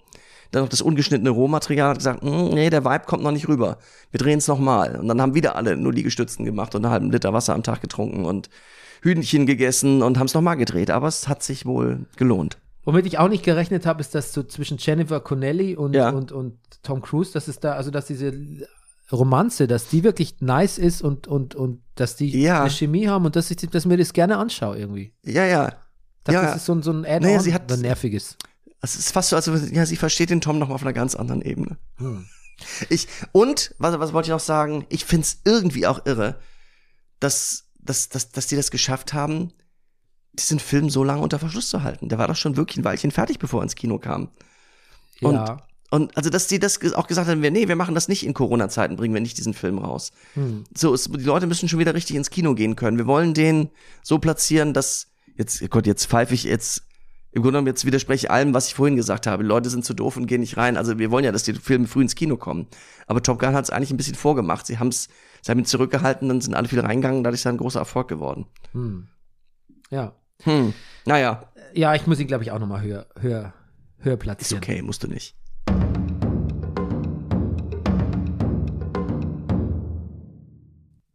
dann noch das ungeschnittene Rohmaterial hat gesagt, "Mm, nee, der Vibe kommt noch nicht rüber. Wir drehen es nochmal. Und dann haben wieder alle nur Liegestützen gemacht und einen halben Liter Wasser am Tag getrunken und Hühnchen gegessen und haben es nochmal gedreht. Aber es hat sich wohl gelohnt. Womit ich auch nicht gerechnet habe, ist, dass so zwischen Jennifer Connelly und, Ja. und, und Tom Cruise, dass es da, also dass diese Romanze, dass die wirklich nice ist und, und, und dass die Ja. eine Chemie haben und dass ich dass mir das gerne anschaue irgendwie. Ja, ja. dachte, Ja, das ist so, ein- so ein Add-on, Naja, sie hat- so ein nerviges. Es ist fast so, also ja, sie versteht den Tom noch mal auf einer ganz anderen Ebene. Hm. Ich und was, was wollte ich noch sagen? Ich find's irgendwie auch irre, dass, dass, dass, dass die das geschafft haben, diesen Film so lange unter Verschluss zu halten. Der war doch schon wirklich ein Weilchen fertig, bevor er ins Kino kam. Und- ja. Und also, dass die das auch gesagt haben, wir, nee, wir machen das nicht in Corona-Zeiten, bringen wir nicht diesen Film raus. Hm. So, es, die Leute müssen schon wieder richtig ins Kino gehen können. Wir wollen den so platzieren, dass jetzt, Gott, jetzt pfeife ich jetzt, im Grunde genommen jetzt widerspreche ich allem, was ich vorhin gesagt habe. Die Leute sind zu doof und gehen nicht rein. Also wir wollen ja, dass die Filme früh ins Kino kommen. Aber Top Gun hat es eigentlich ein bisschen vorgemacht. Sie haben es, sie haben ihn zurückgehalten, dann sind alle viel reingegangen, dadurch ist er ein großer Erfolg geworden. Hm. Ja. Hm, naja, Ja, ich muss ihn, glaube ich, auch nochmal höher, höher, höher ist platzieren. okay, musst du nicht.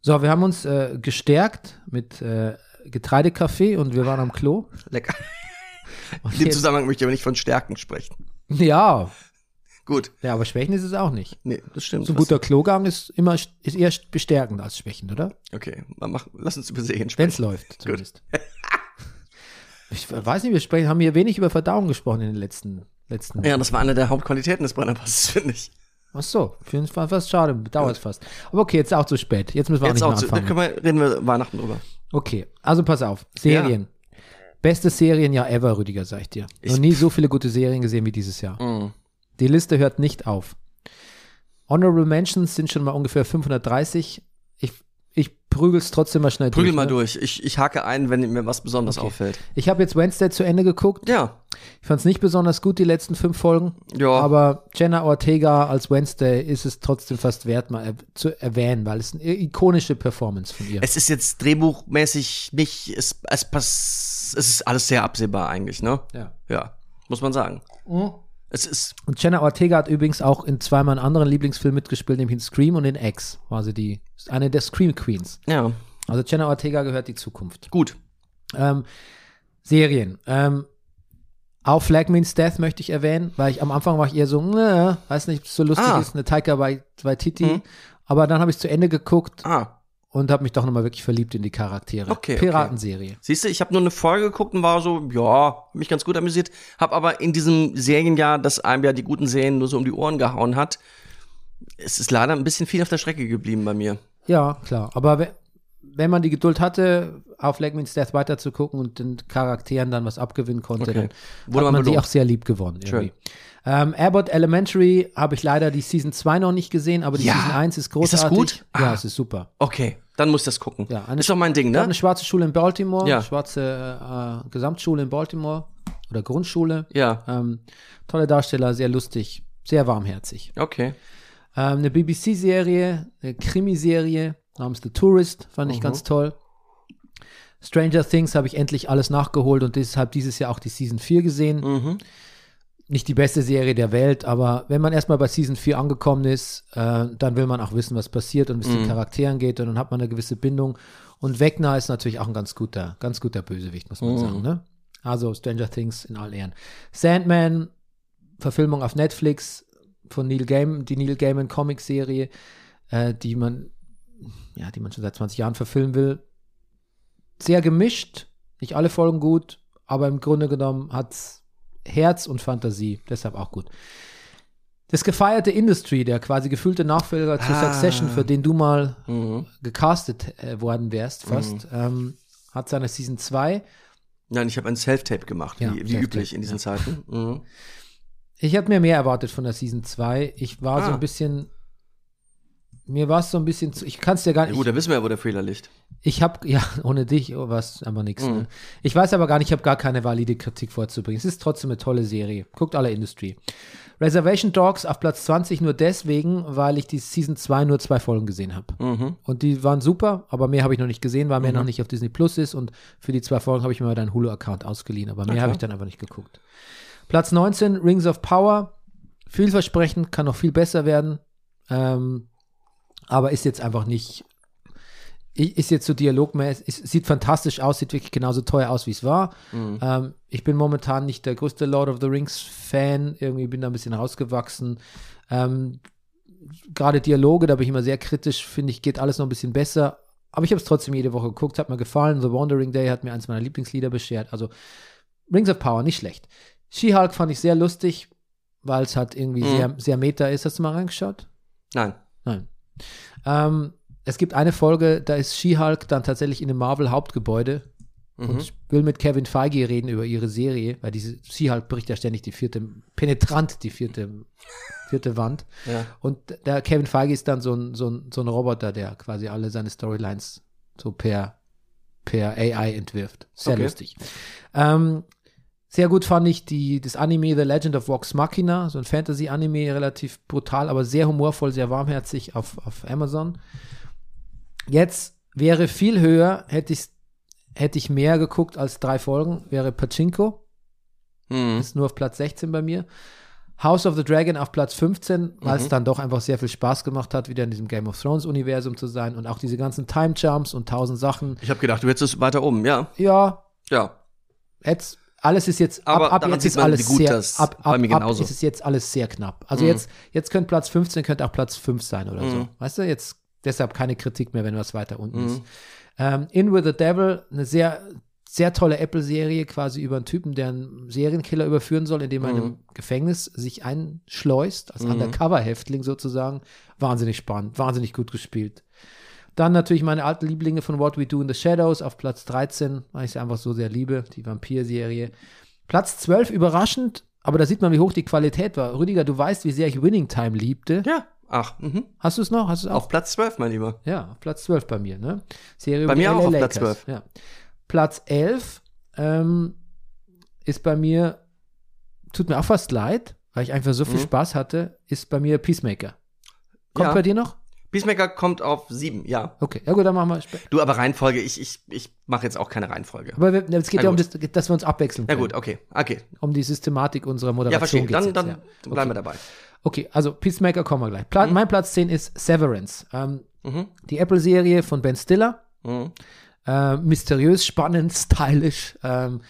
So, wir haben uns äh, gestärkt mit äh, Getreidekaffee und wir waren am Klo. Lecker. Und In dem jetzt- Zusammenhang möchte ich aber nicht von Stärken sprechen. ja, Gut, ja, aber Schwächen ist es auch nicht. nee, das stimmt. So ein guter Klogang ist immer ist eher bestärkend als schwächend, oder? Okay, mach, lass uns über Serien Wenn es läuft, zumindest. ich weiß nicht, wir sprechen, haben hier wenig über Verdauung gesprochen in den letzten letzten. Ja, das war eine der Hauptqualitäten des Brennerpasses, finde ich. Ach so, für uns war fast schade, dauert fast. Aber okay, jetzt ist auch zu spät. Jetzt müssen wir Jetzt auch auch nicht zu, mehr da anfangen. können wir, reden wir Weihnachten drüber. Okay, also pass auf. Serien. Bestes Serienjahr ever, Rüdiger, sag ich dir. Ich- Noch nie so viele gute Serien gesehen wie dieses Jahr. Mhm. Die Liste hört nicht auf. Honorable Mentions sind schon mal ungefähr 530. Ich, prügel's trotzdem mal schnell Prügel durch. mal ne? durch. Ich, ich hake ein, wenn mir was besonders Okay. auffällt. Ich habe jetzt Wednesday zu Ende geguckt. Ja, Ich fand's nicht besonders gut, die letzten fünf Folgen. ja. Aber Jenna Ortega als Wednesday ist es trotzdem fast wert, mal er zu erwähnen, weil es eine ikonische Performance von ihr. es ist jetzt drehbuchmäßig nicht, es, es, pass, es ist alles sehr absehbar eigentlich, ne? ja. Ja, muss man sagen. Es ist, Und Jenna Ortega hat übrigens auch in zwei meiner anderen Lieblingsfilmen mitgespielt, nämlich in Scream und in X. War sie die, eine der Scream Queens. ja, Also Jenna Ortega gehört die Zukunft. gut. Ähm, Serien. Ähm, auch Flag Means Death möchte ich erwähnen, weil ich am Anfang war ich eher so, ne, weiß nicht, ob es so lustig Ah. ist, eine Taika bei, bei Titi. Mhm. Aber dann habe ich zu Ende geguckt Ah, und habe mich doch nochmal wirklich verliebt in die Charaktere. Okay, okay. Piratenserie. siehst du, ich habe nur eine Folge geguckt und war so, ja, mich ganz gut amüsiert. Hab aber in diesem Serienjahr, das einem ja die guten Serien nur so um die Ohren gehauen hat, es ist leider ein bisschen viel auf der Strecke geblieben bei mir. Ja, klar. Aber we- wenn man die Geduld hatte, auf Means Death weiterzugucken und den Charakteren dann was abgewinnen konnte, Okay. dann Wurde hat man man sie auch sehr lieb gewonnen. Schön. Ähm, Abbott Elementary habe ich leider die Season 2 noch nicht gesehen, aber die Ja. Season 1 ist Ist das großartig. gut? Ja, Ah. es ist super. Okay, dann muss ich das gucken. Ja, eine- ist doch mein Ding, ne? Eine schwarze Schule in Baltimore, Ja. schwarze äh, Gesamtschule in Baltimore oder Grundschule. Ja, Ähm, tolle Darsteller, sehr lustig, sehr warmherzig. okay. Ähm, eine BBC-Serie, eine Krimiserie namens The Tourist, fand ich Mhm. ganz toll. Stranger Things habe ich endlich alles nachgeholt und deshalb dieses Jahr auch die Season 4 gesehen. Mhm. Nicht die beste Serie der Welt, aber wenn man erstmal bei Season 4 angekommen ist, äh, dann will man auch wissen, was passiert und wie es den Mhm. Charakteren geht und dann hat man eine gewisse Bindung. Und Wegner ist natürlich auch ein ganz guter, ganz guter Bösewicht, muss man Mhm. sagen. Ne? Also Stranger Things in allen Ehren. Sandman, Verfilmung auf Netflix von Neil Gaiman, die Neil Gaiman Comic-Serie, äh, die man, ja, die man schon seit 20 Jahren verfilmen will. Sehr gemischt, nicht alle Folgen gut, aber im Grunde genommen hat's Herz und Fantasie, deshalb auch gut. Das gefeierte Industry, der quasi gefühlte Nachfolger zu Ah. Succession, für den du mal Mhm. gecastet äh, worden wärst, fast, ähm, hat seine Season 2. Nein, ich habe ein Self-Tape gemacht, Ja, wie, wie üblich in diesen Zeiten. Mhm. Ich hätte mir mehr erwartet von der Season 2. Ich war so Ah. ein bisschen. Mir war es so ein bisschen zu. Ich kann es dir gar Ja, nicht. gut, da wissen wir ja, wo der Fehler liegt. Ich habe, ja, ohne dich oh, war es einfach nichts. Mhm. Ne? Ich weiß aber gar nicht, ich habe gar keine valide Kritik vorzubringen. Es ist trotzdem eine tolle Serie. Guckt alle Industry. Reservation Dogs auf Platz 20 nur deswegen, weil ich die Season 2 nur zwei Folgen gesehen habe. Mhm. Und die waren super, aber mehr habe ich noch nicht gesehen, weil mehr noch nicht auf Disney Plus ist. Und für die zwei Folgen habe ich mir mal deinen Hulu-Account ausgeliehen, aber mehr habe ich dann einfach nicht geguckt. Platz 19, Rings of Power. Vielversprechend, kann noch viel besser werden. Ähm, aber ist jetzt einfach nicht. Ist jetzt so dialogmäßig, es sieht fantastisch aus, sieht wirklich genauso teuer aus, wie es war. Mhm. Ähm, ich bin momentan nicht der größte Lord of the Rings-Fan, irgendwie bin da ein bisschen rausgewachsen. Ähm, Gerade Dialoge, da bin ich immer sehr kritisch, finde ich, geht alles noch ein bisschen besser. Aber ich habe es trotzdem jede Woche geguckt, hat mir gefallen. The Wandering Day hat mir eins meiner Lieblingslieder beschert. Also Rings of Power, nicht schlecht. She-Hulk fand ich sehr lustig, weil es halt irgendwie Mhm. sehr, sehr meta ist. Hast du mal reingeschaut? Nein. Ähm, es gibt eine Folge, da ist She-Hulk dann tatsächlich in einem Marvel-Hauptgebäude Mhm. und will mit Kevin Feige reden über ihre Serie, weil diese She-Hulk bricht ja ständig die vierte, penetrant die vierte, vierte Wand. Ja. Und der Kevin Feige ist dann so ein, so ein, so ein Roboter, der quasi alle seine Storylines so per, per AI entwirft. Sehr Okay. lustig. Ähm, sehr gut fand ich die, das Anime The Legend of Vox Machina, so ein Fantasy-Anime, relativ brutal, aber sehr humorvoll, sehr warmherzig auf, auf Amazon. Jetzt wäre viel höher, hätte ich, hätte ich mehr geguckt als drei Folgen, wäre Pachinko. Mhm. Ist nur auf Platz 16 bei mir. House of the Dragon auf Platz 15, weil es Mhm. dann doch einfach sehr viel Spaß gemacht hat, wieder in diesem Game of Thrones Universum zu sein und auch diese ganzen Time Jumps und tausend Sachen. Ich habe gedacht, du hättest es weiter oben, ja. Ja, Ja. jetzt alles ist jetzt ab, ab jetzt ist alles gut sehr ab, ab, ab ist es jetzt alles sehr knapp. Also Mhm. jetzt jetzt könnte Platz 15 könnte auch Platz 5 sein oder so. Mhm. Weißt du, jetzt deshalb keine Kritik mehr, wenn was weiter unten Mhm. ist. Ähm, In with the Devil, eine sehr sehr tolle Apple-Serie, quasi über einen Typen, der einen Serienkiller überführen soll, indem er in einem Mhm. Gefängnis sich einschleust, als Mhm. Undercover-Häftling sozusagen. Wahnsinnig spannend, wahnsinnig gut gespielt. Dann natürlich meine alten Lieblinge von What We Do in the Shadows auf Platz 13, weil ich sie einfach so sehr liebe, die Vampir-Serie. Platz 12, überraschend, aber da sieht man, wie hoch die Qualität war. Rüdiger, du weißt, wie sehr ich Winning Time liebte. Ja. Ach, mhm. Hast du es noch? Hast du es auch? auf Platz 12, mein Lieber. Ja, auf Platz 12 bei mir, ne? Serie Bei mir auch LA auf Platz Lakers. 12. Ja. Platz 11 ähm, ist bei mir, tut mir auch fast leid, weil ich einfach so viel Mhm. Spaß hatte, ist bei mir Peacemaker. Kommt Ja. bei dir noch? Peacemaker kommt auf 7, ja. Okay, ja gut, dann machen wir. sp- Du, aber Reihenfolge, ich, ich, ich mache jetzt auch keine Reihenfolge. Aber wir- es geht Na ja um gut. das, dass wir uns abwechseln Na können. gut, okay, okay. Um die Systematik unserer Ja, Moderation verstehe. geht's Dann, jetzt, dann ja. bleiben wir Okay. dabei. Okay, also Peacemaker kommen wir gleich. Pla Mhm. Mein Platz 10 ist Severance. Ähm, Mhm. die Apple-Serie von Ben Stiller. Mhm. Äh, mysteriös, spannend, stylisch. Ähm,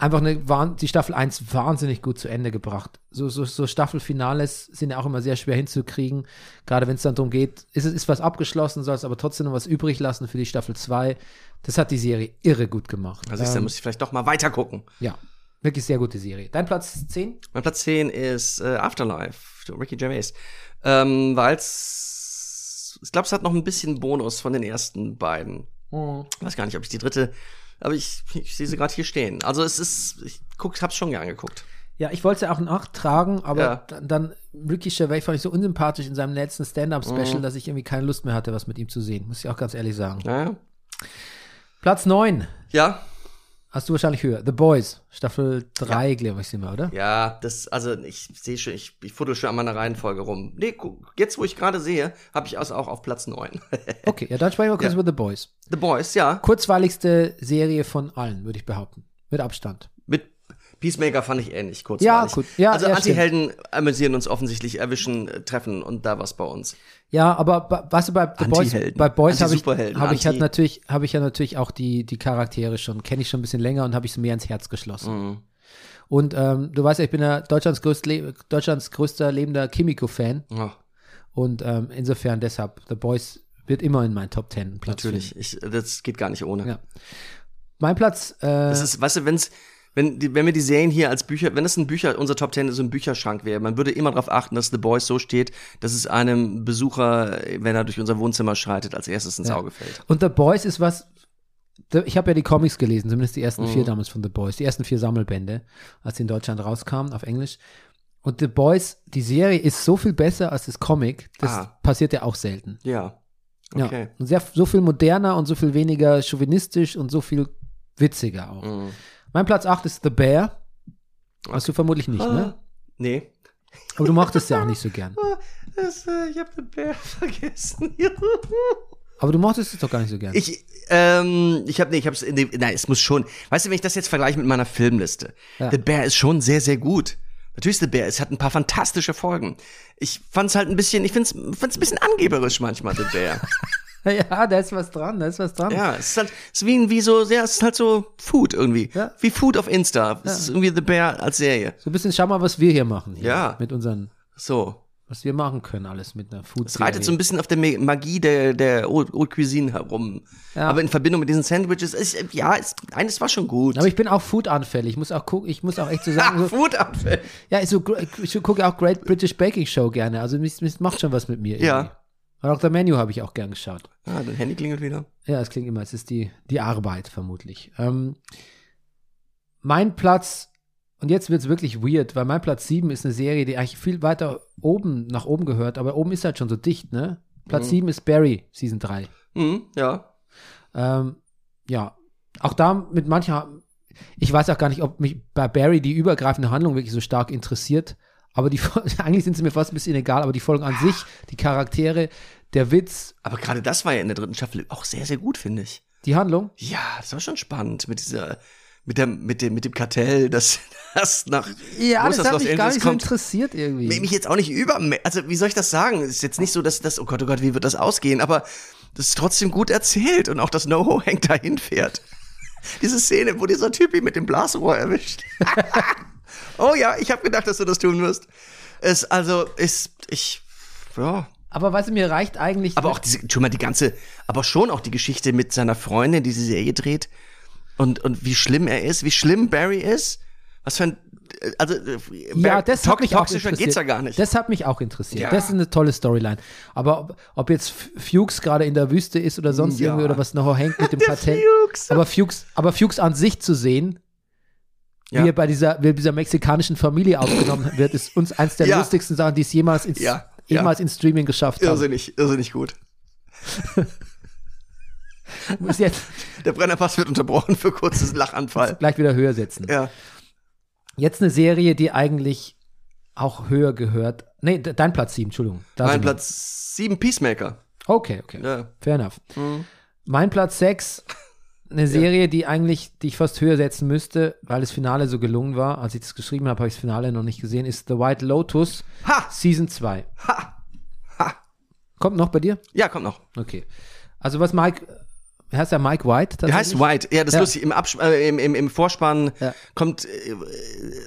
einfach eine, die Staffel 1 wahnsinnig gut zu Ende gebracht. So, so, so Staffelfinales sind ja auch immer sehr schwer hinzukriegen. Gerade wenn es dann darum geht, ist, es- ist was abgeschlossen, soll es aber trotzdem noch was übrig lassen für die Staffel 2. Das hat die Serie irre gut gemacht. Also ich, da Ähm, muss ich vielleicht doch mal weiter gucken. ja, wirklich sehr gute Serie. Dein Platz 10? Mein Platz 10 ist äh, Afterlife, Ricky Gervais. Ähm, Weil es, ich glaube, es hat noch ein bisschen Bonus von den ersten beiden. Ich weiß gar nicht, ob ich die dritte, aber ich, ich sehe sie gerade hier stehen. Also es ist, ich guck, hab's schon gern angeguckt. Ja, ich wollte es ja auch nachtragen, aber Ja. dann, dann Ricky Gervais fand ich so unsympathisch in seinem letzten Stand-Up-Special, Mhm. dass ich irgendwie keine Lust mehr hatte, was mit ihm zu sehen. Muss ich auch ganz ehrlich sagen. Ja, Platz 9. ja, Hast du wahrscheinlich höher. The Boys, Staffel 3, glaube ich, sind wir, oder? ja das, also ich sehe schon, ich, ich fuddel schon an meiner Reihenfolge rum. Nee, jetzt wo ich gerade sehe, habe ich also auch auf Platz 9. Okay, ja, dann sprechen wir kurz Ja. über The Boys. The Boys, ja. Kurzweiligste Serie von allen, würde ich behaupten. Mit Abstand. Mit Peacemaker fand ich ähnlich kurzweilig. Ja, gut. Ja, also ja, Antihelden amüsieren uns offensichtlich, erwischen, äh, treffen und da was bei uns. Ja, aber was du bei The Boys, bei Boys habe ich, hab ich halt natürlich, habe ich ja natürlich auch die, die Charaktere schon, kenne ich schon ein bisschen länger und habe ich sie mir ins Herz geschlossen. Mhm. Und ähm, du weißt ja, ich bin ja Deutschlands, größt, Deutschlands größter lebender Kimiko-Fan. Ja, Und ähm, insofern deshalb, The Boys wird immer in meinen Top 10 Platz natürlich. Ich, das geht gar nicht ohne. Ja. Mein Platz, äh, Das ist, weißt du, wenn's, wenn, die, wenn wir die Serien hier als Bücher, wenn es ein Bücher, unser Top Ten so ein Bücherschrank wäre, man würde immer darauf achten, dass The Boys so steht, dass es einem Besucher, wenn er durch unser Wohnzimmer schreitet, als erstes ins Ja. Auge fällt. und The Boys ist was, ich habe ja die Comics gelesen, zumindest die ersten Mhm. vier damals von The Boys, die ersten vier Sammelbände, als sie in Deutschland rauskamen, auf Englisch. Und The Boys, die Serie ist so viel besser als das Comic, das Ah. passiert ja auch selten. Ja. Ja. Okay. Und sehr, so viel moderner und so viel weniger chauvinistisch und so viel witziger auch. Mhm. Mein Platz 8 ist The Bear. Hast du vermutlich nicht, ne? Ah, nee. Aber du mochtest ja auch nicht so gern. Ah, das, äh, ich habe den Bär vergessen. Aber du mochtest es doch gar nicht so gern. Ich, ähm, ich habe, nee, ich hab's in dem, nein, es muss schon. Weißt du, wenn ich das jetzt vergleiche mit meiner Filmliste, Ja. The Bear ist schon sehr, sehr gut. Natürlich ist The Bear, es hat ein paar fantastische Folgen. Ich fand's halt ein bisschen, ich find's, find's ein bisschen angeberisch manchmal, The Bear. ja, da ist was dran, da ist was dran. ja, es ist halt, es ist wie, wie so, ja, es ist halt so Food irgendwie. Ja. Wie Food auf Insta. Es ist irgendwie The Bear als Serie. So ein bisschen, schau mal, was wir hier machen. Hier Ja. Mit unseren So. was wir machen können, alles mit einer food Es reitet so ein bisschen auf der Magie der, der Haute Cuisine herum. Ja. Aber in Verbindung mit diesen Sandwiches, ist, ja, ist, eines war schon gut. Aber ich bin auch food-anfällig. Ich muss auch gucken, ich muss auch echt so sagen, so, Foodabfall. ja, ich, so, ich gucke auch Great British Baking Show gerne. Also es es macht schon was mit mir. Ja. Und auch der Menu habe ich auch gern geschaut. Ah, dein Handy klingelt wieder. Ja, es klingt immer, es ist die, die Arbeit vermutlich. Ähm, mein Platz, und jetzt wird es wirklich weird, weil mein Platz 7 ist eine Serie, die eigentlich viel weiter oben, nach oben gehört, aber oben ist halt schon so dicht, ne? Platz Mhm. 7 ist Barry, Season 3. Mhm, ja. Ähm, ja, auch da mit mancher, ich weiß auch gar nicht, ob mich bei Barry die übergreifende Handlung wirklich so stark interessiert, aber die, eigentlich sind sie mir fast ein bisschen egal, aber die Folgen an sich, die Charaktere, der Witz, Aber gerade das war ja in der dritten Staffel auch sehr, sehr gut, finde ich. die Handlung, Ja, das war schon spannend mit dieser, mit der, mit dem, mit dem Kartell, das, das nach ja, Los, das hat mich gar nicht so kommt. interessiert irgendwie. mich jetzt auch nicht über, also wie soll ich das sagen? Es ist jetzt nicht so, dass das, oh Gott, oh Gott, wie wird das ausgehen? Aber das ist trotzdem gut erzählt und auch das No-Ho Hank dahin fährt. Diese Szene, wo dieser Typi mit dem Blasrohr erwischt. Oh ja, ich habe gedacht, dass du das tun wirst. Es, also, ist, ich, ja. Aber du, mir reicht eigentlich. Aber auch diese, schon mal die ganze, aber schon auch die Geschichte mit seiner Freundin, die diese Serie dreht. Und, und wie schlimm er ist, wie schlimm Barry ist. Was für ein, also, äh, ja, das to- hat mich auch toxischer geht's ja gar nicht. Das hat mich auch interessiert. Ja. Das ist eine tolle Storyline. Aber ob, ob jetzt Fuchs gerade in der Wüste ist oder sonst Ja. irgendwie oder was noch hängt mit dem Kartell. Fuchs. Aber Fuchs, aber Fuchs an sich zu sehen, Ja. wie er bei dieser, wie er dieser mexikanischen Familie aufgenommen wird, ist uns eins der Ja. lustigsten Sachen, die es jemals ins, Ja, jemals ins Streaming geschafft haben. Irrsinnig, irrsinnig gut. Muss jetzt Der Brennerpass wird unterbrochen für kurzes Lachanfall. gleich wieder höher setzen. Ja. Jetzt eine Serie, die eigentlich auch höher gehört. Nee, de- dein Platz 7, Entschuldigung. Da Mein. Platz 7 Peacemaker. Okay, okay. Ja. Fair enough. Mhm. Mein Platz 6, eine Serie, die eigentlich, die ich fast höher setzen müsste, weil das Finale so gelungen war. Als ich das geschrieben habe, habe ich das Finale noch nicht gesehen, ist The White Lotus, Ha! Season 2. Ha! Ha! Kommt noch bei dir? Ja, kommt noch. Okay. Also was Mike, heißt der Mike White? Der heißt? White. Ja, das ist Ja. lustig. Im, Absp äh, im, im, im Vorspann Ja. kommt äh,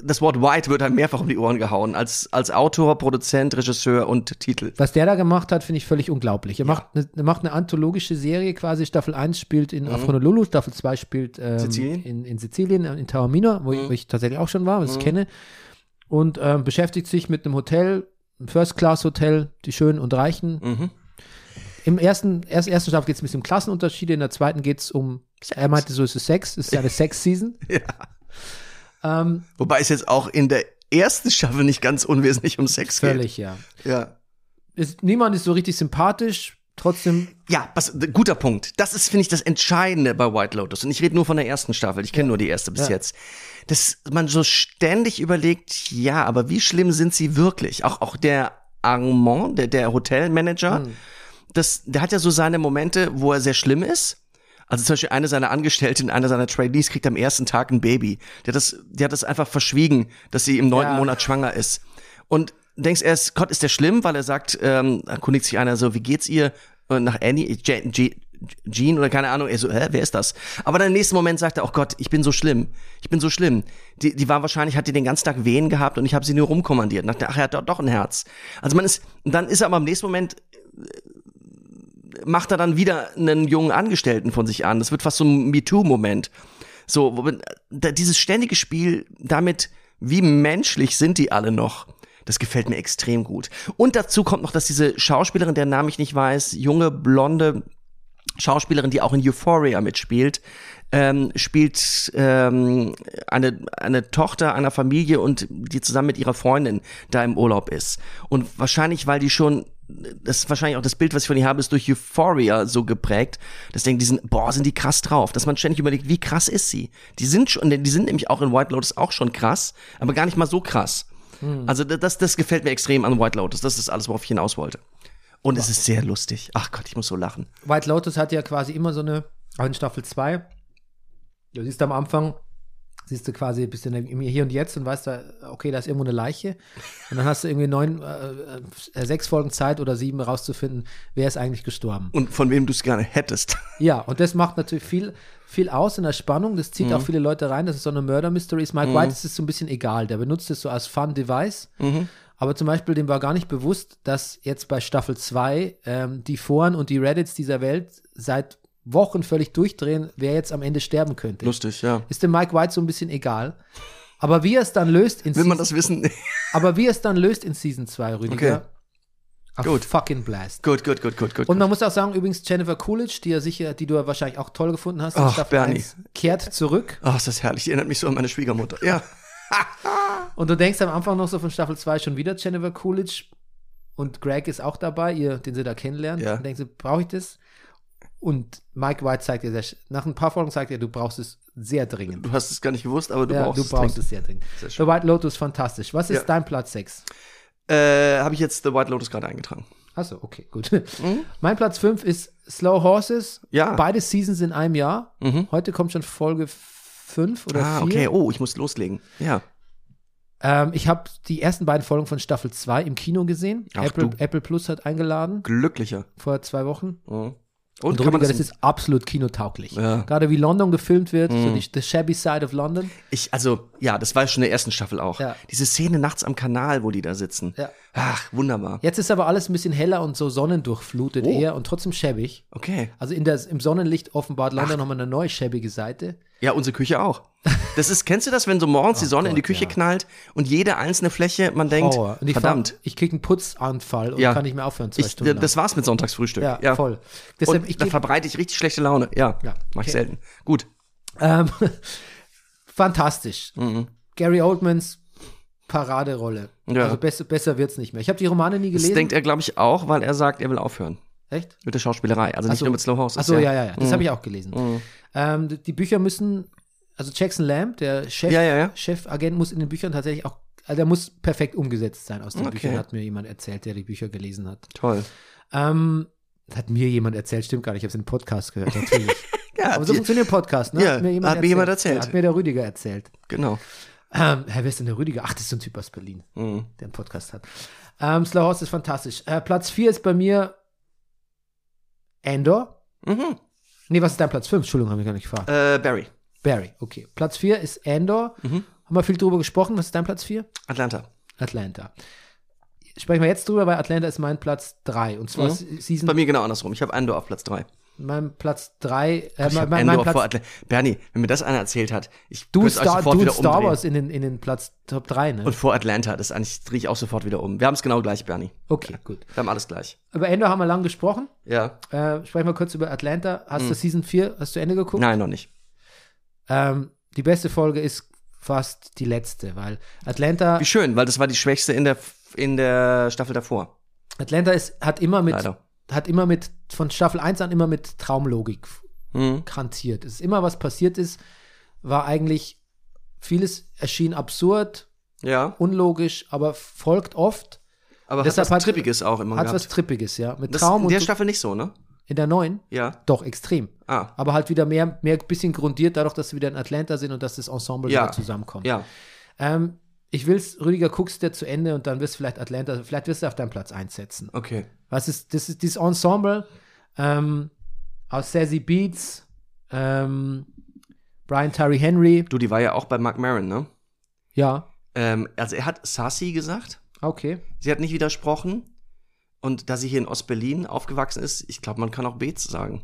das Wort White wird halt mehrfach um die Ohren gehauen. Als, als Autor, Produzent, Regisseur und Titel. Was der da gemacht hat, finde ich völlig unglaublich. Er, macht eine, er macht eine anthologische Serie quasi. Staffel 1 spielt in auf Honolulu, Staffel 2 spielt ähm, Sizilien? In, in Sizilien, in Taormina, wo, ich, wo ich tatsächlich auch schon war, was ich kenne. Und ähm, beschäftigt sich mit einem Hotel, ein First-Class-Hotel, die Schönen und Reichen. Mhm. Im ersten, erst, ersten Staffel geht es ein bisschen um Klassenunterschiede, in der zweiten geht es um, er meinte so, es ist Sex, es ist ja eine Sex-Season. Ja. ähm, Wobei es jetzt auch in der ersten Staffel nicht ganz unwesentlich um Sex völlig, ja. geht. Ja. Ist, niemand ist so richtig sympathisch, trotzdem Ja, was, guter Punkt. Das ist, finde ich, das Entscheidende bei White Lotus. Und ich rede nur von der ersten Staffel. Ich kenne nur die erste bis Ja. jetzt. Dass man so ständig überlegt, ja, aber wie schlimm sind sie wirklich? Auch, auch der Armand, der, der Hotelmanager, Hm. Das, der hat ja so seine Momente, wo er sehr schlimm ist. Also zum Beispiel eine seiner Angestellten, einer seiner Trainees kriegt am ersten Tag ein Baby. Der hat das, die hat das einfach verschwiegen, dass sie im neunten Ja. Monat schwanger ist. Und denkst erst, Gott, ist der schlimm, weil er sagt, ähm, erkundigt sich einer so, wie geht's ihr? Und nach Annie, Je- Je- Jean oder keine Ahnung, er so, hä, wer ist das? Aber dann im nächsten Moment sagt er, oh Gott, ich bin so schlimm. Ich bin so schlimm. Die, die war wahrscheinlich, hat die den ganzen Tag Wehen gehabt und ich habe sie nur rumkommandiert. Und dachte, ach, er hat doch, doch ein Herz. Also man ist, dann ist er aber im nächsten Moment macht er dann wieder einen jungen Angestellten von sich an. Das wird fast so ein MeToo-Moment. So, dieses ständige Spiel damit, wie menschlich sind die alle noch? Das gefällt mir extrem gut. Und dazu kommt noch, dass diese Schauspielerin, deren Namen ich nicht weiß, junge, blonde Schauspielerin, die auch in Euphoria mitspielt, ähm, spielt ähm, eine, eine Tochter einer Familie und die zusammen mit ihrer Freundin da im Urlaub ist. Und wahrscheinlich, weil die schon, das ist wahrscheinlich auch das Bild, was ich von ihr habe, ist durch Euphoria so geprägt, dass denken, die sind, boah, sind die krass drauf, dass man ständig überlegt, wie krass ist sie? Die sind schon, die sind nämlich auch in White Lotus auch schon krass, aber gar nicht mal so krass. Also das, das gefällt mir extrem an White Lotus. Das ist alles, worauf ich hinaus wollte. Und es ist sehr lustig. Ach Gott, ich muss so lachen. White Lotus hat ja quasi immer so eine, auch in Staffel 2, du siehst am Anfang, siehst du quasi, bist du in im Hier und Jetzt und weißt da, okay, da ist irgendwo eine Leiche. Und dann hast du irgendwie neun, äh, äh, sechs Folgen Zeit oder sieben rauszufinden, wer ist eigentlich gestorben. Und von wem du es gerne hättest. Ja, und das macht natürlich viel, viel aus in der Spannung. Das zieht auch viele Leute rein, dass es so eine Murder Mystery ist. Mike White ist es so ein bisschen egal. Der benutzt es so als Fun-Device. aber zum Beispiel dem war gar nicht bewusst, dass jetzt bei Staffel 2 ähm, die Foren und die Reddits dieser Welt seit Wochen völlig durchdrehen, wer jetzt am Ende sterben könnte. Lustig, ja. Ist dem Mike White so ein bisschen egal. Aber wie er es dann löst in Will man Season, das wissen? aber wie er es dann löst in Season 2, Rüdiger, Okay. Gut. fucking blast. gut, gut, gut, gut, gut. Und man muss auch sagen, übrigens Jennifer Coolidge, die ja sicher, die du ja wahrscheinlich auch toll gefunden hast in Ach, Staffel Bernie. 1, kehrt zurück. Ach, ist das herrlich. Die erinnert mich so an meine Schwiegermutter. Ja. Und du denkst am Anfang noch so von Staffel 2 schon wieder Jennifer Coolidge und Greg ist auch dabei, ihr, den sie da kennenlernen. Ja. Und denkst du, brauche ich das? Und Mike White zeigt dir, sehr- nach ein paar Folgen zeigt er, du brauchst es sehr dringend. Du hast es gar nicht gewusst, aber du ja, brauchst du es brauchst dringend. es sehr dringend. Sehr The. White Lotus, fantastisch. Was ist Ja. dein Platz 6? Äh, Habe ich jetzt The White Lotus gerade eingetragen. Achso, okay, gut. Mein Platz 5 ist Slow Horses. Mhm. Ja. Beide Seasons in einem Jahr. Mhm. Heute kommt schon Folge 5 oder 4. Ah, okay. Oh, ich muss loslegen. Ja. Ähm, ich habe die ersten beiden Folgen von Staffel 2 im Kino gesehen. Ach, Apple. Apple Plus hat eingeladen Glücklicher. vor zwei Wochen. Mhm. Und, Und, Rüdiger, das, das ist absolut kinotauglich. Ja. Mhm. Gerade wie London gefilmt wird, so die the shabby side of London. ich, also, ja, das war schon in der ersten Staffel auch. Ja. Diese Szene nachts am Kanal, wo die da sitzen. Ja. Ach, wunderbar. Jetzt ist aber alles ein bisschen heller und so sonnendurchflutet Oh. eher und trotzdem schäbig. Okay. Also in der, im Sonnenlicht offenbart London nochmal eine neue schäbige Seite. Ja, unsere Küche auch. Das ist, kennst du das, wenn so morgens die Sonne in die Gott, Küche ja. knallt und jede einzelne Fläche, man denkt. Und ich verdammt, Fahr, ich kriege einen Putzanfall und Ja. kann nicht mehr aufhören, zwei ich, Stunden. das war's mit Sonntagsfrühstück. lang. ja, voll. Deshalb, ich da verbreite ich richtig schlechte Laune. Ja, Ja, mach ich okay. selten. Gut. ähm, fantastisch. Gary Oldmans Paraderolle. Ja. Also besser, besser wird's nicht mehr. Ich habe die Romane nie Das gelesen. denkt er, glaube ich, auch, weil er sagt, er will aufhören Echt? mit der Schauspielerei. Also Ach nicht so. nur mit Slow Horses. Achso, ja, ja, ja. Das Mhm. habe ich auch gelesen. Ähm, die- die Bücher müssen, also Jackson Lamb, der Chef, Ja, ja, ja. Chefagent, muss in den Büchern tatsächlich auch, also der muss perfekt umgesetzt sein aus den Okay. Büchern, hat mir jemand erzählt, der die Bücher gelesen hat. Toll. Ähm, hat mir jemand erzählt, stimmt gar nicht, ich habe es in einem Podcast gehört, natürlich. Ja, Aber so funktioniert Podcast, ne? Ja, hat mir jemand erzählt. Ja, hat mir der Rüdiger erzählt. genau. Ähm, Herr, wer ist denn der Rüdiger? Ach, das ist so ein Typ aus Berlin, Mhm. der einen Podcast hat. Ähm, Slow Horse ist fantastisch. Äh, Platz 4 ist bei mir Andor. Mhm. Nee, was ist dein Platz 5? Entschuldigung, habe ich gar nicht gefragt. Äh, Barry. Barry, okay. Platz 4 ist Andor. Mhm. Haben wir viel drüber gesprochen. Was ist dein Platz 4? Atlanta. Atlanta. Sprechen wir jetzt drüber, weil Atlanta ist mein Platz 3. Und zwar Mhm. Se- Season, Bei mir genau andersrum. Ich habe Andor auf Platz 3. mein Platz 3, äh, Ich mein, Platz, vor Atlanta. Bernie, wenn mir das einer erzählt hat, ich du würd's euch Star, sofort du wieder Star umdrehen. Wars in den, in den Platz Top 3, ne? Und vor Atlanta, das eigentlich drehe ich auch sofort wieder um. Wir haben es genau gleich, Bernie. okay, gut. Wir haben alles gleich. Über Andor haben wir lang gesprochen. Ja. Äh, sprechen wir kurz über Atlanta. Hast du Season 4, hast du Ende geguckt? Nein, noch nicht. Ähm, die beste Folge ist fast die letzte, weil Atlanta, Wie schön, weil das war die schwächste in der, in der Staffel davor. Atlanta ist, hat immer mit, Leider. Hat immer mit, von Staffel 1 an immer mit Traumlogik Mhm. kantiert. Es ist immer, was passiert ist, war eigentlich, vieles erschien absurd, Ja, unlogisch, aber folgt oft, aber Deshalb hat was Trippiges auch immer hat gehabt. was Trippiges, ja. Mit das Traum in der Staffel nicht so, ne? in der neuen, Ja. doch, extrem. Ah, Aber halt wieder mehr, mehr bisschen grundiert, dadurch, dass sie wieder in Atlanta sind und dass das Ensemble Ja. wieder zusammenkommt. ja. Ähm, ich will's, Rüdiger, guckst dir zu Ende und dann wirst du vielleicht Atlanta, vielleicht wirst du auf deinen Platz einsetzen. Okay. Was ist, das ist dieses Ensemble ähm, aus Sassy Beats, ähm, Brian Tyree Henry, Du, die war ja auch bei Mark Maron, ne? ja, Ähm, also er hat Sassy gesagt. okay. Sie hat nicht widersprochen. Und da sie hier in Ostberlin aufgewachsen ist, ich glaube, man kann auch Beetz sagen.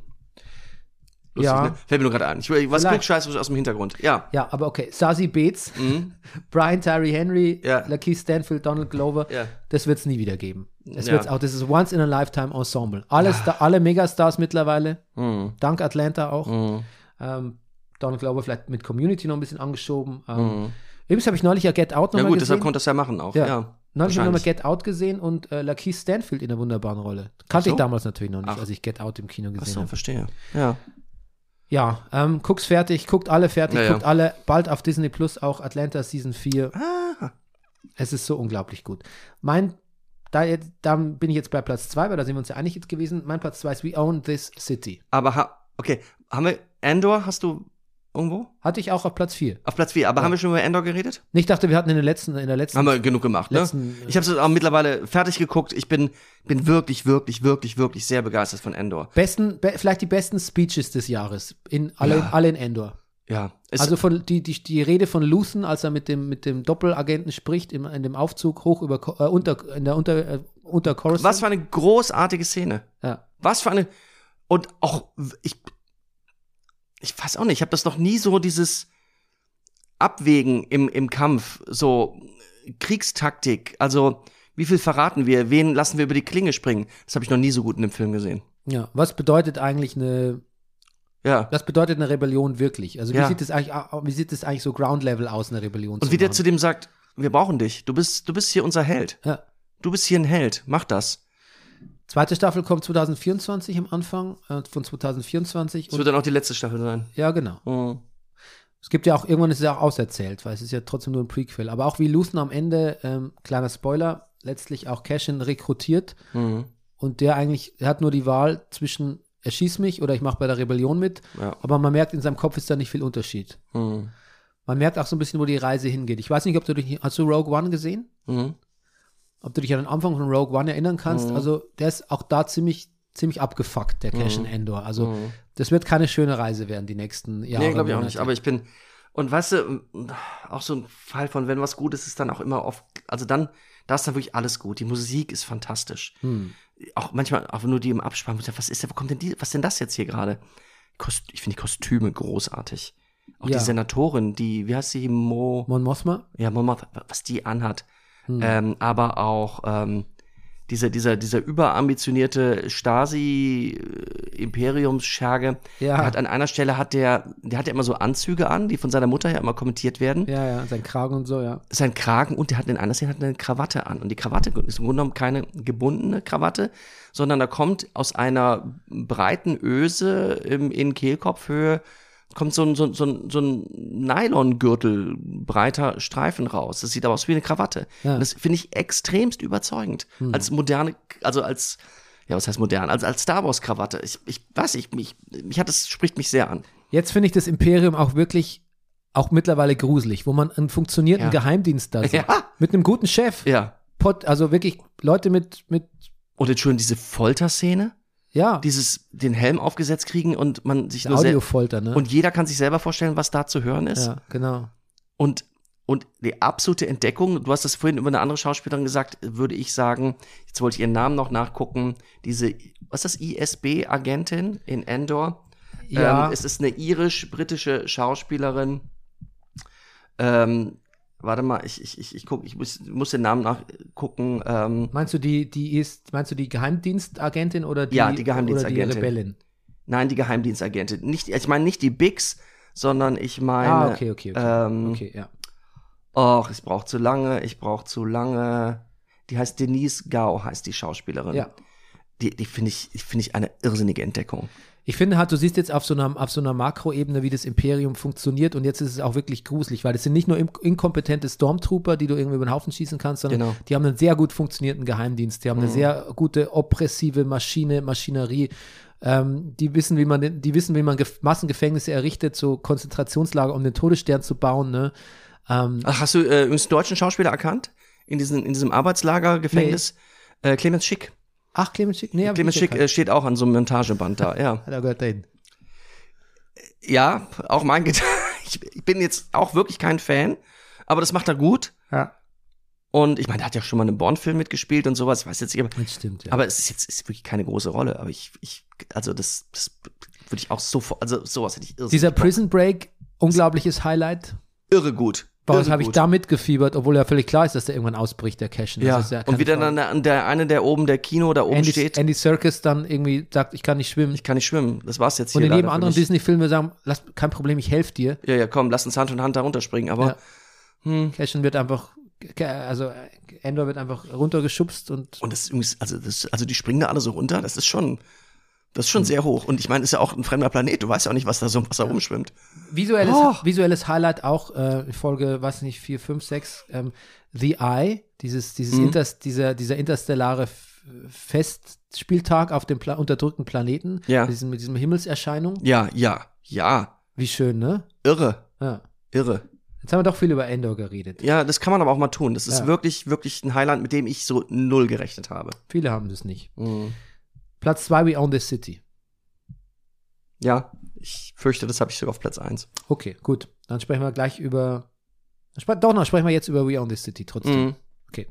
Ja. ne? Fällt mir nur gerade ein. Ich, was Vielleicht. Klugscheiß aus dem Hintergrund. Ja. Ja, aber okay. Sassy Bates, Mhm. Brian Tyree Henry, Ja. Lakeith Stanfield, Donald Glover, Ja. das wird es nie wieder geben. Es Ja. wird's auch, das ist Once in a Lifetime Ensemble. Alle, Sta- alle Megastars mittlerweile, Mhm. dank Atlanta auch. Mhm. Ähm, Donald Glover vielleicht mit Community noch ein bisschen angeschoben. Ähm, Mhm. Übrigens habe ich neulich ja Get Out Ja nochmal gut, gesehen. deshalb konnte das ja machen auch. Ja. Ja. Neulich habe ich nochmal. Get Out gesehen und äh, Lakeith Stanfield in einer wunderbaren Rolle. Kannte so. ich damals natürlich noch nicht, Ach. als ich Get Out im Kino Ach gesehen so, habe. verstehe. Ja. Ja, ähm, guck's fertig, guckt alle fertig, Ja, ja. guckt alle bald auf Disney Plus auch Atlanta Season 4. Ah. Es ist so unglaublich gut. Mein, da, jetzt- da bin ich jetzt bei Platz 2, weil da sind wir uns ja einig jetzt gewesen. Mein Platz 2 ist We Own This City. Aber ha okay, haben wir Andor hast du irgendwo? Hatte ich auch auf Platz 4. Auf Platz 4. Aber Ja. haben wir schon über Andor geredet? Ich dachte, wir hatten in der letzten, in der letzten Haben wir genug gemacht, ne? Letzten- ich habe es auch mittlerweile fertig geguckt. Ich bin, bin wirklich, wirklich, wirklich, wirklich sehr begeistert von Andor. besten, be, vielleicht die besten Speeches des Jahres. In, alle, Ja. alle in Endor. Ja. Also von die, die, die Rede von Luthen, als er mit dem, mit dem Doppelagenten spricht, im, in dem Aufzug hoch über äh, unter, in der unter, äh, unter Coruscant. was für eine großartige Szene. Ja. Was für eine. Und auch, ich. Ich weiß auch nicht, ich habe das noch nie so, dieses Abwägen im, im Kampf, so Kriegstaktik, also wie viel verraten wir, wen lassen wir über die Klinge springen. Das habe ich noch nie so gut in dem Film gesehen. ja. Was bedeutet eigentlich eine, Ja. was bedeutet eine Rebellion wirklich? Also wie Ja. sieht es eigentlich, wie sieht eigentlich so Ground Level aus, eine Rebellion Und wie der zu dem sagt, wir brauchen dich, du bist, du bist hier unser Held. ja. Du bist hier ein Held, mach das. Zweite Staffel kommt 2024 am Anfang äh, von 2024. Das Und, wird dann auch die letzte Staffel sein. ja, genau. Mhm. Es gibt ja auch, irgendwann ist es ja auch auserzählt, weil es ist ja trotzdem nur ein Prequel. Aber auch wie Luthen am Ende, ähm, kleiner Spoiler, letztlich auch Cashin rekrutiert Mhm. und der eigentlich, er hat nur die Wahl zwischen, er schießt mich oder ich mache bei der Rebellion mit. Ja. Aber man merkt, in seinem Kopf ist da nicht viel Unterschied. Mhm. Man merkt auch so ein bisschen, wo die Reise hingeht. Ich weiß nicht, ob du dich, hast du Rogue One gesehen? Mhm. Ob du dich an den Anfang von Rogue One erinnern kannst? Mhm. Also, der ist auch da ziemlich, ziemlich abgefuckt, der Cashin Endor. Also, Mhm. das wird keine schöne Reise werden, die nächsten Jahre. Nee, glaube ich auch nicht. Aber ich bin, und weißt du, auch so ein Fall von, wenn was gut ist, ist dann auch immer oft, also dann, da ist dann wirklich alles gut. Die Musik ist fantastisch. Hm. Auch manchmal auch nur die im Abspann, was ist denn, wo kommt denn die, was ist denn das jetzt hier gerade? Ich finde die Kostüme großartig. Auch Ja. die Senatorin, die, wie heißt sie, Mo, Mon Mothma? ja, Mo Mothma, was die anhat. Hm. Ähm, aber auch ähm, dieser, dieser, dieser überambitionierte Stasi-Imperiumsscherge Ja. hat an einer Stelle hat der, der hat ja immer so Anzüge an, die von seiner Mutter ja immer kommentiert werden. Ja, ja, sein Kragen und so, ja. Sein Kragen und der hat in einer Szene hat eine Krawatte an. Und die Krawatte ist im Grunde genommen keine gebundene Krawatte, sondern da kommt aus einer breiten Öse im, in Kehlkopfhöhe kommt so ein, so, ein- so, ein- so ein Nylongürtel, breiter Streifen raus. Das sieht aber aus wie eine Krawatte. Ja. Und das finde ich extremst überzeugend. Als moderne, also als, ja, was heißt modern? Also als Star Wars Krawatte. Ich, ich weiß, ich, mich, mich hat das, spricht mich sehr an. Jetzt finde ich das Imperium auch wirklich auch mittlerweile gruselig, wo man einen funktionierenden Ja. Geheimdienst da sieht. Ja. Mit einem guten Chef. Ja. Pot, also wirklich Leute mit, mit Und jetzt schon diese Folterszene, ja, dieses, den Helm aufgesetzt kriegen und man sich diese nur Audiofolter, ne? Und jeder kann sich selber vorstellen, was da zu hören ist. ja, genau. Und, und die absolute Entdeckung, du hast das vorhin über eine andere Schauspielerin gesagt, würde ich sagen, jetzt wollte ich ihren Namen noch nachgucken, diese, was ist das, ISB-Agentin in Endor? Ja. Ähm, es ist eine irisch-britische Schauspielerin. Ähm, warte mal, ich, ich, ich, ich, guck, ich muss, muss den Namen nachgucken. Ähm, Meinst du die, die ist, meinst du die Geheimdienstagentin oder die, Ja, die Geheimdienstagentin. Oder die Rebellin? nein, die Geheimdienstagentin. Nicht, ich meine nicht die Bigs, sondern ich meine. ah, okay, okay, okay. Ähm, okay, ja. Och, es braucht zu lange, ich brauche zu lange. Die heißt Denise Gao, heißt die Schauspielerin. Ja. Die, die finde ich, finde ich eine irrsinnige Entdeckung. Ich finde halt, du siehst jetzt auf so einer, auf so einer Makroebene, wie das Imperium funktioniert und jetzt ist es auch wirklich gruselig, weil das sind nicht nur inkompetente Stormtrooper, die du irgendwie über den Haufen schießen kannst, sondern Genau. die haben einen sehr gut funktionierenden Geheimdienst, die haben eine sehr gute oppressive Maschine, Maschinerie, ähm, die wissen, wie man, die wissen, wie man Gef Massengefängnisse errichtet, so Konzentrationslager, um den Todesstern zu bauen, ne? Ähm, Ach, hast du äh, übrigens einen deutschen Schauspieler erkannt? In diesem, in diesem Arbeitslager-Gefängnis? Äh, Clemens Schick. Ach, Clemens Schick, nee, Clemens Schick äh, steht auch an so einem Montageband da, ja. Da gehört dahin. Ja, auch mein Gedanke. Ich, bin jetzt auch wirklich kein Fan, aber das macht er gut. Ja, Und ich meine, er hat ja schon mal einen Bond-Film mitgespielt und sowas, ich weiß jetzt nicht, aber, das stimmt, ja. aber es ist jetzt ist wirklich keine große Rolle. Aber ich, ich also das, das würde ich auch sofort, also sowas hätte ich irrsinnig Dieser. Prison Break, unglaubliches Highlight. irre gut. Irre habe ich da mitgefiebert, obwohl ja völlig klar ist, dass der irgendwann ausbricht, der Cashen. Ja, Das ist ja und keine wie dann der, der eine, der oben der Kino da oben Andy, steht, Andy Serkis dann irgendwie sagt, ich kann nicht schwimmen. ich kann nicht schwimmen. Das war's jetzt hier und in jedem anderen. Disney-Film wir sagen, lass, kein Problem, ich helfe dir. Ja, ja, komm, lass uns Hand in Hand da runterspringen. Aber Ja. hm. Cashen wird einfach, also Endor wird einfach runtergeschubst und und das ist übrigens, also das, also die springen da alle so runter. Das ist schon, das Hm. ist schon sehr hoch. Und ich meine, ist ja auch ein fremder Planet. Du weißt ja auch nicht, was da so im Wasser rumschwimmt. visuelles, Oh. visuelles Highlight auch, äh, Folge, weiß nicht, 4, 5, 6, ähm, The Eye, dieses, dieses Mhm. Inters, dieser, dieser interstellare Festspieltag auf dem Pla unterdrückten Planeten, Ja. mit, diesem, mit diesem Himmelserscheinung. Ja, ja, ja. Wie schön, ne? Irre, Ja. irre. Jetzt haben wir doch viel über Endor geredet. Ja, das kann man aber auch mal tun. Das ist Ja. wirklich, wirklich ein Highlight, mit dem ich so null gerechnet habe. Viele haben das nicht. Mhm. Platz 2, We Own This City. Ja, Ich fürchte, das habe ich sogar auf Platz 1. Okay, gut. Dann sprechen wir gleich über. Doch, noch sprechen wir jetzt über We Own This City trotzdem. Mhm. Okay.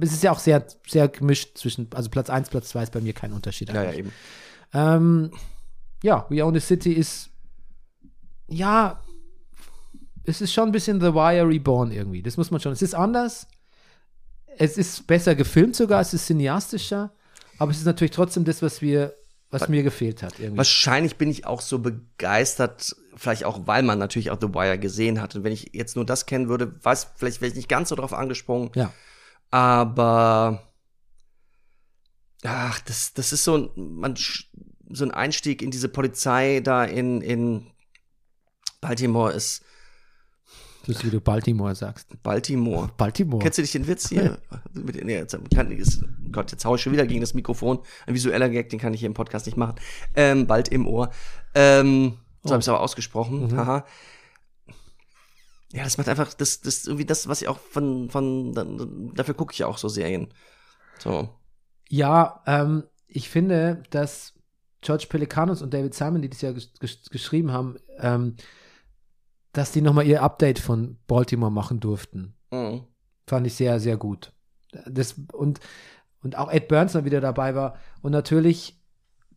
Es ist ja auch sehr, sehr gemischt zwischen, also Platz 1, Platz 2 ist bei mir kein Unterschied. Ja, ja, eigentlich. eben. Ähm, ja, We Own the City ist, ja, es ist schon ein bisschen The Wire Reborn irgendwie. Das muss man schon. Es ist anders. Es ist besser gefilmt sogar, es ist cineastischer, aber es ist natürlich trotzdem das, was wir, was mir gefehlt hat irgendwie. Wahrscheinlich bin ich auch so begeistert, vielleicht auch, weil man natürlich auch The Wire gesehen hat. Und wenn ich jetzt nur das kennen würde, weiß, vielleicht wäre ich nicht ganz so drauf angesprungen. Ja. Aber ach, das, das ist so ein, man, so ein Einstieg in diese Polizei da in, in Baltimore ist Das ist, wie du Baltimore sagst. Baltimore. Baltimore. Kennst du dich den Witz hier? Mit, nee, jetzt, kann, ist, Gott, jetzt hau ich schon wieder gegen das Mikrofon. Ein visueller Gag, den kann ich hier im Podcast nicht machen. Ähm, bald im Ohr. Ähm, so Oh. habe ich es aber ausgesprochen. Mhm. Haha. Ja, das macht einfach, das, das irgendwie das, was ich auch von, von, dafür gucke ich ja auch so Serien. So. Ja, ähm, ich finde, dass George Pelicanos und David Simon, die das ja ges ges geschrieben haben, ähm, dass die nochmal ihr Update von Baltimore machen durften. Mhm. Fand ich sehr, sehr gut. Das, und, und auch Ed Burns noch wieder dabei war. Und natürlich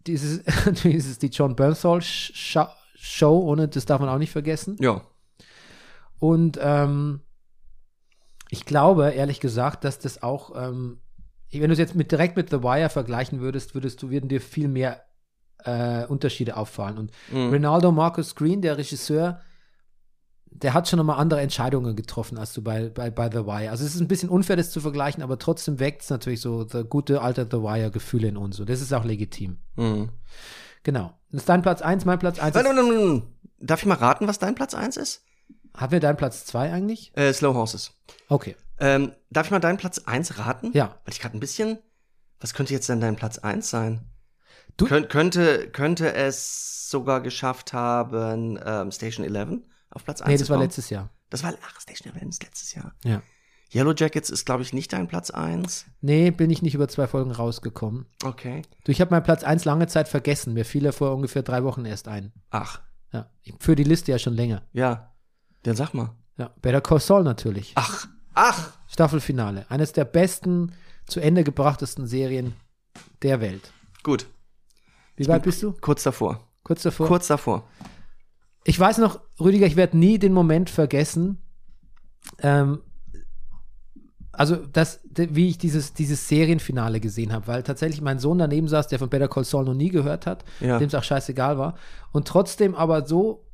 dieses, natürlich ist es die John Bernthal Sh- Show, ohne das darf man auch nicht vergessen. Ja. Und ähm, ich glaube, ehrlich gesagt, dass das auch, ähm, wenn du es jetzt mit, direkt mit The Wire vergleichen würdest, würdest du, würden dir viel mehr äh, Unterschiede auffallen. Und Mhm. Ronaldo Marcus Green, der Regisseur, der hat schon nochmal andere Entscheidungen getroffen als du bei, bei, bei The Wire. Also es ist ein bisschen unfair, das zu vergleichen, aber trotzdem weckt es natürlich so das gute alte The Wire-Gefühle in uns. Und das ist auch legitim. Mhm. Genau. Das ist dein Platz 1, mein Platz 1. Warte, warte, warte, warte. Darf ich mal raten, was dein Platz 1 ist? Haben wir deinen Platz 2 eigentlich? Äh, Slow Horses. Okay. Ähm, darf ich mal deinen Platz 1 raten? Ja. Weil ich gerade ein bisschen. Was könnte jetzt denn dein Platz 1 sein? Du- Könnt, könnte, könnte es sogar geschafft haben, ähm, Station 11 auf Platz 1 Nee, das war letztes Jahr. Das war, ach, Station 11 ist letztes Jahr. Ja. Yellow Jackets ist, glaube ich, nicht dein Platz 1. Nee, bin ich nicht über zwei Folgen rausgekommen. Okay. Du, ich habe meinen Platz 1 lange Zeit vergessen. Mir fiel er vor ungefähr drei Wochen erst ein. Ach, Ja. Ich führe die Liste ja schon länger. ja. Dann sag mal. Ja. Better Call Saul natürlich. Ach, ach. Staffelfinale. Eines der besten, zu Ende gebrachtesten Serien der Welt. Gut. Wie weit bist du? Kurz davor. Kurz davor? Kurz davor. Ich weiß noch, Rüdiger, ich werde nie den Moment vergessen, ähm, also das, wie ich dieses, dieses Serienfinale gesehen habe, weil tatsächlich mein Sohn daneben saß, der von Better Call Saul noch nie gehört hat, Ja. dem es auch scheißegal war, und trotzdem aber so,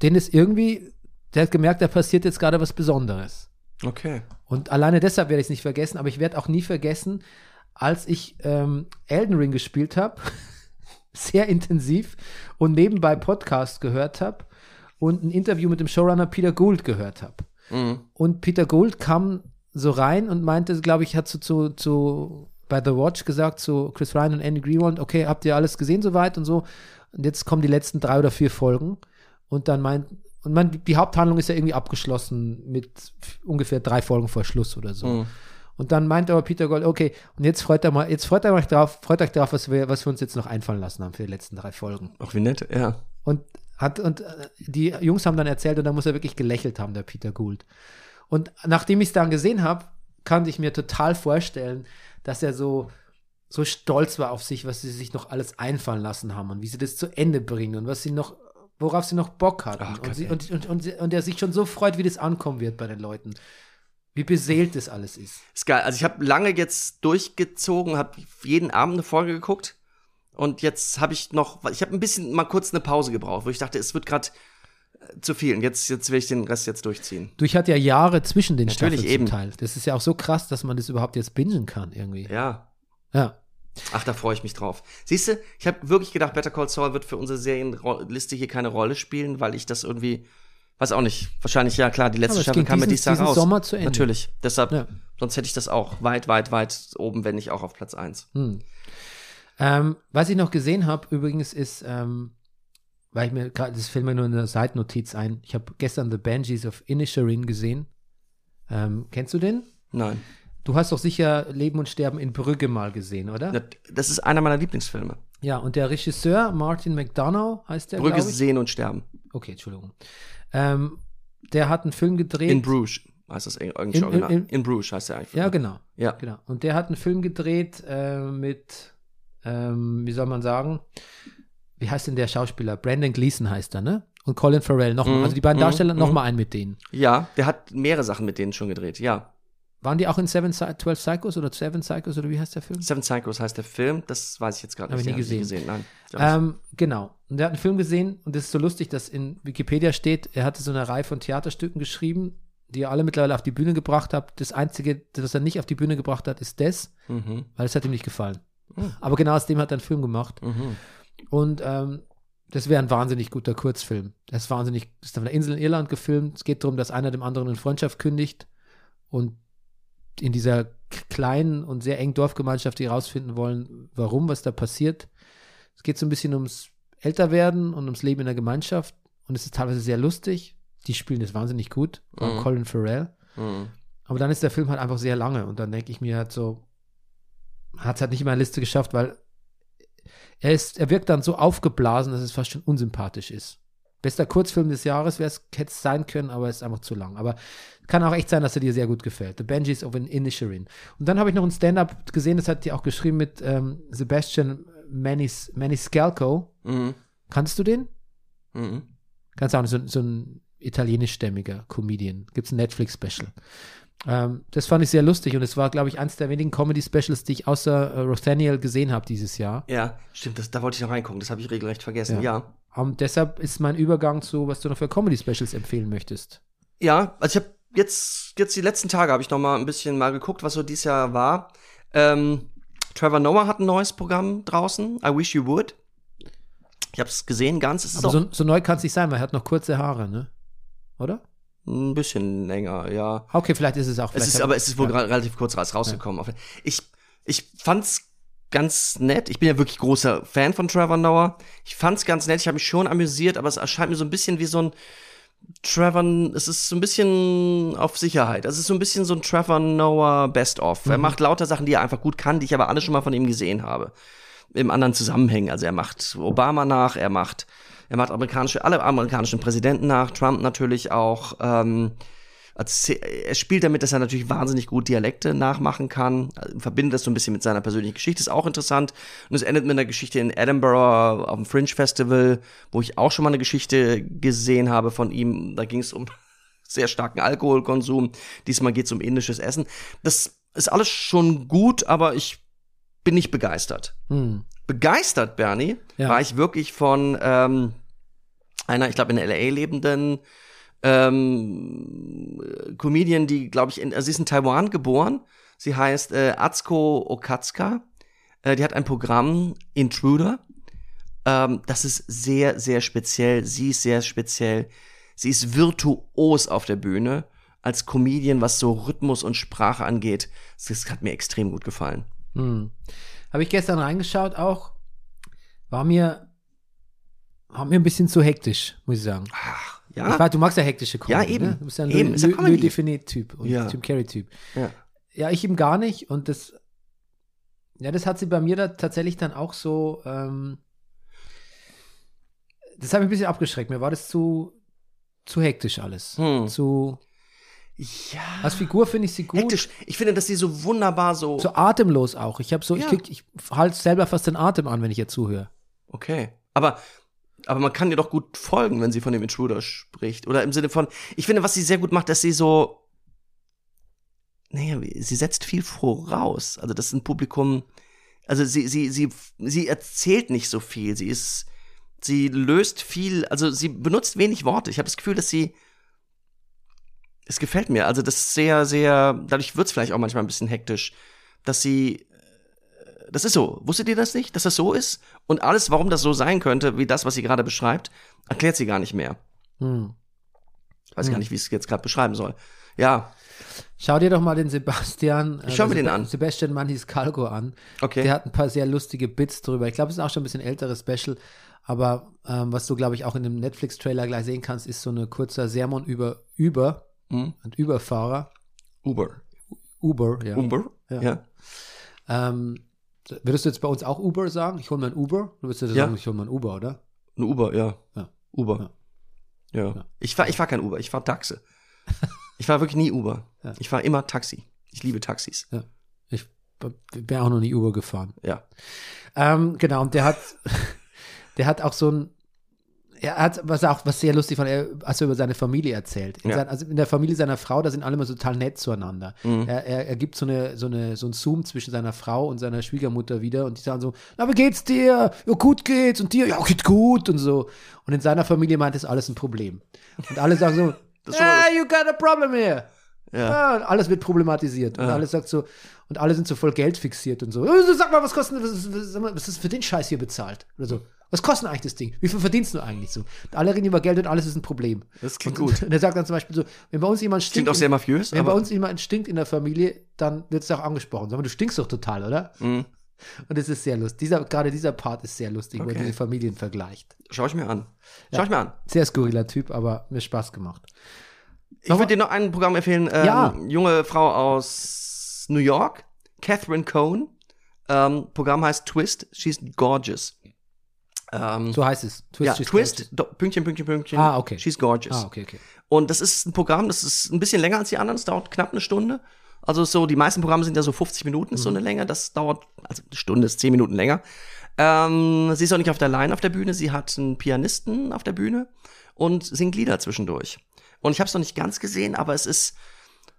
den ist irgendwie, der hat gemerkt, da passiert jetzt gerade was Besonderes. Okay. Und alleine deshalb werde ich es nicht vergessen, aber ich werde auch nie vergessen, als ich ähm, Elden Ring gespielt habe, sehr intensiv und nebenbei Podcast gehört habe und ein Interview mit dem Showrunner Peter Gould gehört habe. Mhm. Und Peter Gould kam so rein und meinte, glaube ich, hat so zu, zu bei The Watch gesagt zu Chris Ryan und Andy Greenwald, okay, habt ihr alles gesehen soweit und so. Und jetzt kommen die letzten drei oder vier Folgen. Und dann meint, und man, die Haupthandlung ist ja irgendwie abgeschlossen mit ungefähr drei Folgen vor Schluss oder so. Mhm. Und dann meint aber Peter Gold, okay, und jetzt freut er mal, jetzt freut er euch drauf, freut euch drauf, was wir, was wir uns jetzt noch einfallen lassen haben für die letzten drei Folgen. Ach, wie nett. Ja. Und hat, und äh, die Jungs haben dann erzählt, und da muss er wirklich gelächelt haben, der Peter Gould. Und nachdem ich es dann gesehen habe, kann ich mir total vorstellen, dass er so, so stolz war auf sich, was sie sich noch alles einfallen lassen haben und wie sie das zu Ende bringen und was sie noch, worauf sie noch Bock hatten. Ach und, sie, und, und, und, und er sich schon so freut, wie das ankommen wird bei den Leuten. Wie beseelt das alles ist. Ist geil. Also ich habe lange jetzt durchgezogen, habe jeden Abend eine Folge geguckt und jetzt habe ich noch, ich habe ein bisschen mal kurz eine Pause gebraucht, wo ich dachte, es wird gerade zu viel. Und jetzt, jetzt will ich den Rest jetzt durchziehen. Du, ich hatte ja Jahre zwischen den Natürlich, Staffeln eben. zum Teil. Das ist ja auch so krass, dass man das überhaupt jetzt bingen kann irgendwie. Ja. Ja. Ach, da freue ich mich drauf. Siehst du, ich habe wirklich gedacht, Better Call Saul wird für unsere Serienliste hier keine Rolle spielen, weil ich das irgendwie, weiß auch nicht, wahrscheinlich, ja klar, die letzte Aber Staffel kam mir diesen- dieses Jahr raus. Sommer zu Ende. Natürlich, deshalb, Ja. sonst hätte ich das auch weit, weit, weit oben, wenn nicht auch auf Platz 1. Hm. Ähm, was ich noch gesehen habe, übrigens, ist, ähm, weil ich mir gerade, das fällt mir nur in der Seitennotiz ein. Ich habe gestern The Banshees of Inisherin gesehen. Ähm, kennst du den? Nein. Du hast doch sicher Leben und Sterben in Brügge mal gesehen, oder? Das ist einer meiner Lieblingsfilme. Ja, und der Regisseur, Martin McDonough, heißt der, ich. sehen und sterben. Okay, Entschuldigung. Ähm, der hat einen Film gedreht. In Bruges heißt das eigentlich In- original. in- In, Bruges heißt der einfach. Ja, genau. Ja. genau. Und der hat einen Film gedreht äh, mit, ähm, wie soll man sagen, wie heißt denn der Schauspieler? Brandon Gleason heißt er, ne? Und Colin Farrell nochmal. Mhm, Also die beiden mhm, Darsteller mhm. nochmal einen mit denen. Ja, der hat mehrere Sachen mit denen schon gedreht, ja. Waren die auch in Seven, Psy- 12 Psychos oder Seven Psychos oder wie heißt der Film? Seven Psychos heißt der Film, das weiß ich jetzt gerade nicht. ich nie gesehen. Nein. Ähm, genau. Und der hat einen Film gesehen und das ist so lustig, dass in Wikipedia steht, er hatte so eine Reihe von Theaterstücken geschrieben, die er alle mittlerweile auf die Bühne gebracht hat. Das Einzige, das er nicht auf die Bühne gebracht hat, ist das, mhm. weil es hat ihm nicht gefallen. Mhm. Aber genau aus dem hat er einen Film gemacht. Mhm. Und ähm, das wäre ein wahnsinnig guter Kurzfilm. Das ist wahnsinnig, das ist auf einer Insel in Irland gefilmt. Es geht darum, dass einer dem anderen eine Freundschaft kündigt und in dieser kleinen und sehr engen Dorfgemeinschaft, die herausfinden wollen, warum, was da passiert. Es geht so ein bisschen ums Älterwerden und ums Leben in der Gemeinschaft. Und es ist teilweise sehr lustig. Die spielen das wahnsinnig gut. Mhm. Colin Farrell. Mhm. Aber dann ist der Film halt einfach sehr lange und dann denke ich mir halt so, hat es halt nicht in meine Liste geschafft, weil er ist, er wirkt dann so aufgeblasen, dass es fast schon unsympathisch ist. Bester Kurzfilm des Jahres wäre es, hätte es sein können, aber es ist einfach zu lang. Aber kann auch echt sein, dass er dir sehr gut gefällt. The Benjis of an Inisherin. Und dann habe ich noch ein Stand-up gesehen, das hat die auch geschrieben mit ähm, Sebastian Manis, Maniscalco. Mhm. Kannst du den? Mhm. Ganz auch so, so ein italienischstämmiger Comedian. Gibt es ein Netflix-Special. Ähm, das fand ich sehr lustig und es war, glaube ich, eins der wenigen Comedy-Specials, die ich außer äh, Rothaniel gesehen habe dieses Jahr. Ja, stimmt, das, da wollte ich noch reingucken, das habe ich regelrecht vergessen. Ja, Und deshalb ist mein Übergang zu, was du noch für Comedy-Specials empfehlen möchtest. ja also ich habe jetzt, jetzt die letzten Tage habe ich noch mal ein bisschen mal geguckt, was so dieses Jahr war. Ähm, Trevor Noah hat ein neues Programm draußen, I Wish You Would. Ich habe es gesehen, ganz. Es Aber so, so neu kann es nicht sein, weil er hat noch kurze Haare, ne? Oder? ein bisschen länger, ja. Okay, vielleicht ist es auch. Es ist, aber es ist wohl ja. relativ kurz raus- rausgekommen. Ich, ich fand's ganz nett. Ich bin ja wirklich großer Fan von Trevor Noah. Ich fand's ganz nett. Ich habe mich schon amüsiert, aber es erscheint mir so ein bisschen wie so ein Trevor, es ist so ein bisschen auf Sicherheit. Es ist so ein bisschen so ein Trevor Noah Best-of. Er macht lauter Sachen, die er einfach gut kann, die ich aber alle schon mal von ihm gesehen habe. Im anderen Zusammenhängen. Also er macht Obama nach, er macht, er macht amerikanische, alle amerikanischen Präsidenten nach, Trump natürlich auch. Ähm, er spielt damit, dass er natürlich wahnsinnig gut Dialekte nachmachen kann, verbindet das so ein bisschen mit seiner persönlichen Geschichte, ist auch interessant. Und es endet mit einer Geschichte in Edinburgh auf dem Fringe Festival, wo ich auch schon mal eine Geschichte gesehen habe von ihm. Da ging es um sehr starken Alkoholkonsum. Diesmal geht es um indisches Essen. Das ist alles schon gut, aber ich bin nicht begeistert. Hm. Begeistert, Bernie, Ja. war ich wirklich von ähm, einer, ich glaube, in LA lebenden ähm, Comedian, die, glaube ich, in, also sie ist in Taiwan geboren. Sie heißt äh, Atsuko Okatsuka. Äh, die hat ein Programm, Intruder. Ähm, das ist sehr, sehr speziell. Sie ist sehr speziell. Sie ist virtuos auf der Bühne als Comedian, was so Rhythmus und Sprache angeht. Das hat mir extrem gut gefallen. Hm. Habe ich gestern reingeschaut auch. War mir, war mir ein bisschen zu hektisch, muss ich sagen. Ach, Ich ja. weiß, du magst ja hektische Comedy, Ja, eben. Ne? Du bist ja ein Eben, Define-Typ und Ja. Jim Carrey-Typ. ja. Ja, ich ihm gar nicht und das, ja, das hat sie bei mir da tatsächlich dann auch so, ähm, das hat mich ein bisschen abgeschreckt. Mir war das zu, zu hektisch alles. Hm. Zu, Ja. als Figur finde ich sie gut. Hektisch. Ich finde, dass sie so wunderbar so. So atemlos auch. Ich habe so, ich Ja. krieg, ich halte selber fast den Atem an, wenn ich ihr zuhöre. Okay. Aber, aber man kann ihr doch gut folgen, wenn sie von dem Intruder spricht. Oder im Sinne von, ich finde, was sie sehr gut macht, dass sie so. Naja, sie setzt viel voraus. Also, das ist ein Publikum. Also, sie, sie, sie, sie erzählt nicht so viel. Sie ist. Sie löst viel. Also, sie benutzt wenig Worte. Ich habe das Gefühl, dass sie. Es gefällt mir. Also, das ist sehr, sehr. Dadurch wird es vielleicht auch manchmal ein bisschen hektisch, dass sie das ist so. Wusstet ihr das nicht, dass das so ist? Und alles, warum das so sein könnte, wie das, was sie gerade beschreibt, erklärt sie gar nicht mehr. Hm. Ich weiß Hm. gar nicht, wie ich es jetzt gerade beschreiben soll. Ja, Schau dir doch mal den Sebastian, äh, Ich schau mir den Seb- an. Sebastian Maniscalco an. okay. Der hat ein paar sehr lustige Bits drüber. Ich glaube, es ist auch schon ein bisschen älteres Special. Aber ähm, was du, glaube ich, auch in dem Netflix-Trailer gleich sehen kannst, ist so eine kurzer Sermon über Uber Hm? und Überfahrer. Uber. Uber, ja. Uber? Ja. Ja. Ähm, Würdest du jetzt bei uns auch Uber sagen? Ich hole mir ein Uber? Du würdest ja Ja. sagen, ich hole mir ein Uber, oder? Ein Uber, ja. Ja. Uber. Ja. Ja. Ich fahr, ich fahr kein Uber, ich fahr Taxi. ich fahr wirklich nie Uber. Ja. Ich fahr immer Taxi. Ich liebe Taxis. Ich bin auch noch nie Uber gefahren. Ja. Ähm, genau, und der hat, der hat auch so ein, er hat, was auch, was sehr lustig fand, er, als er über seine Familie erzählt. In Ja. sein, also in der Familie seiner Frau, da sind alle immer so total nett zueinander. Mhm. Er, er, er gibt so eine, so eine, so ein Zoom zwischen seiner Frau und seiner Schwiegermutter wieder und die sagen so, na, wie geht's dir? Ja, gut geht's und dir? Ja, geht gut und so. Und in seiner Familie meint es alles ein Problem. Und alle sagen so, ah, you got a problem here. Ja. Ja, und alles wird problematisiert. Und Ja. alles sagt so, und alle sind so voll Geld fixiert und so. "Äh, Sag mal, was kostet, was, was, was ist für den Scheiß hier bezahlt? Oder so. Was kostet eigentlich das Ding? Wie viel verdienst du eigentlich so? Alle reden über Geld und alles ist ein Problem. Das klingt und, gut. Und er sagt dann zum Beispiel so, wenn bei uns jemand Klingt stinkt, auch sehr mafiös, wenn bei uns jemand stinkt in der Familie, dann wird es auch angesprochen. Sag mal, du stinkst doch total, oder? Mhm. Und es ist sehr lustig. Dieser, gerade dieser Part ist sehr lustig, wo er Okay. diese Familien vergleicht. schau ich mir an. Schau Ja. ich mir an. Sehr skurriler Typ, aber mir Spaß gemacht. Ich würde dir noch ein Programm empfehlen. Ähm, Ja. Junge Frau aus New York, Catherine Cohn. Ähm, Programm heißt Twist. She's gorgeous. Ähm, So heißt es. ja, she's Twist, do, Pünktchen, Pünktchen, Pünktchen. Ah, okay. She's gorgeous. Ah, okay, okay. Und das ist ein Programm, das ist ein bisschen länger als die anderen. Das dauert knapp eine Stunde. Also so, die meisten Programme sind ja so 50 Minuten, ist so eine Länge. Das dauert, also eine Stunde ist 10 Minuten länger. Ähm, sie ist auch nicht auf der Line auf der Bühne. Sie hat einen Pianisten auf der Bühne und singt Lieder zwischendurch. Und ich habe es noch nicht ganz gesehen, aber es ist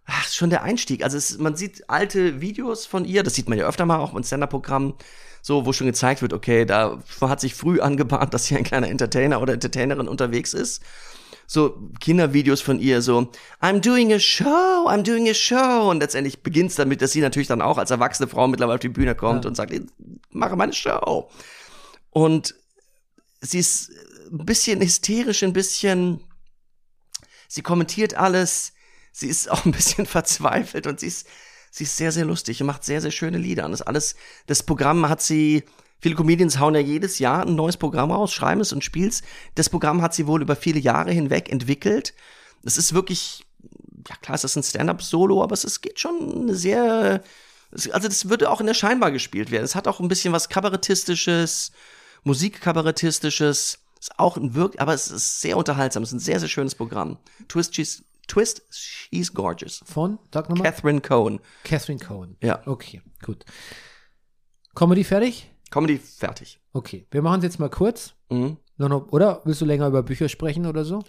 ach, schon der Einstieg. Also es, man sieht alte Videos von ihr, das sieht man ja öfter mal auch in Stand-Up-Programmen, so, wo schon gezeigt wird, okay, da hat sich früh angebahnt, dass hier ein kleiner Entertainer oder Entertainerin unterwegs ist so Kindervideos von ihr, so I'm doing a show, I'm doing a show. Und letztendlich beginnt's damit, dass sie natürlich dann auch als erwachsene Frau mittlerweile auf die Bühne kommt Ja. und sagt, ich mache meine Show. Und sie ist ein bisschen hysterisch, ein bisschen, sie kommentiert alles, sie ist auch ein bisschen verzweifelt und sie ist, sie ist sehr, sehr lustig und macht sehr, sehr schöne Lieder. Und das alles, das Programm hat sie, viele Comedians hauen ja jedes Jahr ein neues Programm raus, schreiben es und spiel's. Das Programm hat sie wohl über viele Jahre hinweg entwickelt. Es ist wirklich, ja klar, es ist ein Stand-up-Solo, aber es ist, geht schon sehr, es- also das würde auch in der Scheinbar gespielt werden. Es hat auch ein bisschen was Kabarettistisches, Musikkabarettistisches. Ist auch ein Wirk, aber es ist sehr unterhaltsam. Es ist ein sehr, sehr schönes Programm. Twist, she's, Twist, she's gorgeous. Von, sag nochmal. Catherine Cohen. Catherine Cohen. Ja. Okay, gut. Comedy fertig? Comedy fertig. Okay, wir machen es jetzt mal kurz. Mhm. Noch oder willst du länger über Bücher sprechen oder so?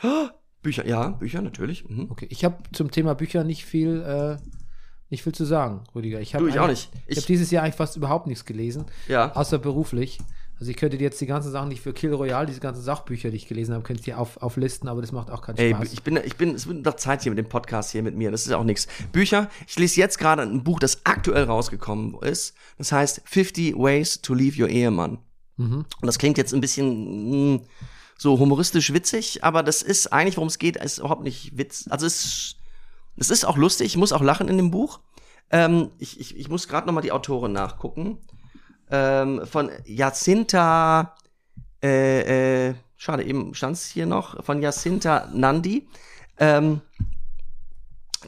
Bücher, ja, Bücher natürlich. Mhm. Okay, ich habe zum Thema Bücher nicht viel, äh, nicht viel zu sagen, Rüdiger. Ich hab Du, ich auch nicht. Ich, Ich- habe dieses Jahr eigentlich fast überhaupt nichts gelesen, Ja. außer beruflich. Also ich könnte dir jetzt die ganzen Sachen, die ich für Kill Royale, diese ganzen Sachbücher, die ich gelesen habe, könnte ich dir auf, auflisten, aber das macht auch keinen Ey, Spaß. ich bin, ich bin, es wird doch Zeit hier mit dem Podcast hier mit mir. Das ist auch nichts. Bücher. Ich lese jetzt gerade ein Buch, das aktuell rausgekommen ist. Das heißt 50 Ways to Leave Your Ehemann. Mhm. Und das klingt jetzt ein bisschen mh, so humoristisch witzig, aber das ist eigentlich, worum es geht, ist überhaupt nicht Witz. Also es, es ist auch lustig. Ich muss auch lachen in dem Buch. Ähm, ich, ich, ich muss gerade noch mal die Autorin nachgucken. Ähm, von Jacinta, äh, äh, schade, eben stand es hier noch, von Jacinta Nandi. Ähm,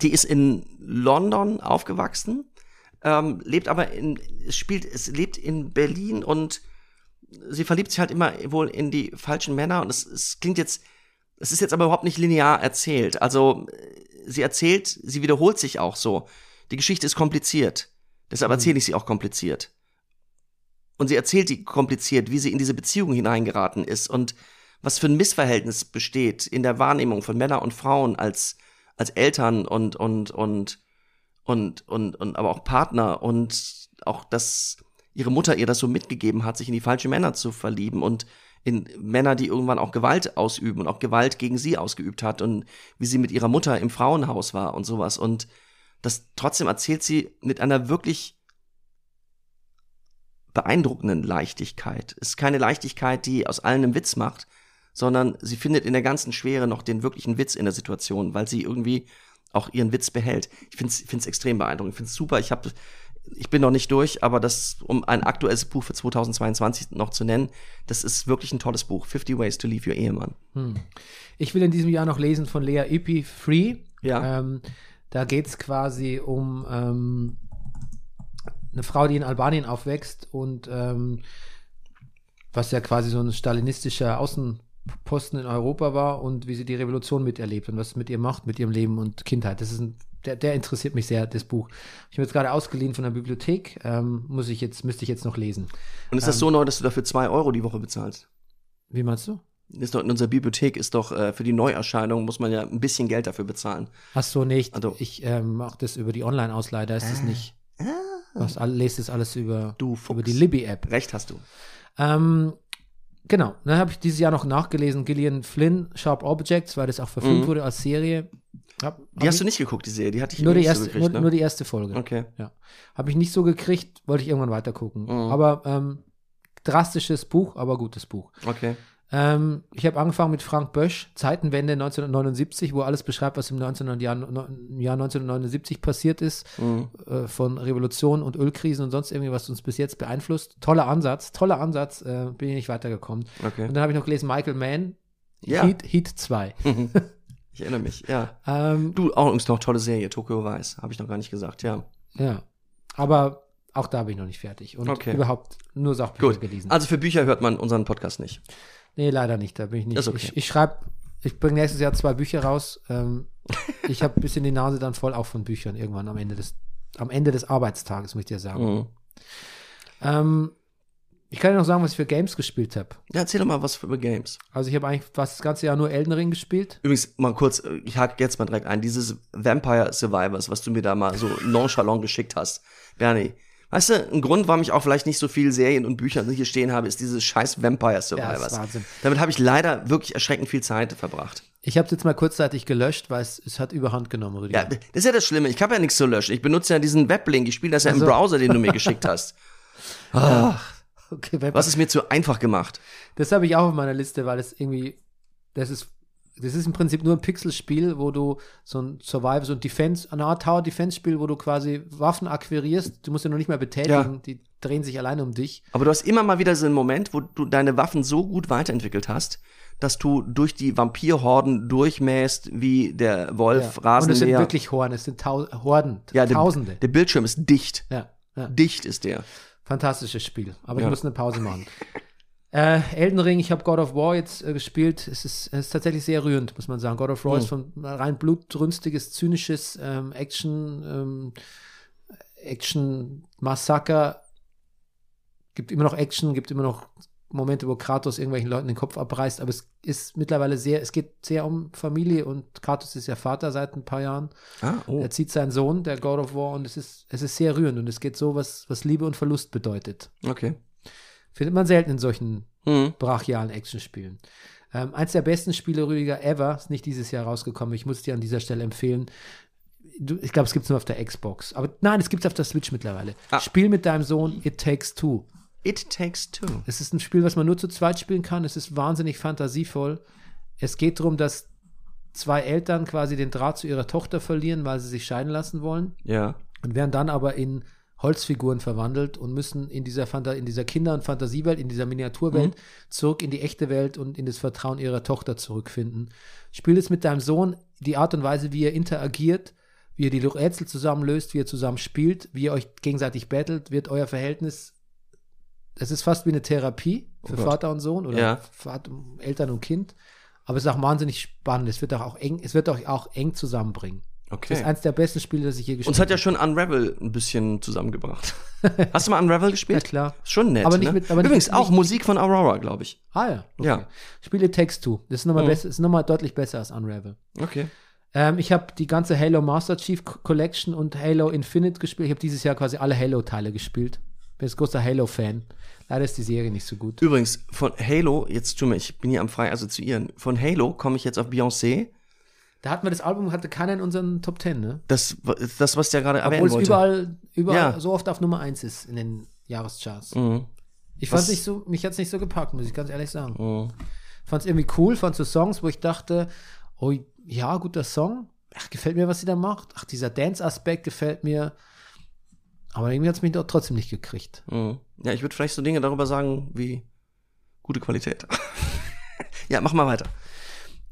die ist in London aufgewachsen, ähm, lebt aber in, spielt, es lebt in Berlin und sie verliebt sich halt immer wohl in die falschen Männer und es, es klingt jetzt, es ist jetzt aber überhaupt nicht linear erzählt. Also äh, sie erzählt, sie wiederholt sich auch so. Die Geschichte ist kompliziert. Deshalb erzähle ich sie auch kompliziert. Und sie erzählt die kompliziert, wie sie in diese Beziehung hineingeraten ist und was für ein Missverhältnis besteht in der Wahrnehmung von Männern und Frauen als, als Eltern und, und, und, und, und, und, aber auch Partner und auch, dass ihre Mutter ihr das so mitgegeben hat, sich in die falschen Männer zu verlieben und in Männer, die irgendwann auch Gewalt ausüben und auch Gewalt gegen sie ausgeübt hat und wie sie mit ihrer Mutter im Frauenhaus war und sowas. Und das trotzdem erzählt sie mit einer wirklich beeindruckenden Leichtigkeit. Es ist keine Leichtigkeit, die aus allen einen Witz macht, sondern sie findet in der ganzen Schwere noch den wirklichen Witz in der Situation, weil sie irgendwie auch ihren Witz behält. Ich finde es extrem beeindruckend. Ich finde es super. Ich habe ich bin noch nicht durch, aber das, um ein aktuelles Buch für 2022 noch zu nennen, das ist wirklich ein tolles Buch. 50 Ways to Leave Your Ehemann. Ich will in diesem Jahr noch lesen von Lea Ipi Free. Ja. Ähm, da geht es quasi um ähm, eine Frau, die in Albanien aufwächst und ähm, was ja quasi so ein stalinistischer Außenposten in Europa war und wie sie die Revolution miterlebt und was es mit ihr macht, mit ihrem Leben und Kindheit. Das ist ein, der, der interessiert mich sehr, das Buch. Ich habe jetzt gerade ausgeliehen von der Bibliothek, ähm, muss ich jetzt, müsste ich jetzt noch lesen. Und ist das so neu, dass du dafür zwei Euro die Woche bezahlst? Wie meinst du? Ist doch in unserer Bibliothek ist doch äh, für die Neuerscheinung muss man ja ein bisschen Geld dafür bezahlen. Ach so, nicht. Also- ich ähm, mache das über die Online-Ausleihe, da ist es nicht. Was, lest das alles über, Du Fuchs. über die Libby-App. Recht hast du. Ähm, genau, dann habe ich dieses Jahr noch nachgelesen, Gillian Flynn, Sharp Objects, weil das auch verfilmt Mhm. wurde als Serie. Hab, Die hab hast ich, du nicht geguckt, die Serie. Die hatte ich nur die, nicht erste, so gekriegt, nur, ne? nur die erste Folge. Okay. Ja. Habe ich nicht so gekriegt, wollte ich irgendwann weiter gucken. Mhm. Aber ähm, drastisches Buch, aber gutes Buch. Okay. Ähm, ich habe angefangen mit Frank Bösch, Zeitenwende 1979, wo alles beschreibt, was im 1900 Jahr, Jahr 1979 passiert ist, Mhm. äh, von Revolution und Ölkrisen und sonst irgendwie, was uns bis jetzt beeinflusst. Toller Ansatz, toller Ansatz, äh, bin ich nicht weitergekommen. Okay. Und dann habe ich noch gelesen Michael Mann, Ja. Heat, Heat 2. Ich erinnere mich, ja. Ähm, Du, auch übrigens noch tolle Serie, Tokyo Weiß. Habe ich noch gar nicht gesagt, ja. ja, aber auch da bin ich noch nicht fertig. Und Okay. überhaupt nur Sachbücher Gut. gelesen. Also für Bücher hört man unseren Podcast nicht. Nee, leider nicht. Da bin ich nicht. Okay. Ich, ich schreibe, ich bringe nächstes Jahr zwei Bücher raus. Ähm, ich habe ein bisschen die Nase dann voll auch von Büchern irgendwann am Ende des, am Ende des Arbeitstages, muss ich dir sagen. Mhm. Ähm, ich kann dir noch sagen, was ich für Games gespielt habe. Ja, erzähl doch mal was über Games. Also ich habe eigentlich fast das ganze Jahr nur Elden Ring gespielt. Übrigens, mal kurz, ich hake jetzt mal direkt ein. Dieses Vampire Survivors, was du mir da mal so nonchalant geschickt hast. Bernie, weißt du, ein Grund, warum ich auch vielleicht nicht so viel Serien und Bücher hier stehen habe, ist dieses scheiß Vampire Ja, Survivors. ist Wahnsinn. Damit habe ich leider wirklich erschreckend viel Zeit verbracht. Ich habe es jetzt mal kurzzeitig gelöscht, weil es, es hat überhand genommen, Rüdiger. Ja, das ist ja das Schlimme. Ich habe ja nichts zu löschen. Ich benutze ja diesen Weblink. Ich spiele das ja im Also- Browser, den du mir geschickt hast. okay, wenn- Was ist mir zu einfach gemacht? Das habe ich auch auf meiner Liste, weil es irgendwie, das ist, das ist im Prinzip nur ein Pixelspiel, wo du so ein Survival, so ein Defense, eine Art Tower-Defense-Spiel, wo du quasi Waffen akquirierst. Du musst ja noch nicht mehr betätigen, Ja. die drehen sich alleine um dich. Aber du hast immer mal wieder so einen Moment, wo du deine Waffen so gut weiterentwickelt hast, dass du durch die Vampirhorden durchmähst wie der Wolf Ja. Und es sind Rasenmäher. wirklich Horden, es sind Tau Horden, ja, der, Tausende. der Bildschirm ist dicht. ja, ja, Dicht ist der. fantastisches Spiel. Aber ich muss eine Pause machen. Äh, Elden Ring, ich habe God of War jetzt äh, gespielt. Es ist, es ist tatsächlich sehr rührend, muss man sagen. God of War Mhm. ist von rein blutrünstiges, zynisches ähm, Action, ähm, Action-Massaker. Gibt immer noch Action, gibt immer noch Momente, wo Kratos irgendwelchen Leuten den Kopf abreißt, aber es ist mittlerweile sehr, es geht sehr um Familie und Kratos ist ja Vater seit ein paar Jahren. Ah, oh. Er zieht seinen Sohn, der God of War, und es ist, es ist sehr rührend und es geht so, was, was Liebe und Verlust bedeutet. Okay. Findet man selten in solchen Hm. brachialen Actionspielen. Ähm, eins der besten Spiele, Rüdiger, ever, ist nicht dieses Jahr rausgekommen. Ich muss dir an dieser Stelle empfehlen. Du, ich glaube, es gibt es nur auf der Xbox. Aber nein, es gibt es auf der Switch mittlerweile. Ah. Spiel mit deinem Sohn It Takes Two. It Takes Two. Es ist ein Spiel, was man nur zu zweit spielen kann. Es ist wahnsinnig fantasievoll. Es geht darum, dass zwei Eltern quasi den Draht zu ihrer Tochter verlieren, weil sie sich scheiden lassen wollen Ja. und werden dann aber in Holzfiguren verwandelt und müssen in dieser, Fanta in dieser Kinder- und Fantasiewelt, in dieser Miniaturwelt zurück in die echte Welt und in das Vertrauen ihrer Tochter zurückfinden. Spiel es mit deinem Sohn, die Art und Weise, wie ihr interagiert, wie ihr die Rätsel zusammen löst, wie ihr zusammen spielt, wie ihr euch gegenseitig battelt, wird euer Verhältnis, es ist fast wie eine Therapie für Oh. Vater und Sohn oder Ja. Vater, Eltern und Kind. Aber es ist auch wahnsinnig spannend. Es wird auch, auch eng, es wird euch auch eng zusammenbringen. Das ist Okay. eins der besten Spiele, das ich je gespielt Uns hat ja schon Unravel ein bisschen zusammengebracht. Hast du mal Unravel Ja, gespielt? klar. Ist schon nett. Aber nicht ne? mit- aber nicht- Übrigens auch nicht- Musik von Aurora, glaube ich. Ah ja. Okay. Ja. Spiele Takes Two. Das ist nochmal Mhm. besser, ist nochmal deutlich besser als Unravel. Okay. Ähm, ich habe die ganze Halo Master Chief Co- Collection und Halo Infinite gespielt. Ich habe dieses Jahr quasi alle Halo-Teile gespielt. Bin jetzt großer Halo-Fan. Leider ist die Serie nicht so gut. Übrigens, von Halo, jetzt tu mir, ich bin hier am frei assoziieren. Von Halo komme ich jetzt auf Beyoncé. Da hatten wir das Album, hatte keiner in unseren Top Ten, ne? Das das, was der gerade Obwohl erwähnen es überall, überall Ja. so oft auf Nummer 1 ist in den Jahrescharts. Mhm. Ich fand nicht so, mich hat es nicht so gepackt, muss ich ganz ehrlich sagen. Mhm. Fand es irgendwie cool, fand so Songs, wo ich dachte, oh ja, guter Song. Ach, gefällt mir, was sie da macht. Ach, dieser Dance-Aspekt gefällt mir. Aber irgendwie hat es mich doch trotzdem nicht gekriegt. Mhm. Ja, ich würde vielleicht so Dinge darüber sagen wie gute Qualität. ja, mach mal weiter.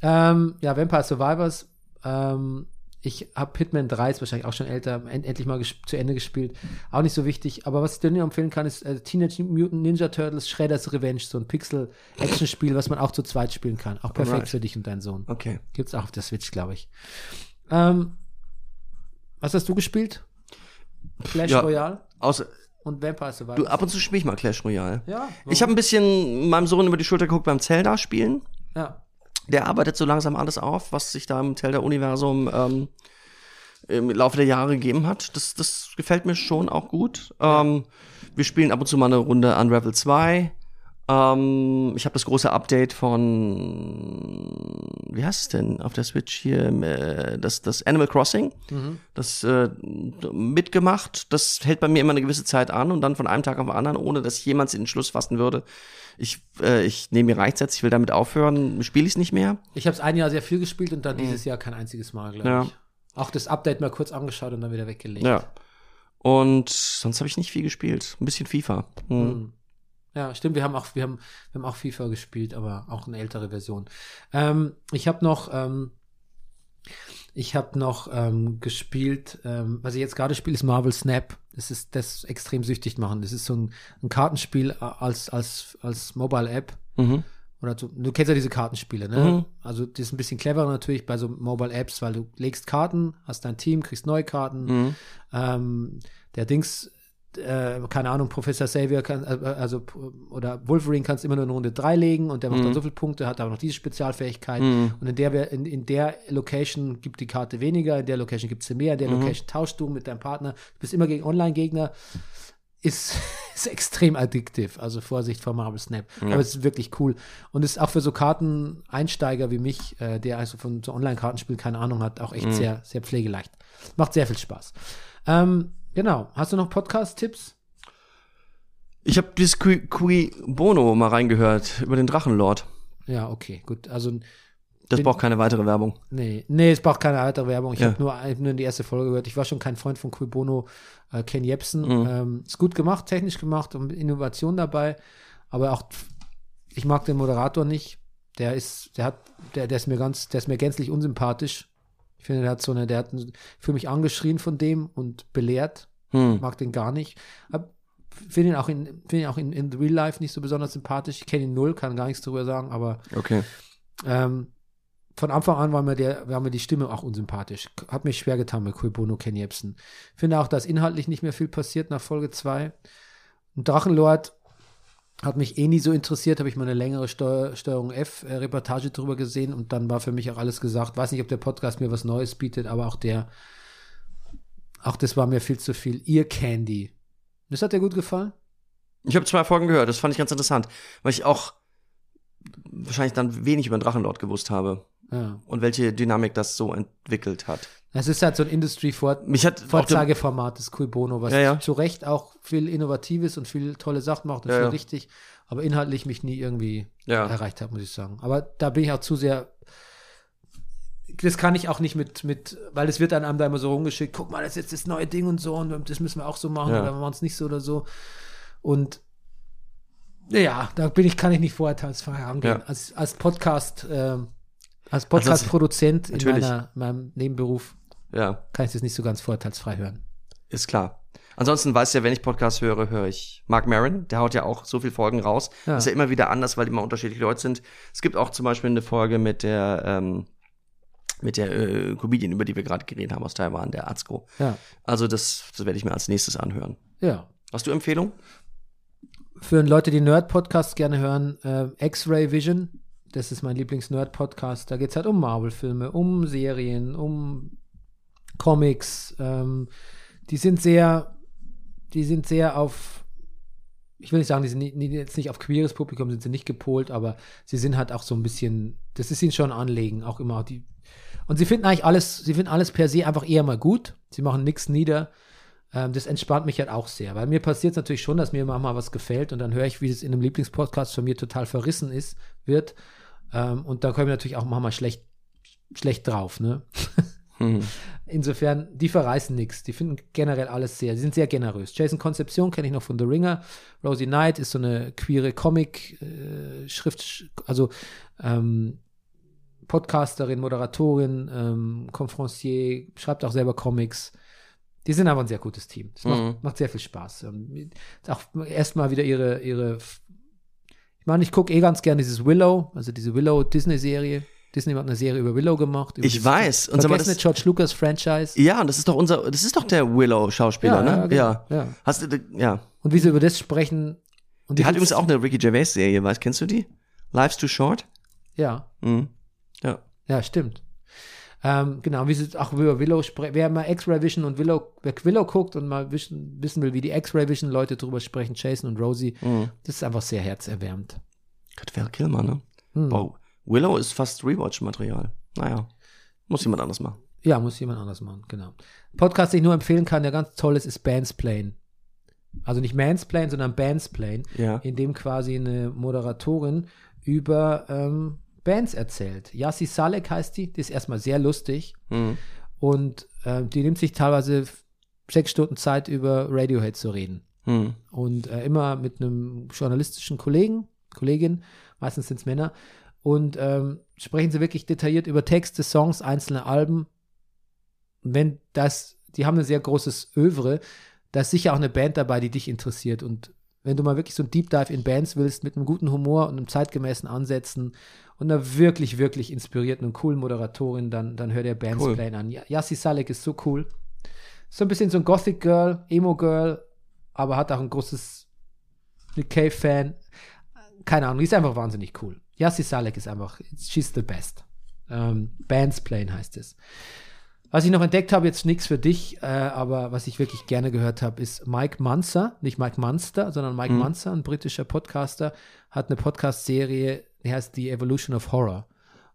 Ähm, ja, Vampire Survivors. Ähm, Ich habe Hitman 3, ist wahrscheinlich auch schon älter, end, endlich mal zu Ende gespielt. Auch nicht so wichtig. Aber was ich dir nur empfehlen kann, ist äh, Teenage Mutant Ninja Turtles Shredder's Revenge, so ein Pixel-Action-Spiel, was man auch zu zweit spielen kann. Auch perfekt Alright. für dich und deinen Sohn. Okay. Gibt's auch auf der Switch, glaube ich. Ähm, was hast du gespielt? Clash Ja. Royale Außer, und Vampire Survivors. du, ab und zu spiele ich mal Clash Royale. ja, Ich habe ein bisschen meinem Sohn über die Schulter geguckt beim Zelda-Spielen. ja. Der arbeitet so langsam alles auf, was sich da im Zelda-Universum ähm, im Laufe der Jahre gegeben hat. Das, das gefällt mir schon auch gut. Ähm, wir spielen ab und zu mal eine Runde Unravel 2. Ähm, ich habe das große Update von, wie heißt es denn auf der Switch hier, äh, das, das Animal Crossing, das äh, mitgemacht. Das hält bei mir immer eine gewisse Zeit an und dann von einem Tag auf den anderen, ohne dass jemals den Entschluss fassen würde, ich, äh, ich nehme mir reicht's jetzt, ich will damit aufhören, spiele ich es nicht mehr. Ich habe es ein Jahr sehr viel gespielt und dann dieses Jahr kein einziges Mal, glaube Ja. ich. Auch das Update mal kurz angeschaut und dann wieder weggelegt. Ja. Und sonst habe ich nicht viel gespielt. Ein bisschen FIFA. Hm. Mhm. Ja, stimmt. Wir haben auch, wir haben, wir haben auch FIFA gespielt, aber auch eine ältere Version. Ähm, ich habe noch, ähm, ich habe noch ähm, gespielt, ähm, was ich jetzt gerade spiele, ist Marvel Snap. Das ist das extrem süchtig machen. Das ist so ein, ein Kartenspiel als als als Mobile App. Mhm. Oder so, du kennst ja diese Kartenspiele, ne? Mhm. Also das ist ein bisschen cleverer natürlich bei so Mobile Apps, weil du legst Karten, hast dein Team, kriegst neue Karten. Mhm. Ähm, der Dings, äh, keine Ahnung, Professor Xavier kann, äh, also oder Wolverine kannst immer nur in Runde 3 legen und der macht dann so viele Punkte, hat aber noch diese Spezialfähigkeit. Mhm. Und in der, in, in der Location gibt die Karte weniger, in der Location gibt sie mehr, in der Mhm. Location tauschst du mit deinem Partner, du bist immer gegen Online-Gegner. Ist, ist extrem addiktiv, also Vorsicht vor Marvel Snap. Aber es ist wirklich cool. Und ist auch für so Karteneinsteiger wie mich, äh, der also von so Online-Kartenspielen keine Ahnung hat, auch Mhm. echt sehr, sehr pflegeleicht. Macht sehr viel Spaß. Ähm, genau. Hast du noch Podcast-Tipps? Ich habe dieses Cui, Cui Bono mal reingehört über den Drachenlord. Ja, okay, gut. Also, Das Bin- braucht keine weitere Werbung. nee, nee, es braucht keine weitere Werbung. Ich Ja. habe nur, hab nur die erste Folge gehört. Ich war schon kein Freund von Cui Bono, äh, Ken Jebsen. Mhm. Ähm, ist gut gemacht, technisch gemacht und Innovation dabei. Aber auch, ich mag den Moderator nicht. Der ist, der hat, der, der ist mir ganz, der ist mir gänzlich unsympathisch. Ich finde, der hat so eine, der hat für mich angeschrien von dem und belehrt. Hm. mag den gar nicht. Hab- Finde ihn auch in, finde ihn auch in, in Real Life nicht so besonders sympathisch. Ich kenne ihn null, kann gar nichts darüber sagen, aber Okay. ähm, von Anfang an war mir, der, war mir die Stimme auch unsympathisch. Hat mich schwer getan mit Cui Bono, Ken Jebsen. Finde auch, dass inhaltlich nicht mehr viel passiert nach Folge 2. Und Drachenlord hat mich eh nie so interessiert, habe ich mal eine längere Steuer, Steuerung F-Reportage drüber gesehen und dann war für mich auch alles gesagt. Weiß nicht, ob der Podcast mir was Neues bietet, aber auch der, auch das war mir viel zu viel. Ear Candy. Das hat dir gut gefallen? Ich habe zwei Folgen gehört, das fand ich ganz interessant, weil ich auch wahrscheinlich dann wenig über den Drachenlord gewusst habe Ja. und welche Dynamik das so entwickelt hat. Es ist halt so ein Industry-Vor- Mich hat auch der, Vorzeigeformat des Cui Bono, was Ja, ja. zu Recht auch viel Innovatives und viel tolle Sachen macht und Ja, viel richtig, aber inhaltlich mich nie irgendwie erreicht hat, muss ich sagen. Aber da bin ich auch zu sehr. Das kann ich auch nicht mit, mit, weil es wird dann einem da immer so rumgeschickt, guck mal, das ist jetzt das neue Ding und so und das müssen wir auch so machen oder wir machen es nicht so oder so. Und ja, da bin ich, kann ich nicht vorurteilsfrei rangehen. Ja. Als, als Podcast, ähm, als Podcast-Produzent in meiner, meinem Nebenberuf ja, kann ich das nicht so ganz vorurteilsfrei hören. ist klar. Ansonsten weißt du ja, wenn ich Podcast höre, höre ich Mark Maron. Der haut ja auch so viele Folgen raus. Ja. Ist ja immer wieder anders, weil immer unterschiedliche Leute sind. Es gibt auch zum Beispiel eine Folge mit der, ähm, mit der äh, Comedian, über die wir gerade geredet haben aus Taiwan, der Atzko. Ja, Also das, das werde ich mir als nächstes anhören. ja. Hast du Empfehlung? Für Leute, die Nerd-Podcasts gerne hören, äh, X-Ray Vision, das ist mein Lieblings-Nerd-Podcast. Da geht es halt um Marvel-Filme, um Serien, um Comics. Ähm, die sind sehr, die sind sehr auf, ich will nicht sagen, die sind nie, jetzt nicht auf queeres Publikum, sind sie nicht gepolt, aber sie sind halt auch so ein bisschen, das ist ihnen schon ein Anlegen, auch immer die. Und sie finden eigentlich alles, sie finden alles per se einfach eher mal gut. Sie machen nichts nieder. Ähm, das entspannt mich halt auch sehr, weil mir passiert es natürlich schon, dass mir manchmal was gefällt und dann höre ich, wie es in einem Lieblingspodcast von mir total verrissen ist, wird. Ähm, und da komme ich natürlich auch manchmal schlecht, schlecht drauf, ne? Hm. Insofern, die verreißen nichts. Die finden generell alles sehr, die sind sehr generös. Jason Concepcion kenne ich noch von The Ringer. Rosie Knight ist so eine queere Comic-Schrift, also ähm, Podcasterin, Moderatorin, ähm, Conferencier, schreibt auch selber Comics. Die sind aber ein sehr gutes Team. Es Mhm. macht, macht sehr viel Spaß. Auch erstmal wieder ihre, ihre ich meine, ich gucke eh ganz gerne dieses Willow, also diese Willow-Disney-Serie. Disney hat eine Serie über Willow gemacht. Über Ich weiß. Und Vergessene das- George Lucas Franchise. Ja, und das ist doch unser, das ist doch der Willow-Schauspieler, ne? genau, Ja. ja. Hast du, ja. Und wie sie über das sprechen. Und Die hat übrigens auch eine Ricky Gervais-Serie, weißt, kennst du die? Life's Too Short? Ja, Mhm. Ja. ja, stimmt. Ähm, genau, wie sie auch über Willow sprechen. Wer mal X-Ray Vision und Willow, wer Willow guckt und mal wissen, wissen will, wie die X-Ray Vision Leute drüber sprechen, Jason und Rosie, Mhm. das ist einfach sehr herzerwärmend. Gott, Val Kilmer, ne? Hm. Wow. Willow ist fast Rewatch-Material. Naja. Muss jemand anders machen. Ja, muss jemand anders machen, genau. Podcast, den ich nur empfehlen kann, der ganz toll ist, ist Bandsplain. Also nicht Mansplain, sondern Bandsplain, Ja. in dem quasi eine Moderatorin über ähm, Bands erzählt. Yassi Salek heißt die, die ist erstmal sehr lustig Mhm. und äh, die nimmt sich teilweise sechs Stunden Zeit über Radiohead zu reden. Mhm. Und äh, immer mit einem journalistischen Kollegen, Kollegin, meistens sind es Männer, und ähm, sprechen sie wirklich detailliert über Texte, Songs, einzelne Alben. Wenn das, die haben ein sehr großes Övre, da ist sicher auch eine Band dabei, die dich interessiert. Und wenn du mal wirklich so ein Deep Dive in Bands willst, mit einem guten Humor und einem zeitgemäßen Ansätzen und einer wirklich, wirklich inspirierten und coolen Moderatorin, dann, dann hör dir Bandsplain an. Ja- Yassi Salek ist so cool. So ein bisschen so ein Gothic Girl, Emo Girl, aber hat auch ein großes Nick Cave-Fan. Keine Ahnung, die ist einfach wahnsinnig cool. Yassi Salek ist einfach, she's the best. Ähm, Bandsplain heißt es. Was ich noch entdeckt habe, jetzt nichts für dich, äh, aber was ich wirklich gerne gehört habe, ist Mike Munzer, nicht Mike Munster, sondern Mike Mhm. Munzer, ein britischer Podcaster, hat eine Podcast-Serie, die heißt The Evolution of Horror.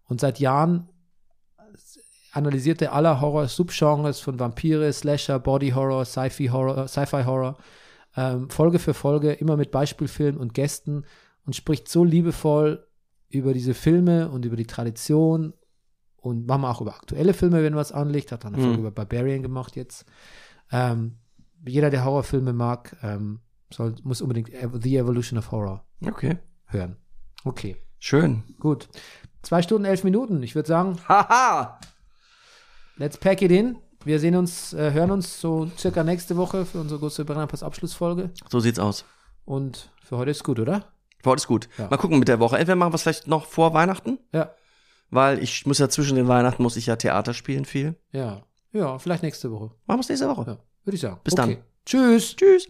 Und seit Jahren analysiert er alle Horror-Subgenres von Vampire, Slasher, Body Horror, Sci-Fi Horror, Sci-Fi Horror, ähm, Folge für Folge, immer mit Beispielfilmen und Gästen und spricht so liebevoll über diese Filme und über die Tradition und manchmal auch über aktuelle Filme, wenn was anliegt. Hat dann eine Mhm. Folge über Barbarian gemacht jetzt. Ähm, jeder, der Horrorfilme mag, ähm, soll, muss unbedingt The Evolution of Horror Okay. Hören. Okay, Schön. gut. Zwei Stunden, elf Minuten. Ich würde sagen, Haha! let's pack it in. Wir sehen uns, äh, hören uns so circa nächste Woche für unsere große Brennerpass Abschlussfolge. So sieht's aus. Und für heute ist gut, oder? Für heute ist gut. Ja. Mal gucken mit der Woche. Entweder machen wir es vielleicht noch vor Weihnachten, Ja, weil ich muss ja zwischen den Weihnachten muss ich ja Theater spielen viel. ja, ja, vielleicht nächste Woche. Machen wir es nächste Woche. Ja, würde ich sagen. Bis dann. Tschüss. Tschüss.